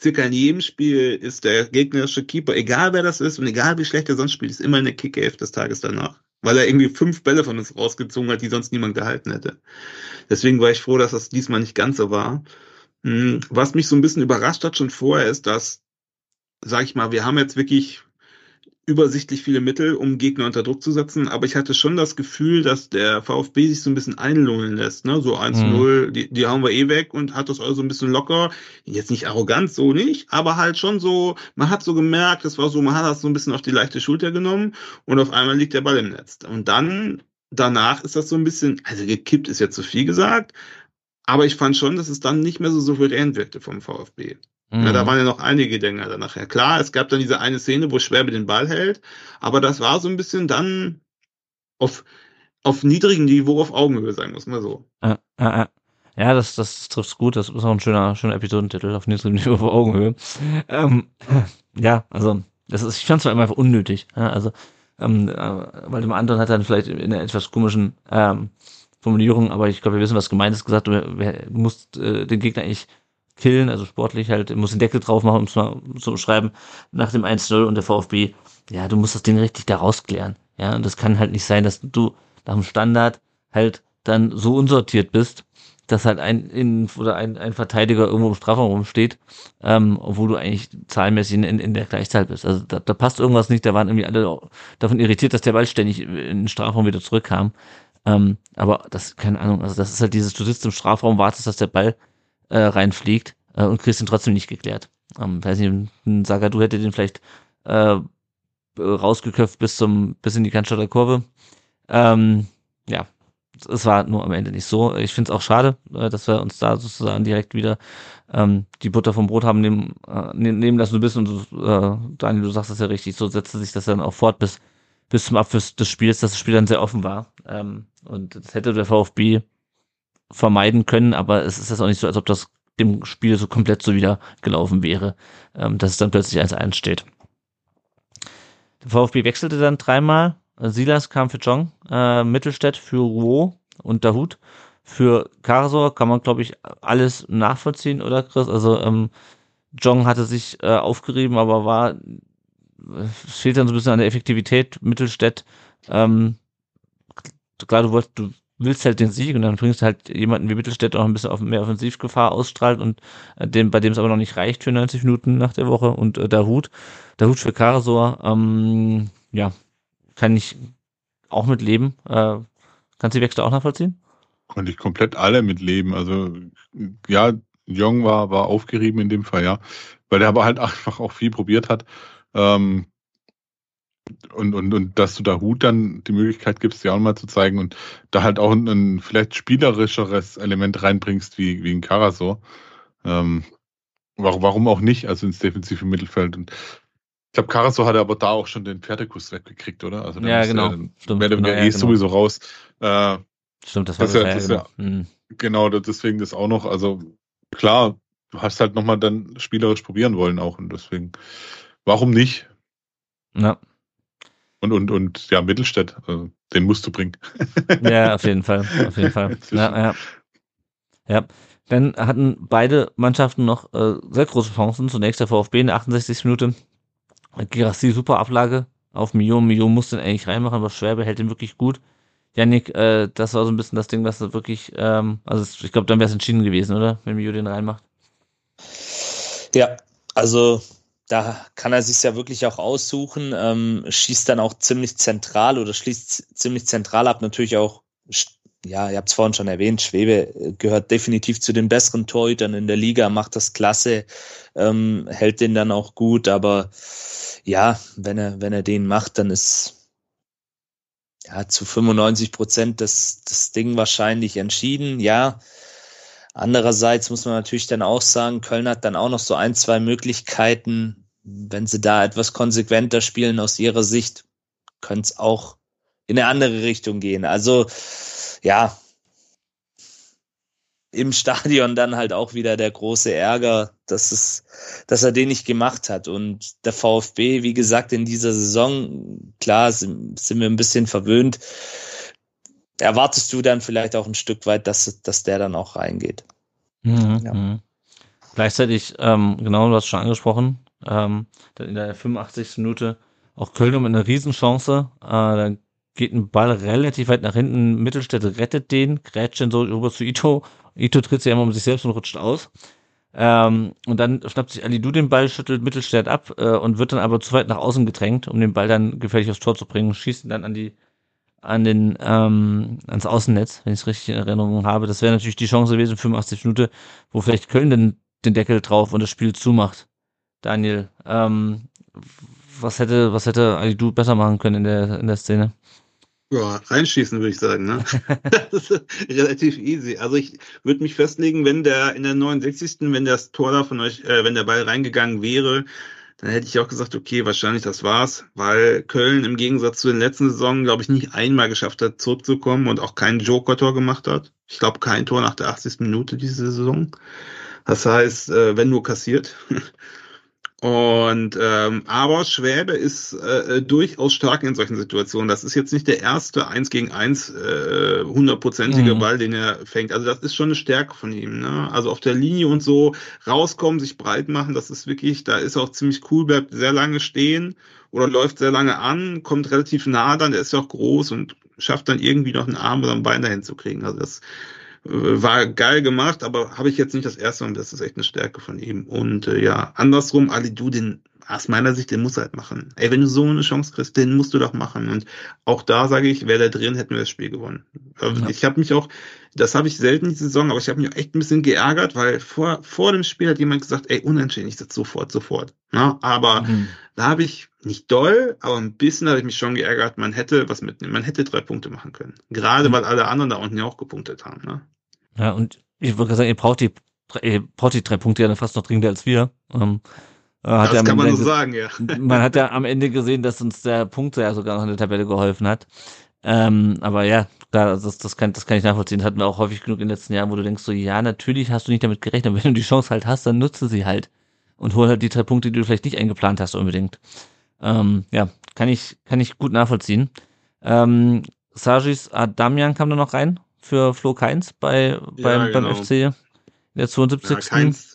circa in jedem Spiel ist der gegnerische Keeper, egal wer das ist und egal wie schlecht er sonst spielt, ist immer eine Kick-Elf des Tages danach weil er irgendwie fünf Bälle von uns rausgezogen hat, die sonst niemand gehalten hätte. Deswegen war ich froh, dass das diesmal nicht ganz so war. Hm, was mich so ein bisschen überrascht hat schon vorher ist, dass, sag ich mal, wir haben jetzt wirklich übersichtlich viele Mittel, um Gegner unter Druck zu setzen, aber ich hatte schon das Gefühl, dass der VfB sich so ein bisschen einlullen lässt, ne? So 1-0, mhm. die, die hauen wir eh weg und hat das also ein bisschen locker. Jetzt nicht arrogant, so nicht, aber halt schon so, man hat so gemerkt, das war so, man hat das so ein bisschen auf die leichte Schulter genommen und auf einmal liegt der Ball im Netz. Und dann, danach ist das so ein bisschen, also gekippt ist jetzt zu viel gesagt, aber ich fand schon, dass es dann nicht mehr so souverän wirkte vom VfB. Mhm. Ja, da waren ja noch einige Dinger dann nachher. Klar, es gab dann diese eine Szene, wo Schwerbe den Ball hält, aber das war so ein bisschen dann auf, auf niedrigem Niveau auf Augenhöhe, sagen wir es mal so. Ja, ja, ja. das, das trifft's gut. Das ist auch ein schöner, schöner Episodentitel auf niedrigem [laughs] Niveau auf Augenhöhe. Ähm, ja, also, das ist, ich fand es einfach unnötig. Ja, also, ähm, äh, weil dem anderen hat dann vielleicht in einer etwas komischen ähm, Formulierung, aber ich glaube, wir wissen, was gemeint ist, gesagt, du, du musst äh, den Gegner eigentlich killen, also sportlich halt, muss den Deckel drauf machen, um es mal zu schreiben, nach dem 1-0 und der VfB, ja, du musst das Ding richtig da rausklären. Ja, und das kann halt nicht sein, dass du nach dem Standard halt dann so unsortiert bist, dass halt ein in, oder ein, ein Verteidiger irgendwo im Strafraum rumsteht, ähm, obwohl du eigentlich zahlenmäßig in, in, in der Gleichzahl bist. Also da, da passt irgendwas nicht, da waren irgendwie alle davon irritiert, dass der Ball ständig in den Strafraum wieder zurückkam. Ähm, aber das, keine Ahnung, also das ist halt dieses, du sitzt im Strafraum, wartest, dass der Ball äh, reinfliegt äh, und kriegst ihn trotzdem nicht geklärt. Ähm, weiß nicht, Saga, du hätte den vielleicht äh, rausgeköpft bis zum, bis in die Cannstatter Kurve. Ähm, ja, es war nur am Ende nicht so. Ich finde es auch schade, äh, dass wir uns da sozusagen direkt wieder ähm, die Butter vom Brot haben nehmen, äh, ne-, nehmen lassen du bist und du, äh, Daniel, du sagst das ja richtig, so setzte sich das dann auch fort bis, bis zum Abschluss des Spiels, dass das Spiel dann sehr offen war. Ähm, und das hätte der VfB vermeiden können, aber es ist jetzt auch nicht so, als ob das dem Spiel so komplett so wieder gelaufen wäre, ähm, dass es dann plötzlich 1-1 steht. Der VfB wechselte dann dreimal, Silas kam für Jong, äh, Mittelstädt für Ruo und Dahut. Für Karsor kann man, glaube ich, alles nachvollziehen, oder Chris? Also ähm, Jong hatte sich äh, aufgerieben, aber war es fehlt dann so ein bisschen an der Effektivität. Mittelstädt, ähm, klar, du, wolltest, du willst halt den Sieg und dann bringst du halt jemanden wie Mittelstädt auch ein bisschen auf mehr Offensivgefahr ausstrahlt und äh, dem, bei dem es aber noch nicht reicht für 90 Minuten nach der Woche und äh, Dahut, Dahut für Karasor, ähm, ja, kann ich auch mit leben. Äh, kannst du die Wechsel auch nachvollziehen? Konnte ich komplett alle mitleben. Also ja, Jong war, war aufgerieben in dem Fall, ja. Weil der aber halt [laughs] einfach auch viel probiert hat. Ähm, und, und, und dass du da Hut dann die Möglichkeit gibst, dir auch mal zu zeigen und da halt auch ein, ein vielleicht spielerischeres Element reinbringst wie, wie ein Karasor. Ähm, warum, warum auch nicht, also ins defensive Mittelfeld. Und ich glaube, Carasso hatte aber da auch schon den Pferdekuss weggekriegt, oder? Also ja, genau. Ja, Stimmt, wäre genau, eh genau. sowieso raus. Äh, Stimmt, das war das, ja, das genau. Ja, mhm. genau, deswegen das auch noch. Also klar, du hast halt nochmal dann spielerisch probieren wollen auch und deswegen, warum nicht? Ja. Und, und, und ja, Mittelstädt, also, den musst du bringen. ja, auf jeden Fall. Auf jeden Fall. [laughs] Ja, ja. ja. Dann hatten beide Mannschaften noch äh, sehr große Chancen. Zunächst der VfB in der 68. Minute Girassi super Ablage auf Mio. Mio muss den eigentlich reinmachen, aber Schwerbe hält den wirklich gut. Yannick, äh, das war so ein bisschen das Ding, was wirklich, ähm, also ich glaube, dann wäre es entschieden gewesen, oder? Wenn Mio den reinmacht. Ja, also da kann er sich ja wirklich auch aussuchen, ähm, schießt dann auch ziemlich zentral oder schließt ziemlich zentral ab. Natürlich auch, ja, ihr habt es vorhin schon erwähnt, Schwebe gehört definitiv zu den besseren Torhütern in der Liga, macht das klasse, ähm, hält den dann auch gut, aber ja, wenn er, wenn er den macht, dann ist ja zu 95 Prozent das, das Ding wahrscheinlich entschieden. Ja. Andererseits muss man natürlich dann auch sagen, Köln hat dann auch noch so ein, zwei Möglichkeiten. Wenn sie da etwas konsequenter spielen aus ihrer Sicht, könnte es auch in eine andere Richtung gehen. Also, ja, im Stadion dann halt auch wieder der große Ärger, dass es, dass er den nicht gemacht hat. Und der VfB, wie gesagt, in dieser Saison, klar, sind, sind wir ein bisschen verwöhnt. Erwartest du dann vielleicht auch ein Stück weit, dass, dass der dann auch reingeht? Mhm, ja. Mhm. Gleichzeitig, ähm, genau, du hast schon angesprochen, ähm, in der 85. Minute auch Köln um eine Riesenchance. Äh, dann geht ein Ball relativ weit nach hinten. Mittelstädt rettet den, grätscht den so rüber zu Ito Ito tritt sich einmal um sich selbst und rutscht aus. Ähm, und dann schnappt sich Ali Du den Ball, schüttelt Mittelstädt ab äh, und wird dann aber zu weit nach außen gedrängt, um den Ball dann gefährlich aufs Tor zu bringen, schießt ihn dann an die an den ähm, ans Außennetz, wenn ich es richtig in Erinnerung habe. Das wäre natürlich die Chance gewesen, 85 Minuten, wo vielleicht Köln den, den Deckel drauf und das Spiel zumacht. Daniel, ähm, was hätte was hätte Ali Du besser machen können in der in der Szene? Ja, reinschießen würde ich sagen. Ne? [laughs] das ist relativ easy. Also ich würde mich festlegen, wenn der in der 69. wenn das Tor da von euch, äh, wenn der Ball reingegangen wäre, dann hätte ich auch gesagt, okay, wahrscheinlich das war's, weil Köln im Gegensatz zu den letzten Saisonen, glaube ich, nicht einmal geschafft hat, zurückzukommen und auch kein Joker-Tor gemacht hat. Ich glaube, kein Tor nach der 80. Minute diese Saison. Das heißt, äh, wenn nur kassiert. Und ähm, aber Schwäbe ist äh, äh, durchaus stark in solchen Situationen. Das ist jetzt nicht der erste eins gegen eins äh, hundertprozentige mhm. Ball, den er fängt. Also das ist schon eine Stärke von ihm. Ne? Also auf der Linie und so rauskommen, sich breit machen, das ist wirklich, da ist auch ziemlich cool, bleibt sehr lange stehen oder läuft sehr lange an, kommt relativ nah dann, der ist ja auch groß und schafft dann irgendwie noch einen Arm oder ein Bein dahin zu kriegen. Also das äh, war geil gemacht, aber habe ich jetzt nicht das erste Mal. Das ist echt eine Stärke von ihm. Und äh, ja, andersrum, Ali Du, den aus meiner Sicht, den muss er halt machen. Ey, wenn du so eine Chance kriegst, den musst du doch machen. Und auch da sage ich, wäre der drin, hätten wir das Spiel gewonnen. Ja. Ich habe mich auch, das habe ich selten die Saison, aber ich habe mich auch echt ein bisschen geärgert, weil vor, vor dem Spiel hat jemand gesagt, ey, unentschieden, ich sag sofort, sofort. Na, aber mhm. da habe ich nicht doll, aber ein bisschen habe ich mich schon geärgert, man hätte was mitnehmen, man hätte drei Punkte machen können. Gerade mhm. weil alle anderen da unten ja auch gepunktet haben. Ne? Ja, und ich würde sagen, ihr braucht die, ihr braucht die drei Punkte ja fast noch dringender als wir. Ähm, äh, hat das kann man so sagen, ja. [laughs] Man hat ja am Ende gesehen, dass uns der Punkt ja sogar noch in der Tabelle geholfen hat. Ähm, aber ja, klar, das, das, kann, das kann ich nachvollziehen. Das hatten wir auch häufig genug in den letzten Jahren, wo du denkst so, ja, natürlich hast du nicht damit gerechnet, aber wenn du die Chance halt hast, dann nutze sie halt. Und hol halt die drei Punkte, die du vielleicht nicht eingeplant hast unbedingt. Ähm, ja, kann ich, kann ich gut nachvollziehen. Ähm, Sajis Adamian kam da noch rein für Flo Keins bei, beim, ja, genau. beim FC in der 72. Ja, Keins,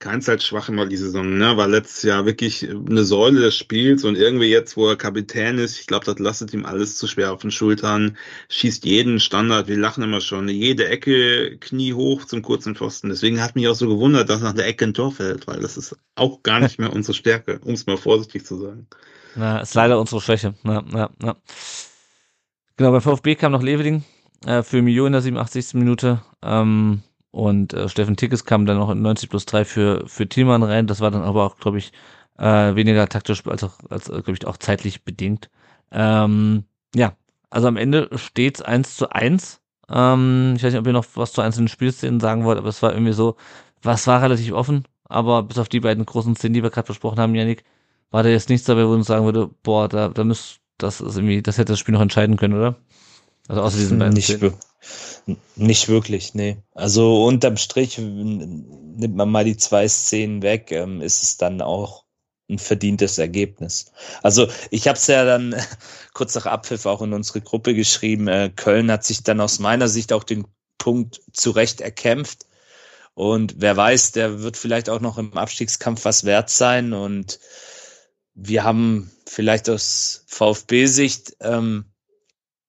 Keins halt schwach immer die Saison, ne? War letztes Jahr wirklich eine Säule des Spiels und irgendwie jetzt, wo er Kapitän ist, ich glaube, das lastet ihm alles zu schwer auf den Schultern, schießt jeden Standard, wir lachen immer schon, jede Ecke Knie hoch zum kurzen Pfosten. Deswegen hat mich auch so gewundert, dass nach der Ecke ein Tor fällt, weil das ist auch gar nicht mehr unsere Stärke, um es mal vorsichtig zu sagen. Na, ist leider unsere Schwäche. Na, na, na. Genau, beim VfB kam noch Leveling äh, für Mio in der 87. Minute. Ähm, und äh, Steffen Tickes kam dann noch in 90 plus 3 für, für Thielmann rein. Das war dann aber auch, glaube ich, äh, weniger taktisch als auch, als, äh, glaube ich, auch zeitlich bedingt. Ähm, ja, also am Ende steht's eins zu eins. Ähm, ich weiß nicht, ob ihr noch was zu einzelnen Spielszenen sagen wollt, aber es war irgendwie so, was war relativ offen, aber bis auf die beiden großen Szenen, die wir gerade besprochen haben, Janik, war da jetzt nichts dabei, wo man sagen würde, boah, da, da müsst, das ist irgendwie, das hätte das Spiel noch entscheiden können, oder? Also außer diesen beiden nicht, Szenen. Nicht wirklich, nee. Also unterm Strich nimmt man mal die zwei Szenen weg, ähm, ist es dann auch ein verdientes Ergebnis. Also ich habe es ja dann [laughs] kurz nach Abpfiff auch in unsere Gruppe geschrieben. Äh, Köln hat sich dann aus meiner Sicht auch den Punkt zurecht erkämpft. Und wer weiß, der wird vielleicht auch noch im Abstiegskampf was wert sein. Und wir haben vielleicht aus VfB-Sicht ähm,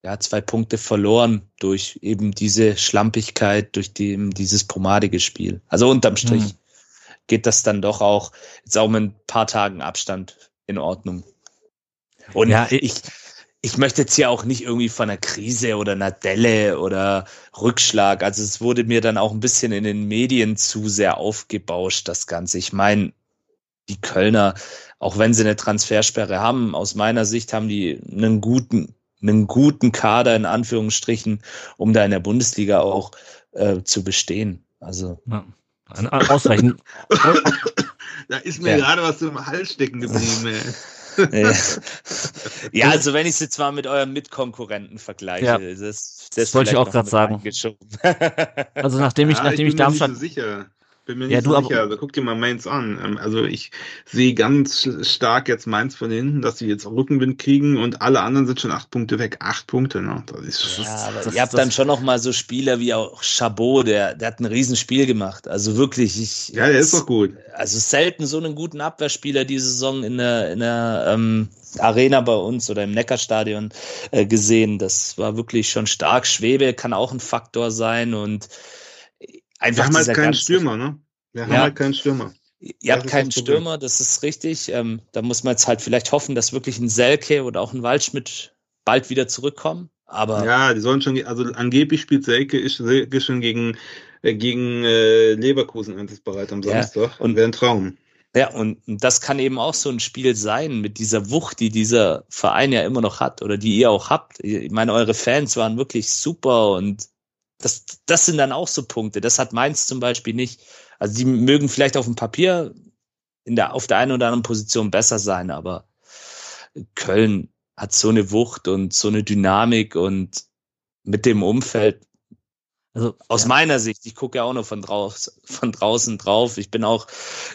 ja, zwei Punkte verloren durch eben diese Schlampigkeit, durch die, dieses pomadige Spiel. Also unterm Strich mhm. geht das dann doch auch jetzt auch mit ein paar Tagen Abstand in Ordnung. Und ja, ich, ich möchte jetzt hier auch nicht irgendwie von einer Krise oder einer Delle oder Rückschlag. Also es wurde mir dann auch ein bisschen in den Medien zu sehr aufgebauscht, das Ganze. Ich meine, die Kölner, auch wenn sie eine Transfersperre haben, aus meiner Sicht haben die einen guten, einen guten Kader in Anführungsstrichen, um da in der Bundesliga auch äh, zu bestehen. Also ja. ausreichend. da ist mir ja. gerade was im Hals stecken geblieben. Ey. ja, [laughs] also wenn ich es jetzt mal mit eurem Mitkonkurrenten vergleiche, ja. das, das, das wollte ich auch gerade sagen. also nachdem ich, ja, nachdem ich, ich Darmstadt, so sicher. Bin mir nicht ja, du sicher. Also guck dir mal Mainz an. Ähm, also ich sehe ganz stark jetzt Mainz von hinten, dass sie jetzt Rückenwind kriegen und alle anderen sind schon acht Punkte weg. Acht Punkte, ne? Das ist, ja, aber das, ihr habt das, dann schon noch mal so Spieler wie auch Chabot, der, der hat ein Riesenspiel gemacht. Also wirklich, ich. Ja, der ist doch gut. Also selten so einen guten Abwehrspieler diese Saison in der, in der ähm, Arena bei uns oder im Neckarstadion äh, gesehen. Das war wirklich schon stark. Schwebe kann auch ein Faktor sein und Einfach wir haben halt keinen Stürmer, ne? Wir haben ja. halt keinen Stürmer. Ihr habt keinen Stürmer, das ist richtig. Ähm, da muss man jetzt halt vielleicht hoffen, dass wirklich ein Selke oder auch ein Waldschmidt bald wieder zurückkommen. Aber ja, die sollen schon, also angeblich spielt Selke, ist Selke schon gegen, äh, gegen äh, Leverkusen einsatzbereit am Samstag. Ja, und wäre ein Traum. Ja, und das kann eben auch so ein Spiel sein mit dieser Wucht, die dieser Verein ja immer noch hat oder die ihr auch habt. Ich meine, eure Fans waren wirklich super und das, das sind dann auch so Punkte. Das hat Mainz zum Beispiel nicht. Also die mögen vielleicht auf dem Papier in der, auf der einen oder anderen Position besser sein, aber Köln hat so eine Wucht und so eine Dynamik und mit dem Umfeld. Also aus ja. meiner Sicht, ich gucke ja auch nur von, draus, von draußen drauf. Ich bin auch,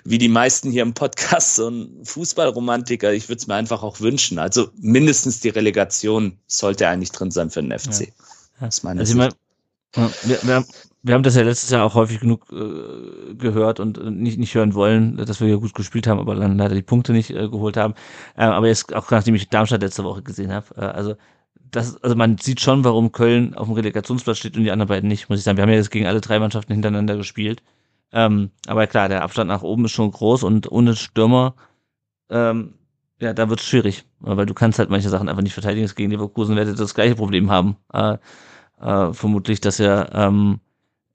wie die meisten hier im Podcast, so ein Fußballromantiker. Ich würde es mir einfach auch wünschen. Also mindestens die Relegation sollte eigentlich drin sein für den FC. Ja. Aus meiner also Sicht. Wir, wir, wir haben das ja letztes Jahr auch häufig genug äh, gehört und äh, nicht, nicht hören wollen, dass wir ja gut gespielt haben, aber dann leider die Punkte nicht äh, geholt haben. Äh, aber jetzt auch nachdem ich Darmstadt letzte Woche gesehen habe, äh, also das, also man sieht schon, warum Köln auf dem Relegationsplatz steht und die anderen beiden nicht, muss ich sagen. Wir haben ja jetzt gegen alle drei Mannschaften hintereinander gespielt. Ähm, aber klar, der Abstand nach oben ist schon groß und ohne Stürmer, ähm, ja, da wird es schwierig, weil du kannst halt manche Sachen einfach nicht verteidigen. Gegen Leverkusen werdet ihr das gleiche Problem haben. Äh, äh, vermutlich, dass ihr, ähm,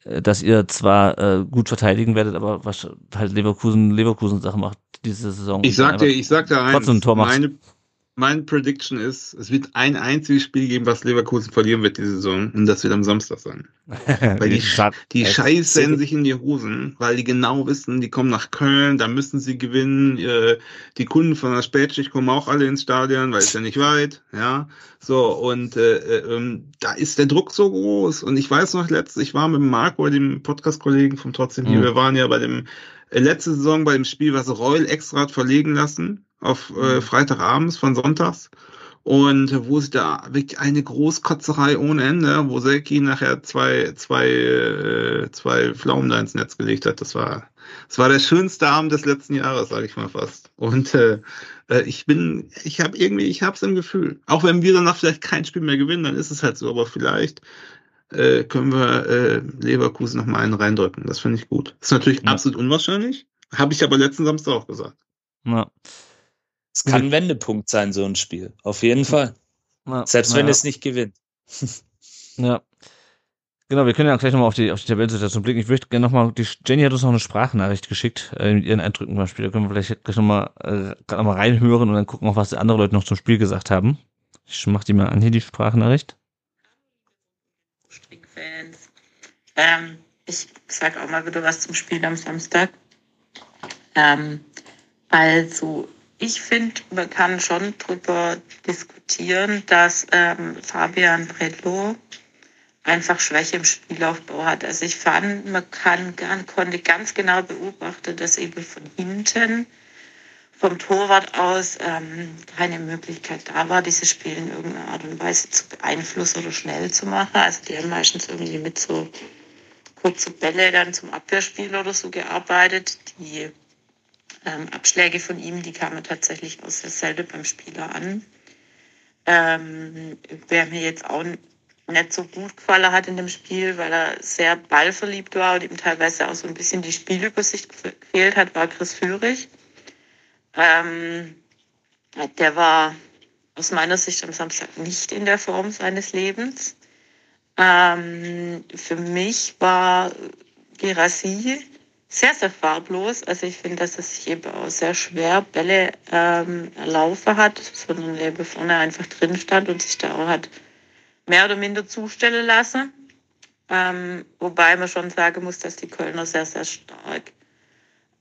dass ihr zwar äh, gut verteidigen werdet, aber was halt Leverkusen Leverkusen Sachen macht diese Saison. Ich sag dir, ich sag dir eins, trotzdem ein Tor macht. meine, meine Prediction ist, es wird ein einziges Spiel geben, was Leverkusen verlieren wird diese Saison und das wird am Samstag sein. [laughs] Weil die, die scheißen sich in die Hosen, weil die genau wissen, die kommen nach Köln, da müssen sie gewinnen. Äh, Die Kunden von der Spätschicht kommen auch alle ins Stadion, weil es ja nicht weit, ja. So, und äh, äh, ähm, da ist der Druck so groß. Und ich weiß noch, letztes, ich war mit Marco, dem Podcast-Kollegen vom Trotzdem hier, Mhm. wir waren ja bei dem letzte Saison bei dem Spiel, was Reul extra hat verlegen lassen auf äh, Freitagabends von Sonntags. Und wo es da wirklich eine Großkotzerei ohne Ende, wo Selki nachher zwei, zwei, äh, zwei Pflaumen da ins Netz gelegt hat. Das war, das war der schönste Abend des letzten Jahres, sage ich mal fast. Und äh, äh, ich bin, ich habe irgendwie, ich habe es im Gefühl. Auch wenn wir danach vielleicht kein Spiel mehr gewinnen, dann ist es halt so. Aber vielleicht äh, können wir äh, Leverkusen noch mal einen reindrücken. Das finde ich gut. Das ist natürlich Ja. absolut unwahrscheinlich. Habe ich aber letzten Samstag auch gesagt. Ja, Es kann ein Wendepunkt sein, so ein Spiel. Auf jeden Fall. ja, Selbst wenn ja. es nicht gewinnt. [laughs] Ja. Genau, wir können ja gleich nochmal auf die, auf die Tabellensituation blicken. Ich möchte gerne nochmal, die Jenny hat uns noch eine Sprachnachricht geschickt, äh, mit ihren Eindrücken beim Spiel. Da können wir vielleicht gleich nochmal äh, noch mal reinhören und dann gucken, auch was die andere Leute noch zum Spiel gesagt haben. Ich mach die mal an hier, die Sprachnachricht. Ähm, ich sag auch mal wieder was zum Spiel am Samstag. Ähm, also, ich finde, man kann schon drüber diskutieren, dass ähm, Fabian Bredlow einfach Schwäche im Spielaufbau hat. Also ich fand, man kann, konnte ganz genau beobachten, dass eben von hinten vom Torwart aus ähm, keine Möglichkeit da war, dieses Spiel in irgendeiner Art und Weise zu beeinflussen oder schnell zu machen. Also die haben meistens irgendwie mit so kurze Bälle dann zum Abwehrspiel oder so gearbeitet. Die ähm, Abschläge von ihm, die kamen tatsächlich auch sehr selten beim Spieler an. Ähm, wer mir jetzt auch nicht so gut gefallen hat in dem Spiel, weil er sehr ballverliebt war und ihm teilweise auch so ein bisschen die Spielübersicht gefehlt hat, war Chris Führig. Ähm, der war aus meiner Sicht am Samstag nicht in der Form seines Lebens. Ähm, für mich war Gerassi sehr, sehr farblos. Also ich finde, dass er sich eben auch sehr schwer Bälle ähm, erlaufen hat, sondern eben vorne einfach drin stand und sich da auch hat mehr oder minder zustellen lassen. Ähm, wobei man schon sagen muss, dass die Kölner sehr, sehr stark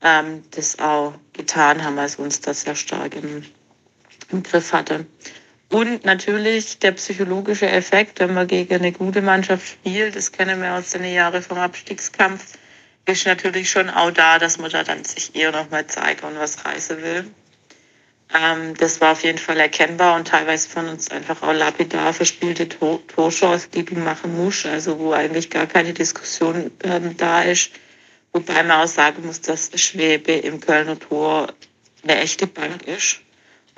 ähm, das auch getan haben, also uns das sehr stark im, im Griff hatte. Und natürlich der psychologische Effekt, wenn man gegen eine gute Mannschaft spielt, das kennen wir aus den Jahren vom Abstiegskampf, ist natürlich schon auch da, dass man da dann sich eher nochmal zeigt und was reißen will. Ähm, das war auf jeden Fall erkennbar und teilweise von uns einfach auch lapidar verspielte Tor Torchance, die du machen musst, also wo eigentlich gar keine Diskussion ähm, da ist. Wobei man auch sagen muss, dass Schwebe im Kölner Tor eine echte Bank ist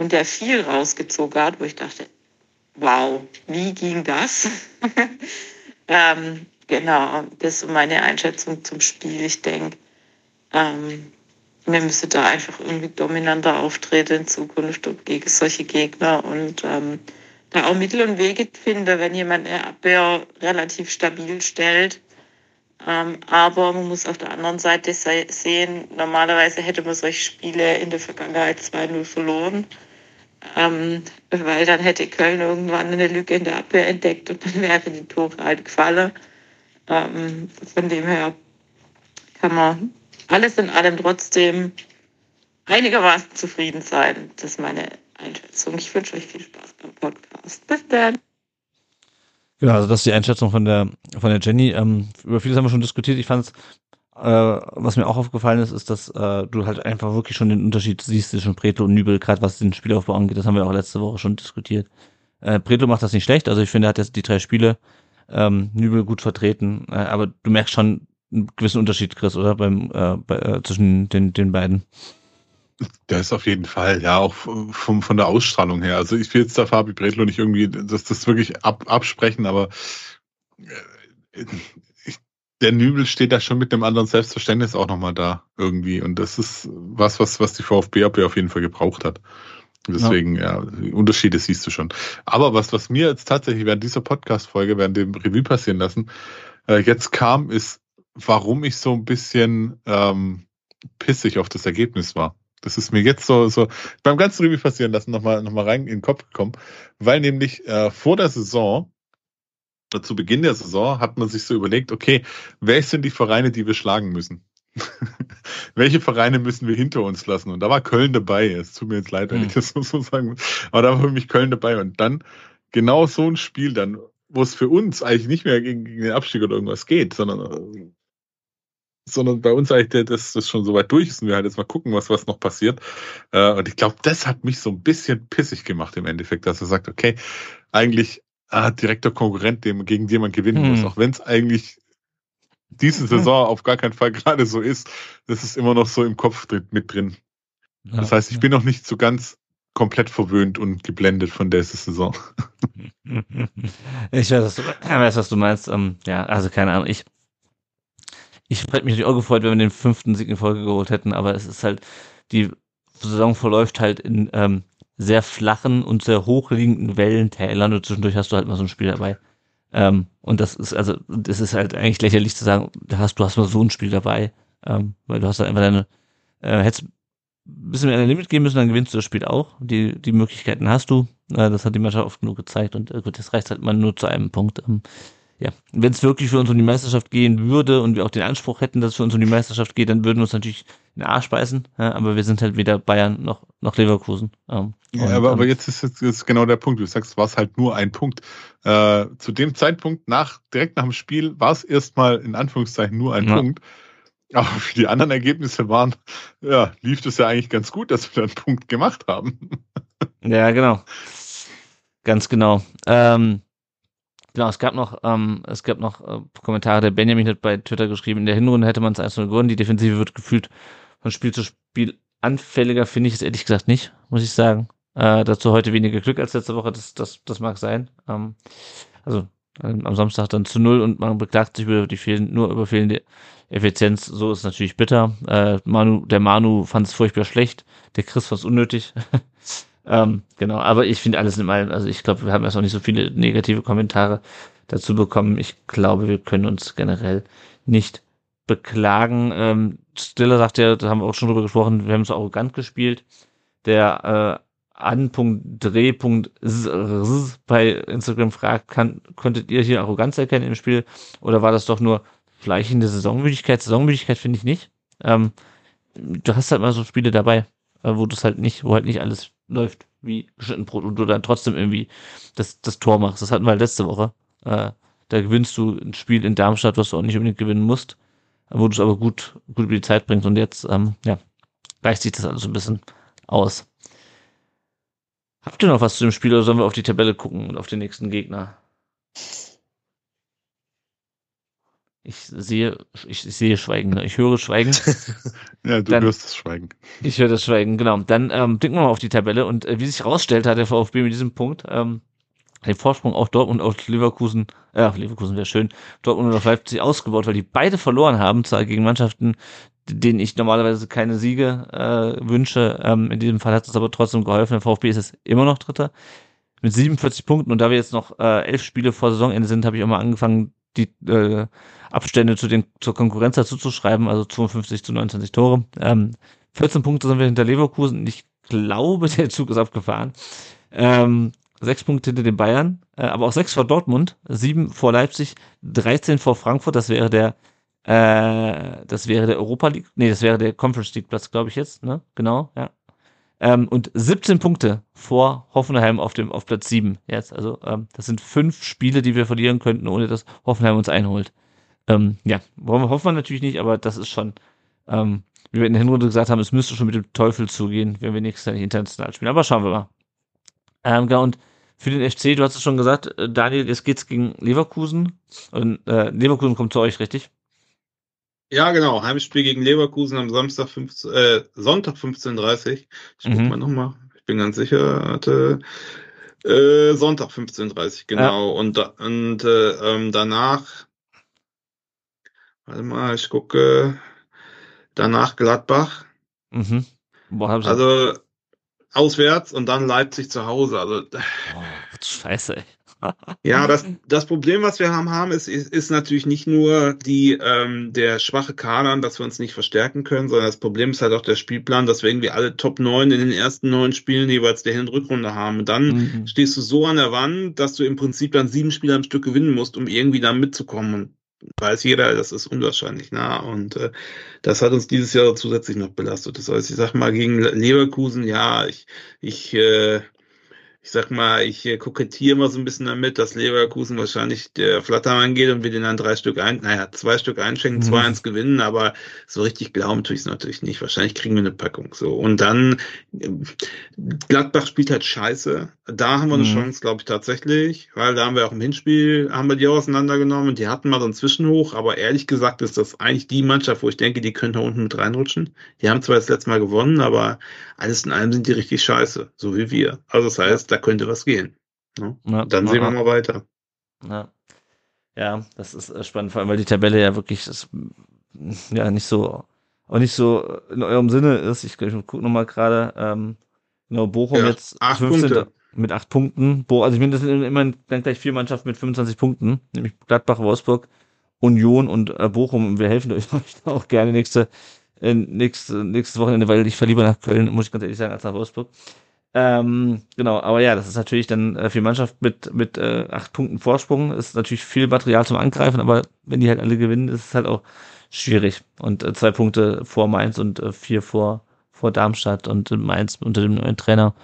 und der viel rausgezogen hat, wo ich dachte, wow, wie ging das? [laughs] ähm, genau, das ist meine Einschätzung zum Spiel. Ich denke, ähm, wir müssen da einfach irgendwie dominanter auftreten in Zukunft gegen solche Gegner und ähm, da auch Mittel und Wege finden, wenn jemand eine Abwehr relativ stabil stellt. Ähm, aber man muss auf der anderen Seite se sehen, normalerweise hätte man solche Spiele in der Vergangenheit 2-0 verloren, ähm, weil dann hätte Köln irgendwann eine Lücke in der Abwehr entdeckt und dann wären die Tore halt gefallen. Ähm, von dem her kann man alles in allem trotzdem einigermaßen zufrieden sein. Das ist meine Einschätzung. Ich wünsche euch viel Spaß beim Podcast. Bis dann. Genau, also das ist die Einschätzung von der von der Jenny. Ähm, über vieles haben wir schon diskutiert. Ich fand es, äh, was mir auch aufgefallen ist, ist, dass äh, du halt einfach wirklich schon den Unterschied siehst zwischen Preto und Nübel, gerade was den Spielaufbau angeht. Das haben wir auch letzte Woche schon diskutiert. Äh, Preto macht das nicht schlecht. Also ich finde, er hat jetzt die drei Spiele ähm, Nübel gut vertreten. Äh, aber du merkst schon einen gewissen Unterschied, Chris, oder beim äh, bei, äh, zwischen den den beiden. Der ist auf jeden Fall, ja, auch vom, von der Ausstrahlung her. Also ich will jetzt da Fabi Bredlo nicht irgendwie das, das wirklich ab, absprechen, aber äh, der Nübel steht da schon mit einem anderen Selbstverständnis auch nochmal da irgendwie. Und das ist was, was, was die VfB auf jeden Fall gebraucht hat. Deswegen, ja. ja, Unterschiede siehst du schon. Aber was, was mir jetzt tatsächlich während dieser Podcast-Folge, während dem Revue passieren lassen, äh, jetzt kam, ist, warum ich so ein bisschen ähm, pissig auf das Ergebnis war. Das ist mir jetzt so, so beim ganzen Revue passieren lassen nochmal noch mal rein in den Kopf gekommen, weil nämlich äh, vor der Saison, zu Beginn der Saison, hat man sich so überlegt, okay, wer sind die Vereine, die wir schlagen müssen? [laughs] Welche Vereine müssen wir hinter uns lassen? Und da war Köln dabei. Es tut mir jetzt leid, wenn hm. ich das so sagen muss. Aber da war für mich Köln dabei. Und dann genau so ein Spiel dann, wo es für uns eigentlich nicht mehr gegen, gegen den Abstieg oder irgendwas geht, sondern sondern bei uns eigentlich, dass das schon so weit durch ist und wir halt jetzt mal gucken, was, was noch passiert. Äh, und ich glaube, das hat mich so ein bisschen pissig gemacht im Endeffekt, dass er sagt, okay, eigentlich ah, direkter Konkurrent, dem, gegen den man gewinnen hm. muss, auch wenn es eigentlich diese Saison auf gar keinen Fall [laughs] gerade so ist, das ist immer noch so im Kopf mit drin. Das heißt, ich bin noch nicht so ganz komplett verwöhnt und geblendet von der Saison. Ich weiß, was du, [clears throat] weiß, was du meinst. Ähm, ja, also keine Ahnung. Ich, ich hätte mich natürlich auch gefreut, wenn wir den fünften Sieg in Folge geholt hätten, aber es ist halt, die Saison verläuft halt in ähm, sehr flachen und sehr hochliegenden Wellentälern und zwischendurch hast du halt mal so ein Spiel dabei. Ähm, und das ist, also, das ist halt eigentlich lächerlich zu sagen, da hast, du hast mal so ein Spiel dabei, ähm, weil du hast halt einfach deine, äh, hättest ein bisschen mehr ein Limit geben müssen, dann gewinnst du das Spiel auch. Die, die Möglichkeiten hast du. Äh, das hat die Mannschaft oft genug gezeigt und äh, gut, das reicht halt mal nur zu einem Punkt. Ähm, ja, wenn es wirklich für uns um die Meisterschaft gehen würde und wir auch den Anspruch hätten, dass es für uns um die Meisterschaft geht, dann würden wir uns natürlich in den Arsch beißen. Ja, aber wir sind halt weder Bayern noch, noch Leverkusen. Ähm, ja, aber, aber ähm, jetzt ist, jetzt ist genau der Punkt. Du sagst, war es halt nur ein Punkt. Äh, zu dem Zeitpunkt nach, direkt nach dem Spiel, war es erstmal in Anführungszeichen nur ein ja. Punkt. Aber für die anderen Ergebnisse waren, ja, lief das ja eigentlich ganz gut, dass wir einen Punkt gemacht haben. Ja, genau. Ganz genau. Ähm, Genau, es gab noch, ähm, es gab noch äh, Kommentare, der Benjamin hat bei Twitter geschrieben, in der Hinrunde hätte man es 1 gewonnen, die Defensive wird gefühlt von Spiel zu Spiel anfälliger, finde ich es ehrlich gesagt nicht, muss ich sagen. Äh, dazu heute weniger Glück als letzte Woche, das, das, das mag sein. Ähm, also ähm, am Samstag dann zu null und man beklagt sich über die fehlen, nur über fehlende Effizienz. So ist natürlich bitter. Äh, Manu, der Manu fand es furchtbar schlecht, der Chris fand es unnötig. [laughs] Ähm, genau, aber ich finde alles in allem, also ich glaube, wir haben erst auch nicht so viele negative Kommentare dazu bekommen. Ich glaube, wir können uns generell nicht beklagen. Ähm, Stiller sagt ja, da haben wir auch schon drüber gesprochen, wir haben so arrogant gespielt. Der äh, an.dreh.z bei Instagram fragt, kann, konntet ihr hier Arroganz erkennen im Spiel oder war das doch nur fleichende Saisonmüdigkeit? Saisonmüdigkeit finde ich nicht. Ähm, du hast halt mal so Spiele dabei, äh, wo du es halt nicht, wo halt nicht alles läuft wie geschnitten Brot und du dann trotzdem irgendwie das, das Tor machst. Das hatten wir letzte Woche. Äh, da gewinnst du ein Spiel in Darmstadt, was du auch nicht unbedingt gewinnen musst, wo du es aber gut, gut über die Zeit bringst. Und jetzt, ähm, ja, gleicht sich das alles ein bisschen aus. Habt ihr noch was zu dem Spiel oder sollen wir auf die Tabelle gucken und auf den nächsten Gegner? Ich sehe, ich, ich sehe Schweigen, ne? ich höre Schweigen. [laughs] ja, du Dann, hörst das Schweigen. Ich höre das Schweigen, genau. Dann ähm, blicken wir mal auf die Tabelle und äh, wie sich herausstellt, hat der VfB mit diesem Punkt ähm, den Vorsprung auf Dortmund auf Leverkusen, äh, Leverkusen wäre schön, Dortmund auf Leipzig ausgebaut, weil die beide verloren haben, zwar gegen Mannschaften, denen ich normalerweise keine Siege äh, wünsche. Ähm, in diesem Fall hat es aber trotzdem geholfen. Der VfB ist jetzt immer noch Dritter mit 47 Punkten und da wir jetzt noch äh, elf Spiele vor Saisonende sind, habe ich auch mal angefangen, die äh, Abstände zu den, zur Konkurrenz dazu zu schreiben, also 52 zu 29 Tore. Ähm, 14 Punkte sind wir hinter Leverkusen. Ich glaube, [laughs] der Zug ist abgefahren. Ähm, sechs Punkte hinter den Bayern, äh, aber auch sechs vor Dortmund, sieben vor Leipzig, 13 vor Frankfurt, das wäre der äh, das wäre der Europa League, nee, das wäre der Conference League Platz, glaube ich jetzt, ne? Genau, ja. Ähm, und 17 Punkte vor Hoffenheim auf dem auf Platz 7 jetzt. Also ähm, das sind fünf Spiele, die wir verlieren könnten, ohne dass Hoffenheim uns einholt. Ähm, ja, wollen wir hoffen wir natürlich nicht, aber das ist schon, ähm, wie wir in der Hinrunde gesagt haben, es müsste schon mit dem Teufel zugehen, wenn wir nächstes Jahr nicht international spielen. Aber schauen wir mal. Ähm, genau, und für den FC, du hast es schon gesagt, äh, Daniel, jetzt geht's gegen Leverkusen. Und äh, Leverkusen kommt zu euch, richtig? Ja, genau. Heimspiel gegen Leverkusen am Samstag 15, äh, Sonntag 15.30 Ich guck Mhm. mal nochmal. Ich bin ganz sicher. Hatte, äh, Sonntag 15.30 genau. Und, da- und äh, ähm, danach, warte mal, ich gucke, danach Gladbach. Mhm. Boah, Also auswärts und dann Leipzig zu Hause. Also [laughs] oh, scheiße, ey. [laughs] Ja, das, das Problem, was wir haben, haben ist, ist, ist natürlich nicht nur die, ähm, der schwache Kader, dass wir uns nicht verstärken können, sondern das Problem ist halt auch der Spielplan, dass wir irgendwie alle Top 9 in den ersten neun Spielen jeweils der Hin- und Rückrunde haben. Und dann Mhm. stehst du so an der Wand, dass du im Prinzip dann sieben Spiele am Stück gewinnen musst, um irgendwie da mitzukommen. Weiß jeder, das ist unwahrscheinlich. Na? Und äh, das hat uns dieses Jahr zusätzlich noch belastet. Das heißt, ich sag mal, gegen Leverkusen, ja, ich, ich, äh, ich sag mal, ich äh, kokettiere mal so ein bisschen damit, dass Leverkusen wahrscheinlich der Flattermann geht und wir den dann drei Stück ein, naja, zwei Stück einschenken, Mhm. zwei eins gewinnen, aber so richtig glauben tue ich es natürlich nicht. Wahrscheinlich kriegen wir eine Packung. So. Und dann äh, Gladbach spielt halt scheiße. Da haben wir eine Mhm. Chance, glaube ich, tatsächlich, weil da haben wir auch im Hinspiel, haben wir die auseinandergenommen und die hatten mal so einen Zwischenhoch, aber ehrlich gesagt ist das eigentlich die Mannschaft, wo ich denke, die könnte unten mit reinrutschen. Die haben zwar das letzte Mal gewonnen, aber alles in allem sind die richtig scheiße, so wie wir. Also das heißt, da könnte was gehen. Ne? Ja, Dann sehen wir mal weiter. Ja. ja, das ist äh, spannend, vor allem weil die Tabelle ja wirklich ist, mm, ja nicht so auch nicht so in eurem Sinne ist. Ich, ich gucke nochmal gerade, ähm, genau, Bochum Ja, jetzt acht 15. Punkte. mit acht Punkten. Bo also ich meine, das sind immerhin dann gleich vier Mannschaften mit 25 Punkten, nämlich Gladbach, Wolfsburg, Union und äh, Bochum. Und wir helfen euch [laughs] auch gerne nächste, äh, nächste, nächstes Wochenende, weil ich verliebe nach Köln, muss ich ganz ehrlich sagen, als nach Wolfsburg. Ähm, genau, aber ja, das ist natürlich dann äh, für die Mannschaft mit, mit äh, acht Punkten Vorsprung. Ist natürlich viel Material zum Angreifen, aber wenn die halt alle gewinnen, ist es halt auch schwierig. Und äh, zwei Punkte vor Mainz und äh, vier vor, vor Darmstadt und Mainz unter dem neuen Trainer.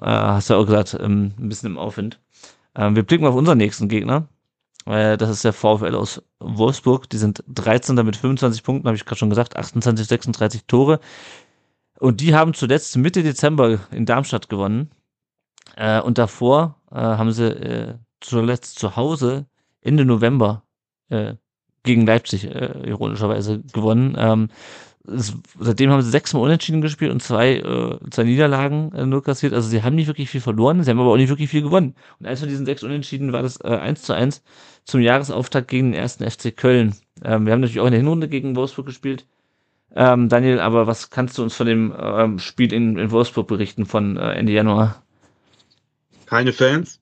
Äh, hast du ja auch gesagt, ähm, ein bisschen im Aufwind. Ähm, wir blicken auf unseren nächsten Gegner. Äh, das ist der VfL aus Wolfsburg. Die sind 13. mit 25 Punkten, habe ich gerade schon gesagt, 28, 36 Tore. Und die haben zuletzt Mitte Dezember in Darmstadt gewonnen. Äh, und davor äh, haben sie äh, zuletzt zu Hause Ende November äh, gegen Leipzig äh, ironischerweise gewonnen. Ähm, es, seitdem haben sie sechsmal unentschieden gespielt und zwei, äh, zwei Niederlagen äh, nur kassiert. Also sie haben nicht wirklich viel verloren, sie haben aber auch nicht wirklich viel gewonnen. Und eins von diesen sechs Unentschieden war das äh, 1 zu 1 zum Jahresauftakt gegen den ersten FC Köln. Ähm, wir haben natürlich auch in der Hinrunde gegen Wolfsburg gespielt. Ähm, Daniel, aber was kannst du uns von dem ähm, Spiel in, in Wolfsburg berichten von äh, Ende Januar? Keine Fans.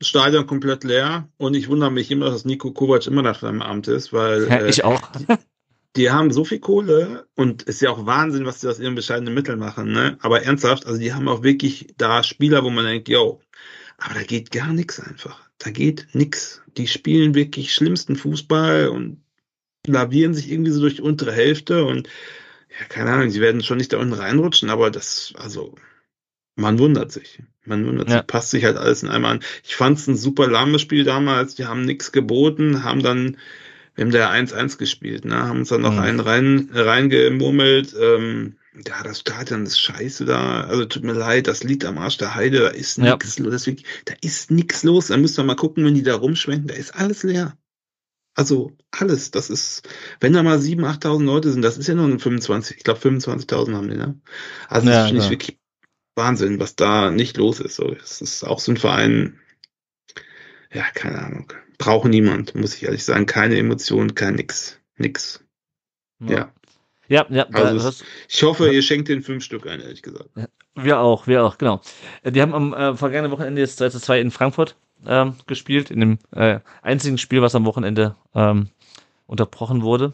Stadion komplett leer. Und ich wundere mich immer, dass Nico Kovac immer noch im Amt ist, weil Ja, äh, ich auch. die haben so viel Kohle und ist ja auch Wahnsinn, was die aus ihren bescheidenen Mitteln machen, ne? Aber ernsthaft, also die haben auch wirklich da Spieler, wo man denkt, yo, aber da geht gar nichts einfach. Da geht nix. Die spielen wirklich schlimmsten Fußball und lavieren sich irgendwie so durch die untere Hälfte und ja, keine Ahnung, sie werden schon nicht da unten reinrutschen, aber das, also, man wundert sich. Man wundert Ja. sich, passt sich halt alles in einmal an. Ich fand es ein super lahmes Spiel damals, die haben nichts geboten, haben dann, wir haben da 1-1 gespielt, ne, haben uns dann noch Mhm. einen rein, reingemurmelt, ähm, ja, das Stadion ist scheiße da, also tut mir leid, das liegt am Arsch der Heide, da ist Ja. nix los, deswegen, da ist nix los, da müsst ihr mal gucken, wenn die da rumschwenken, da ist alles leer. Also alles, das ist, wenn da mal 7.000, 8.000 Leute sind, das ist ja nur ein 25, ich glaube 25.000 haben die, ne? Also Ja, das finde ich wirklich Wahnsinn, was da nicht los ist. So, es ist auch so ein Verein, ja, keine Ahnung, braucht niemand, muss ich ehrlich sagen, keine Emotionen, kein nix, nix. Ja. Ja, ja, da Also es- Ich hoffe, ihr schenkt den fünf Stück ein, ehrlich gesagt. wir auch, wir auch, genau. Äh, Die haben am äh, vergangenen Wochenende jetzt 2 zu 2 in Frankfurt ähm, gespielt, in dem äh, einzigen Spiel, was am Wochenende ähm, unterbrochen wurde.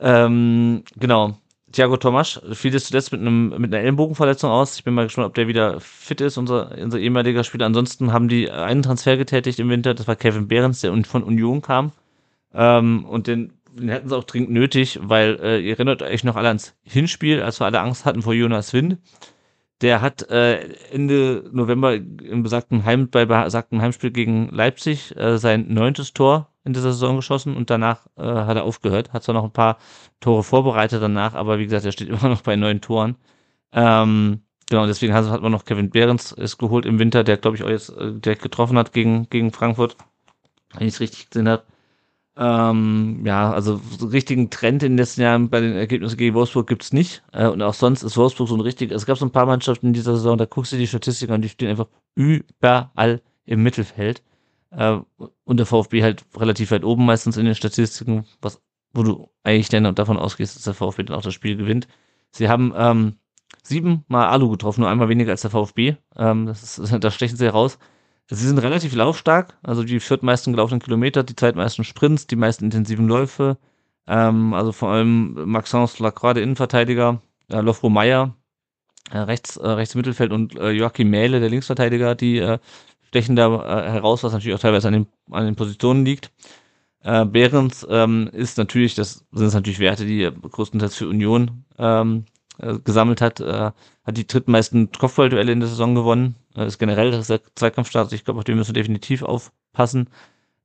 Ähm, genau. Thiago Tomasch fiel jetzt zuletzt mit, einem, mit einer Ellenbogenverletzung aus. Ich bin mal gespannt, ob der wieder fit ist, unser, unser ehemaliger Spieler. Ansonsten haben die einen Transfer getätigt im Winter, das war Kevin Behrens, der von Union kam. Ähm, und den, den hätten sie auch dringend nötig, weil äh, ihr erinnert euch noch alle ans Hinspiel, als wir alle Angst hatten vor Jonas Wind. Der hat äh, Ende November im besagten Heim, bei besagten Heimspiel gegen Leipzig äh, sein neuntes Tor in dieser Saison geschossen und danach äh, hat er aufgehört. Hat zwar noch ein paar Tore vorbereitet danach, aber wie gesagt, er steht [laughs] immer noch bei neun Toren. Ähm, genau, deswegen hat, hat man noch Kevin Behrens ist geholt im Winter, der glaube ich auch jetzt äh, direkt getroffen hat gegen, gegen Frankfurt. Wenn ich es richtig gesehen habe. Ähm, ja, also so richtigen Trend in den letzten Jahren bei den Ergebnissen gegen Wolfsburg gibt's nicht. Äh, und auch sonst ist Wolfsburg so ein richtig. Es gab so ein paar Mannschaften in dieser Saison, da guckst du die Statistiken an, die stehen einfach überall im Mittelfeld. Äh, und der VfB halt relativ weit oben meistens in den Statistiken, was, wo du eigentlich dann davon ausgehst, dass der VfB dann auch das Spiel gewinnt. Sie haben ähm, siebenmal Alu getroffen, nur einmal weniger als der VfB. Ähm, das ist, [laughs] da stechen sie heraus. Sie sind relativ laufstark, also die viertmeisten gelaufenen Kilometer, die zweitmeisten Sprints, die meisten intensiven Läufe. Ähm, also vor allem Maxence Lacroix, der Innenverteidiger, äh, Lofro Meyer, äh, rechts, äh, rechts Mittelfeld und äh, Joachim Mähle, der Linksverteidiger, die äh, stechen da äh, heraus, was natürlich auch teilweise an den, an den Positionen liegt. Äh, Behrens ähm, ist natürlich, das sind natürlich Werte, die er größtenteils für Union ähm, äh, gesammelt hat, äh, hat die drittmeisten Kopfballduelle in der Saison gewonnen. Äh, ist generell das Zweikampfstart, ich glaube, auf den müssen wir definitiv aufpassen.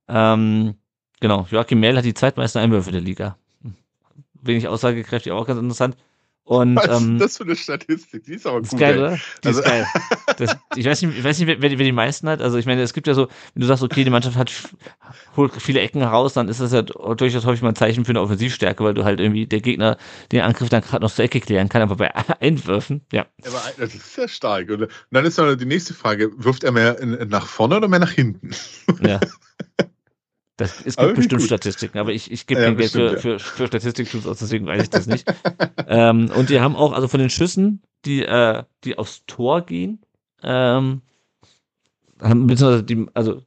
Ähm, genau, Joachim Mehl hat die zweitmeisten Einwürfe der Liga. Wenig aussagekräftig, aber auch ganz interessant. Und, Was ähm, ist das für eine Statistik? Die ist aber ist gut. geil, oder? Die Also- ist geil. [laughs] Das, ich weiß nicht, ich weiß nicht, wer, wer die- meisten hat. Also ich meine, es gibt ja so, wenn du sagst, okay, die Mannschaft hat holt viele Ecken heraus, dann ist das ja durchaus häufig mal ein Zeichen für eine Offensivstärke, weil du halt irgendwie der Gegner den Angriff dann gerade noch zur Ecke klären kann, aber bei [laughs] Einwürfen, ja. Aber das ist sehr stark. Und dann ist noch die nächste Frage: Wirft er mehr nach vorne oder mehr nach hinten? Ja. Das, es gibt bestimmt gut. Statistiken, aber ich, ich gebe Ja, kein Geld für, bestimmt, für, für Statistiktools aus, deswegen weiß ich das nicht. ähm, und die haben auch, also von den Schüssen, die, äh, die aufs Tor gehen, ähm, beziehungsweise die, also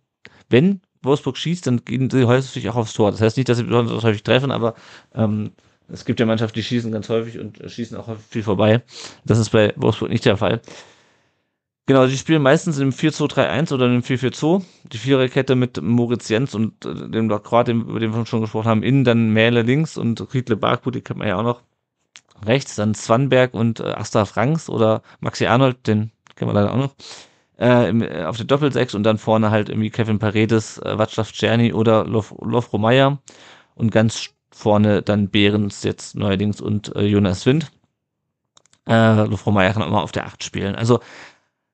wenn Wolfsburg schießt, dann gehen sie häufig auch aufs Tor. Das heißt nicht, dass sie besonders häufig treffen, aber ähm, es gibt ja Mannschaften, die schießen ganz häufig und äh, schießen auch häufig viel vorbei. Das ist bei Wolfsburg nicht der Fall. Genau, die spielen meistens im 4-2-3-1 oder im 4-4-2. Die Viererkette mit Moritz Jens und äh, dem Lacroix, über den wir schon gesprochen haben, innen dann Mähle links und Riedle Barkut, die kennt man ja auch noch rechts, dann Swanberg und äh, Asta Franks oder Maxi Arnold, den kennen wir leider auch noch, äh, im, äh, auf der Doppelsechs und dann vorne halt irgendwie Kevin Paredes, äh, Václav Czerny oder Lof, Lofro Meyer und ganz vorne dann Behrens jetzt neuerdings und äh, Jonas Wind. Äh, Lofro Meyer kann auch mal auf der 8 spielen. Also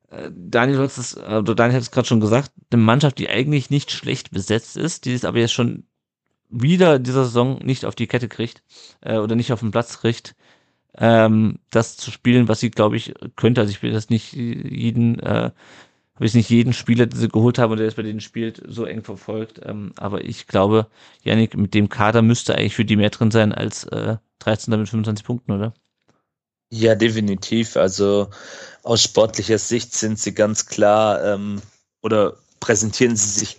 äh, Daniel hat es, also Daniel hat es gerade schon gesagt, eine Mannschaft, die eigentlich nicht schlecht besetzt ist, die es aber jetzt schon wieder in dieser Saison nicht auf die Kette kriegt äh, oder nicht auf den Platz kriegt, ähm, das zu spielen, was sie, glaube ich, könnte. Also ich will das nicht jeden, äh, habe ich nicht jeden Spieler, den sie geholt haben und der jetzt bei denen spielt, so eng verfolgt. Ähm, aber ich glaube, Yannick, mit dem Kader müsste eigentlich für die mehr drin sein als äh, 13. mit 25 Punkten, oder? Ja, definitiv. Also aus sportlicher Sicht sind sie ganz klar ähm, oder präsentieren sie sich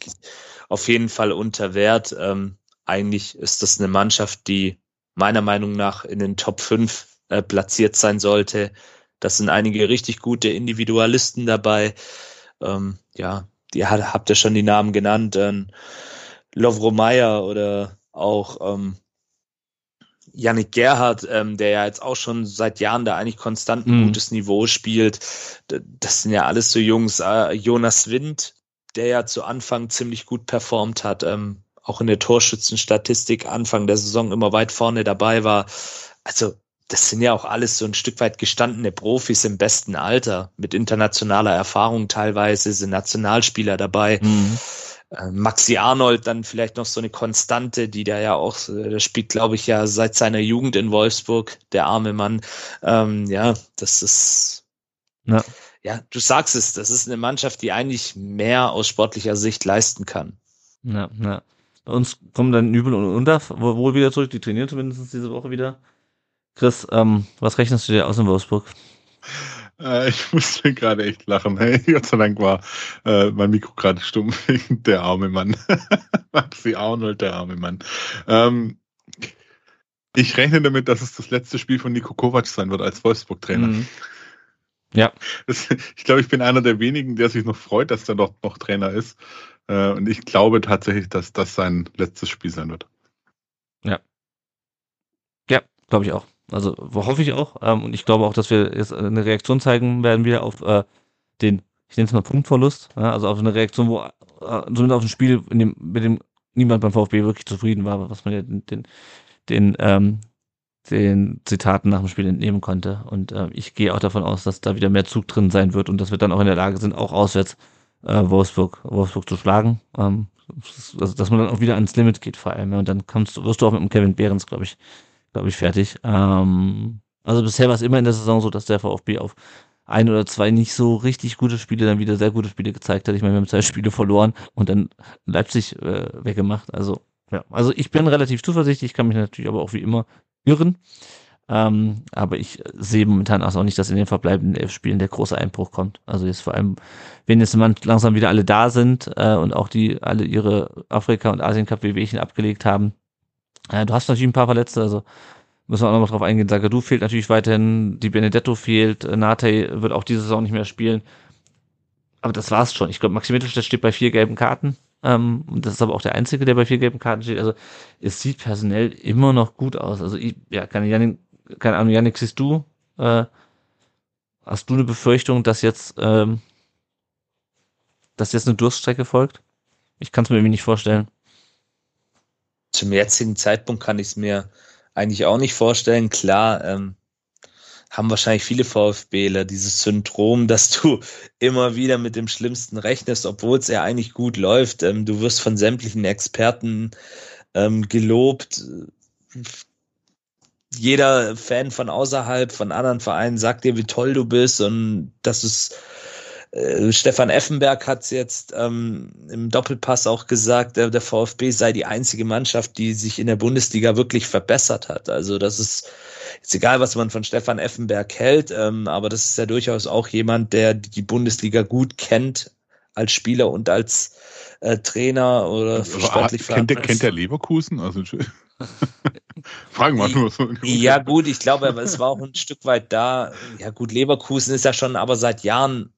auf jeden Fall unter Wert. Ähm, eigentlich ist das eine Mannschaft, die meiner Meinung nach in den Top 5 äh, platziert sein sollte. Das sind einige richtig gute Individualisten dabei. Ähm, ja, die hat, habt ihr schon die Namen genannt. Ähm, Lovro Meyer oder auch ähm, Yannick Gerhardt, ähm, der ja jetzt auch schon seit Jahren da eigentlich konstant ein Mhm. gutes Niveau spielt. Das sind ja alles so Jungs. Äh, Jonas Wind, der ja zu Anfang ziemlich gut performt hat, ähm, auch in der Torschützenstatistik Anfang der Saison immer weit vorne dabei war. Also das sind ja auch alles so ein Stück weit gestandene Profis im besten Alter, mit internationaler Erfahrung teilweise, sind Nationalspieler dabei. Äh, Maxi Arnold dann vielleicht noch so eine Konstante, die da ja auch, äh, der spielt, glaube ich, ja seit seiner Jugend in Wolfsburg, der arme Mann. Ähm, ja, das ist, Ja. ja, du sagst es, das ist eine Mannschaft, die eigentlich mehr aus sportlicher Sicht leisten kann. Ja, ja. Bei uns kommen dann Nübel und wo- wohl wieder zurück. Die trainieren zumindest diese Woche wieder. Chris, ähm, was rechnest du dir aus in Wolfsburg? Äh, ich musste gerade echt lachen. Hey, [laughs] Gott sei Dank war äh, mein Mikro gerade stumm [laughs] wegen der arme Mann. [laughs] Maxi Arnold, der arme Mann. Ähm, ich rechne damit, dass es das letzte Spiel von Nico Kovac sein wird als Wolfsburg-Trainer. Mhm. Ja. Das, ich glaube, ich bin einer der wenigen, der sich noch freut, dass er dort noch Trainer ist. Äh, und ich glaube tatsächlich, dass das sein letztes Spiel sein wird. Ja, glaube ich auch. Also hoffe ich auch. Ähm, und ich glaube auch, dass wir jetzt eine Reaktion zeigen werden wieder auf äh, den, ich nenne es mal Punktverlust. Ja, also auf eine Reaktion, wo äh, zumindest auf ein Spiel, dem, mit dem niemand beim VfB wirklich zufrieden war, was man ja den, den, den, ähm, den Zitaten nach dem Spiel entnehmen konnte. Und äh, ich gehe auch davon aus, dass da wieder mehr Zug drin sein wird und dass wir dann auch in der Lage sind, auch auswärts äh, Wolfsburg, Wolfsburg zu schlagen. Ähm, also, dass man dann auch wieder ans Limit geht vor allem. Und dann kommst, wirst du auch mit dem Kevin Behrens, glaube ich, glaube ich, fertig. Ähm, also bisher war es immer in der Saison so, dass der VfB auf ein oder zwei nicht so richtig gute Spiele dann wieder sehr gute Spiele gezeigt hat. Ich meine, wir haben zwei Spiele verloren und dann Leipzig äh, weggemacht. Also ja, also ich bin relativ zuversichtlich, kann mich natürlich aber auch wie immer irren. Ähm, aber ich sehe momentan auch nicht, dass in den verbleibenden elf Spielen der große Einbruch kommt. Also jetzt vor allem, wenn jetzt langsam wieder alle da sind äh, und auch die alle ihre Afrika- und Asien-Cup-Wehwehchen abgelegt haben. Äh, du hast natürlich ein paar Verletzte, also müssen wir auch nochmal drauf eingehen. Sagadu fehlt natürlich weiterhin, die Benedetto fehlt, äh, Nate wird auch diese Saison nicht mehr spielen. Aber das war's schon. Ich glaube, Maxi Mittelstädt steht bei vier gelben Karten. Ähm, das ist aber auch der Einzige, der bei vier gelben Karten steht. Also es sieht personell immer noch gut aus. Also ich, ja, keine, Janik, keine Ahnung, Janik, siehst du, äh, hast du eine Befürchtung, dass jetzt, ähm, dass jetzt eine Durststrecke folgt? Ich kann es mir irgendwie nicht vorstellen. Zum jetzigen Zeitpunkt kann ich es mir eigentlich auch nicht vorstellen. Klar, ähm, haben wahrscheinlich viele VfBler dieses Syndrom, [laughs] dass du immer wieder mit dem Schlimmsten rechnest, obwohl es ja eigentlich gut läuft. Ähm, du wirst von sämtlichen Experten ähm, gelobt. Jeder Fan von außerhalb, von anderen Vereinen sagt dir, wie toll du bist und das ist äh, Stefan Effenberg hat es jetzt ähm, im Doppelpass auch gesagt, der, der VfB sei die einzige Mannschaft, die sich in der Bundesliga wirklich verbessert hat. Also das ist ist egal, was man von Stefan Effenberg hält, ähm, aber das ist ja durchaus auch jemand, der die Bundesliga gut kennt als Spieler und als äh, Trainer oder also, sportlich kennt der, kennt der Leverkusen? Also [laughs] Fragen wir nur so. Ja gut, ich glaube, es war auch ein Stück weit da. Ja gut, Leverkusen ist ja schon aber seit Jahren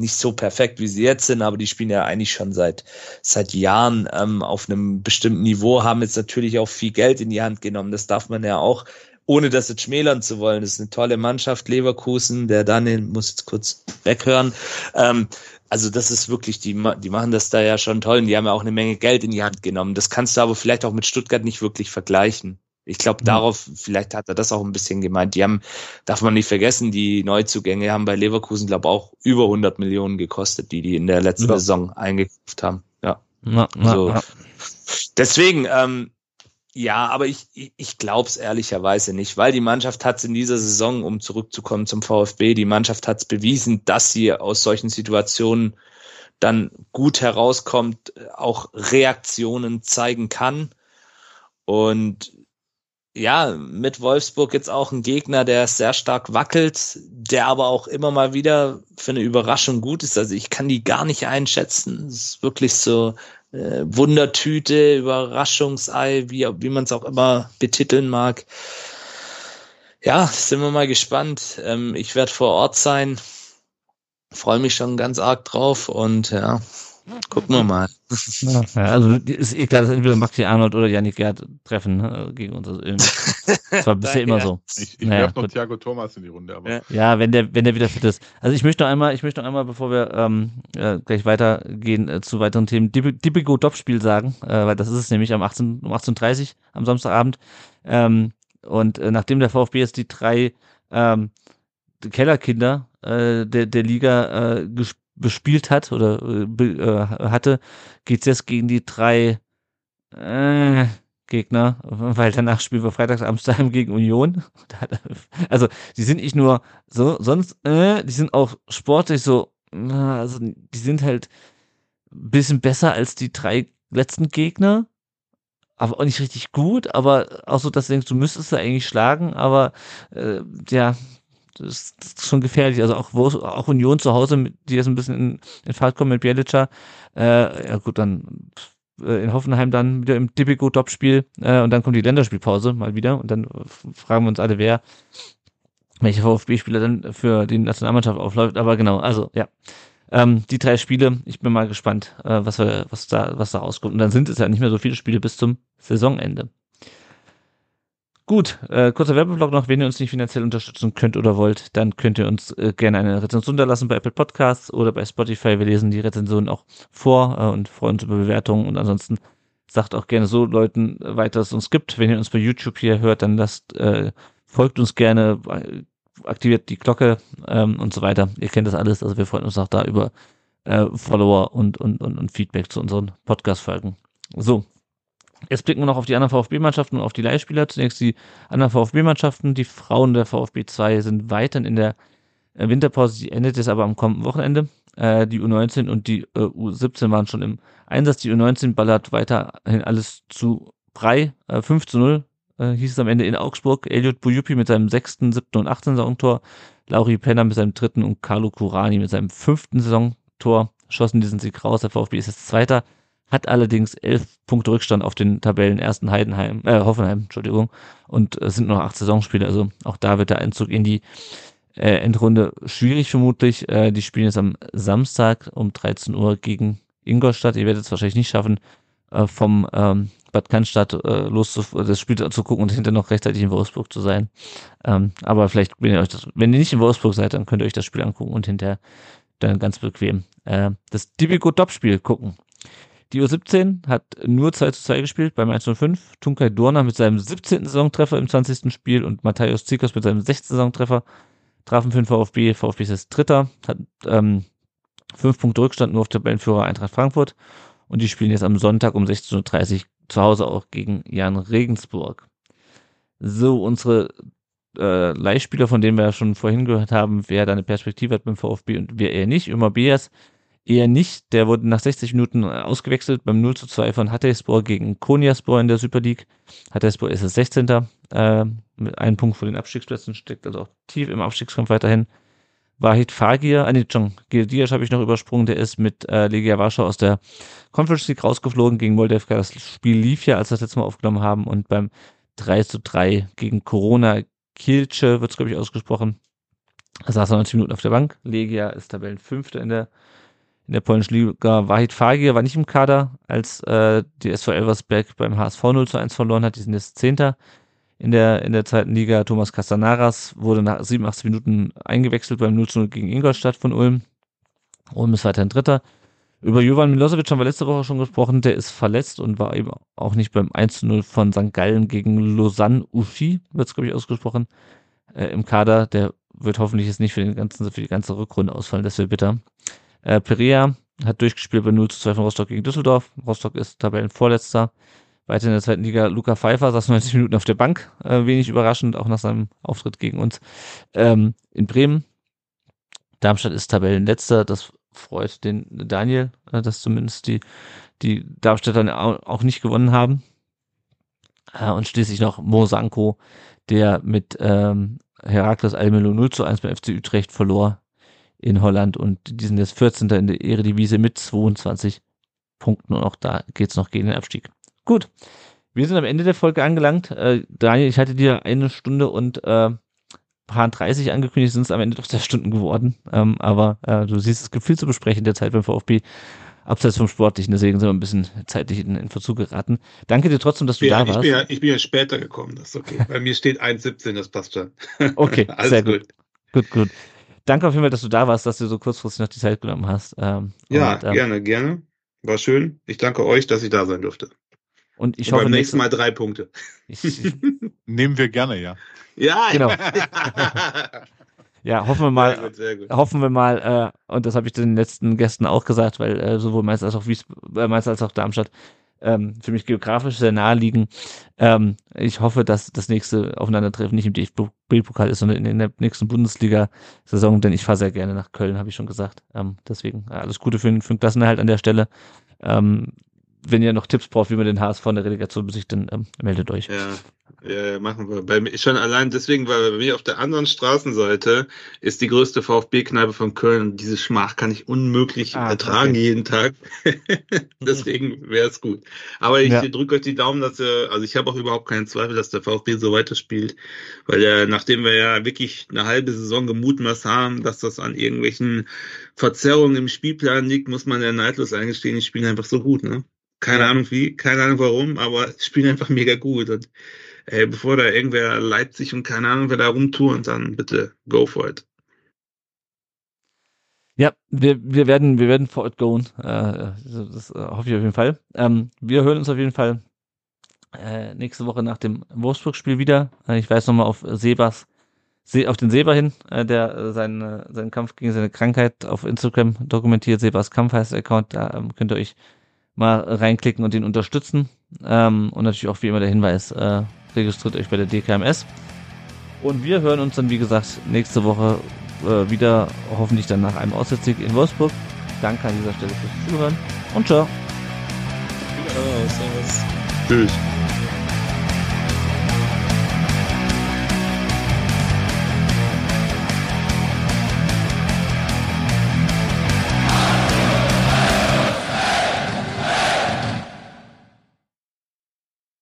nicht so perfekt, wie sie jetzt sind, aber die spielen ja eigentlich schon seit, seit Jahren ähm, auf einem bestimmten Niveau, haben jetzt natürlich auch viel Geld in die Hand genommen. Das darf man ja auch ohne das jetzt schmälern zu wollen. Das ist eine tolle Mannschaft, Leverkusen, der Daniel muss jetzt kurz weghören. Ähm, also das ist wirklich, die, die machen das da ja schon toll und die haben ja auch eine Menge Geld in die Hand genommen. Das kannst du aber vielleicht auch mit Stuttgart nicht wirklich vergleichen. Ich glaube, mhm. darauf, vielleicht hat er das auch ein bisschen gemeint. Die haben, darf man nicht vergessen, die Neuzugänge haben bei Leverkusen, glaube auch über 100 Millionen gekostet, die die in der letzten ja. Saison eingekauft haben. Ja. Na, na, so. Na. Deswegen, ähm, ja, aber ich, ich glaube es ehrlicherweise nicht, weil die Mannschaft hat es in dieser Saison, um zurückzukommen zum VfB, die Mannschaft hat es bewiesen, dass sie aus solchen Situationen dann gut herauskommt, auch Reaktionen zeigen kann. Und ja, mit Wolfsburg jetzt auch ein Gegner, der sehr stark wackelt, der aber auch immer mal wieder für eine Überraschung gut ist. Also ich kann die gar nicht einschätzen. Es ist wirklich so äh, Wundertüte, Überraschungsei, wie, wie man es auch immer betiteln mag. Ja, sind wir mal gespannt. Ähm, ich werde vor Ort sein. Freue mich schon ganz arg drauf und ja, Gucken wir mal. Ja, also ist eh klar, dass entweder Maxi Arnold oder Janik Gerd treffen ne, gegen uns. Also das war [laughs] bisher immer so. Ich, ich naja, werfe noch gut. Thiago Thomas in die Runde. Aber. Ja, wenn der, wenn der wieder fit ist. Also ich möchte noch einmal, ich möchte noch einmal, bevor wir ähm, äh, gleich weitergehen äh, zu weiteren Themen, Dibigo Dop-Spiel sagen, äh, weil das ist es nämlich am 18, um 18.30 Uhr am Samstagabend. Ähm, und äh, nachdem der VfB jetzt die drei ähm, Kellerkinder äh, der, der Liga äh, gespielt bespielt hat oder äh, äh, hatte, geht's jetzt gegen die drei äh, Gegner, weil danach spielen wir freitags Amsterdam gegen Union. [laughs] Also die sind nicht nur so, sonst, äh, die sind auch sportlich so, also die sind halt ein bisschen besser als die drei letzten Gegner, aber auch nicht richtig gut, aber auch so, dass du denkst, du müsstest da eigentlich schlagen, aber äh, ja, das ist schon gefährlich. Also auch, auch Union zu Hause, die jetzt ein bisschen in, in Fahrt kommen mit Bielica. Äh, ja gut, dann äh, in Hoffenheim dann wieder im Tipico-Top-Spiel äh, und dann kommt die Länderspielpause mal wieder und dann fragen wir uns alle, wer welcher VfB-Spieler dann für die Nationalmannschaft aufläuft. Aber genau, also ja. Ähm, die drei Spiele, ich bin mal gespannt, äh, was, wir, was, da, was da rauskommt. Und dann sind es ja nicht mehr so viele Spiele bis zum Saisonende. Gut, äh, kurzer Werbeblock noch, wenn ihr uns nicht finanziell unterstützen könnt oder wollt, dann könnt ihr uns äh, gerne eine Rezension da lassen bei Apple Podcasts oder bei Spotify. Wir lesen die Rezensionen auch vor äh, und freuen uns über Bewertungen und ansonsten sagt auch gerne so Leuten weiter, dass es uns gibt. Wenn ihr uns bei YouTube hier hört, dann lasst, äh, folgt uns gerne, aktiviert die Glocke ähm, und so weiter. Ihr kennt das alles, also wir freuen uns auch da über äh, Follower und, und, und, und Feedback zu unseren Podcast-Folgen. So. Jetzt blicken wir noch auf die anderen VfB-Mannschaften und auf die Leihspieler. Zunächst die anderen VfB-Mannschaften. Die Frauen der VfB 2 sind weiterhin in der äh, Winterpause. Die endet jetzt aber am kommenden Wochenende. Äh, die U19 und die äh, U17 waren schon im Einsatz. Die U19 ballert weiterhin alles zu Brei. Äh, 5 zu 0 äh, hieß es am Ende in Augsburg. Elliot Bujupi mit seinem sechsten, siebten und achten Saisontor. Lauri Penner mit seinem dritten und Carlo Curani mit seinem fünften Saisontor schossen diesen Sieg raus. Der VfB ist jetzt Zweiter, hat allerdings elf Punkte Rückstand auf den Tabellen ersten Heidenheim, äh, Hoffenheim, Entschuldigung, und es äh, sind noch acht Saisonspiele. Also auch da wird der Einzug in die äh, Endrunde schwierig vermutlich. Äh, die spielen jetzt am Samstag um 13 Uhr gegen Ingolstadt. Ihr werdet es wahrscheinlich nicht schaffen, äh, vom ähm, Bad Cannstatt äh, los zu, das Spiel zu gucken und hinterher noch rechtzeitig in Wolfsburg zu sein. Ähm, aber vielleicht, wenn ihr euch das, wenn ihr nicht in Wolfsburg seid, dann könnt ihr euch das Spiel angucken und hinterher dann ganz bequem äh, das Dibico Top-Spiel gucken. Die U17 hat nur 2 zu 2 gespielt beim 105. Tunkai Dorner mit seinem 17. Saisontreffer im 20. Spiel und Matthäus Zikos mit seinem 16. Saisontreffer trafen für den VfB. VfB ist jetzt Dritter, hat ähm, Punkte Rückstand nur auf Tabellenführer Eintracht Frankfurt. Und die spielen jetzt am Sonntag um 16.30 Uhr zu Hause auch gegen Jan Regensburg. So, unsere äh, Leihspieler, von denen wir ja schon vorhin gehört haben, wer da eine Perspektive hat beim VfB und wer eher nicht. Immer Beas eher nicht. Der wurde nach 60 Minuten ausgewechselt beim 0 zu 2 von Hatayspor gegen Konyaspor in der Super League. Hatayspor ist das 16. Äh, mit einem Punkt vor den Abstiegsplätzen, steckt also auch tief im Abstiegskampf weiterhin. Wahid Fagir, ah nee, John Gildias habe ich noch übersprungen, der ist mit äh, Legia Warschau aus der Conference League rausgeflogen gegen Moldavka. Das Spiel lief ja, als wir das letzte Mal aufgenommen haben und beim 3 zu 3 gegen Corona Kilce wird es, glaube ich, ausgesprochen. Er saß 90 Minuten auf der Bank. Legia ist Tabellenfünfter in der, in der polnischen Liga. Wahid Fagir war nicht im Kader, als äh, die SV Elversberg beim HSV 0 zu 1 verloren hat. Die sind jetzt Zehnter in der, in der zweiten Liga. Thomas Castanaras wurde nach 87 Minuten eingewechselt beim 0 0 gegen Ingolstadt von Ulm. Ulm ist weiterhin Dritter. Über Jovan Milosevic haben wir letzte Woche schon gesprochen. Der ist verletzt und war eben auch nicht beim 1 0 von St. Gallen gegen Lausanne Ufi, wird es, glaube ich, ausgesprochen, äh, im Kader. Der wird hoffentlich jetzt nicht für, den ganzen, für die ganze Rückrunde ausfallen. Das wäre bitter. Äh, Perea hat durchgespielt bei 0 zu 2 von Rostock gegen Düsseldorf. Rostock ist Tabellenvorletzter. Weiter in der zweiten Liga Luca Pfeiffer saß 90 Minuten auf der Bank, äh, wenig überraschend, auch nach seinem Auftritt gegen uns ähm, in Bremen. Darmstadt ist Tabellenletzter, das freut den Daniel, äh, dass zumindest die, die Darmstädter auch nicht gewonnen haben. Äh, und schließlich noch Mosanko, der mit ähm, Herakles Almelo 0 zu 1 beim FC Utrecht verlor in Holland und die sind jetzt 14. in der Eredivisie mit 22 Punkten und auch da geht's noch gegen den Abstieg. Gut. Wir sind am Ende der Folge angelangt. Äh, Daniel, ich hatte dir eine Stunde und äh, paar 30 angekündigt, sind es am Ende doch zwei Stunden geworden. Ähm, aber äh, du siehst, es gibt viel zu besprechen der Zeit beim VfB. Abseits vom Sportlichen, deswegen sind wir ein bisschen zeitlich in, in Verzug geraten. Danke dir trotzdem, dass du ja, da ich warst. Bin ja, ich bin ja später gekommen, das ist okay. Bei mir steht 1,17, das passt schon. Okay, [laughs] Alles sehr gut. gut. Gut, gut. Danke auf jeden Fall, dass du da warst, dass du so kurzfristig noch die Zeit genommen hast. Ähm, Ja, und, ähm, gerne, gerne. War schön. Ich danke euch, dass ich da sein durfte. Und ich Und hoffe, beim nächsten Mal drei Punkte. Ich, ich, [laughs] Nehmen wir gerne, ja. Ja, Genau. ja. [laughs] ja, hoffen wir mal, Sehr gut, sehr gut. hoffen wir mal, äh, und das habe ich den letzten Gästen auch gesagt, weil äh, sowohl Mainz als auch Wies äh, Mainz als auch Darmstadt ähm, für mich geografisch sehr nahe liegen. Ähm, ich hoffe, dass das nächste Aufeinandertreffen nicht im DFB-Pokal ist, sondern in der nächsten Bundesliga-Saison, denn ich fahre sehr gerne nach Köln, habe ich schon gesagt. Ähm, deswegen alles Gute für, für den Klassenerhalt an der Stelle. Ähm, wenn ihr noch Tipps braucht, wie man den HSV in der Relegation besiegt, dann ähm, meldet euch. Ja, ja, machen wir. Bei mir schon allein deswegen, weil bei mir auf der anderen Straßenseite ist die größte VfB-Kneipe von Köln und diese Schmach kann ich unmöglich Ah, ertragen okay. jeden Tag. [laughs] deswegen wäre es gut. Aber ich Ja. drücke euch die Daumen, dass ihr, also ich habe auch überhaupt keinen Zweifel, dass der VfB so weiterspielt, weil er, nachdem wir ja wirklich eine halbe Saison gemutmaßt haben, dass das an irgendwelchen Verzerrungen im Spielplan liegt, muss man ja neidlos eingestehen, die spielen einfach so gut, ne? Keine Ja. Ahnung wie, keine Ahnung warum, aber spielen einfach mega gut. Und ey, bevor da irgendwer Leipzig und keine Ahnung, wer da rumtouren, dann bitte go for it. Ja, wir, wir werden, wir werden for it going. Äh, das, äh, hoffe ich auf jeden Fall. Ähm, wir hören uns auf jeden Fall äh, nächste Woche nach dem Wolfsburg-Spiel wieder. Äh, ich weise nochmal auf Sebas auf den Seba hin, äh, der äh, seinen, seinen Kampf gegen seine Krankheit auf Instagram dokumentiert. Sebas Kampf heißt der Account, da ähm, könnt ihr euch mal reinklicken und ihn unterstützen. Ähm, und natürlich auch wie immer der Hinweis, äh, registriert euch bei der DKMS. Und wir hören uns dann, wie gesagt, nächste Woche äh, wieder, hoffentlich dann nach einem Auswärtssieg in Wolfsburg. Danke an dieser Stelle fürs Zuhören und ciao. Tschüss.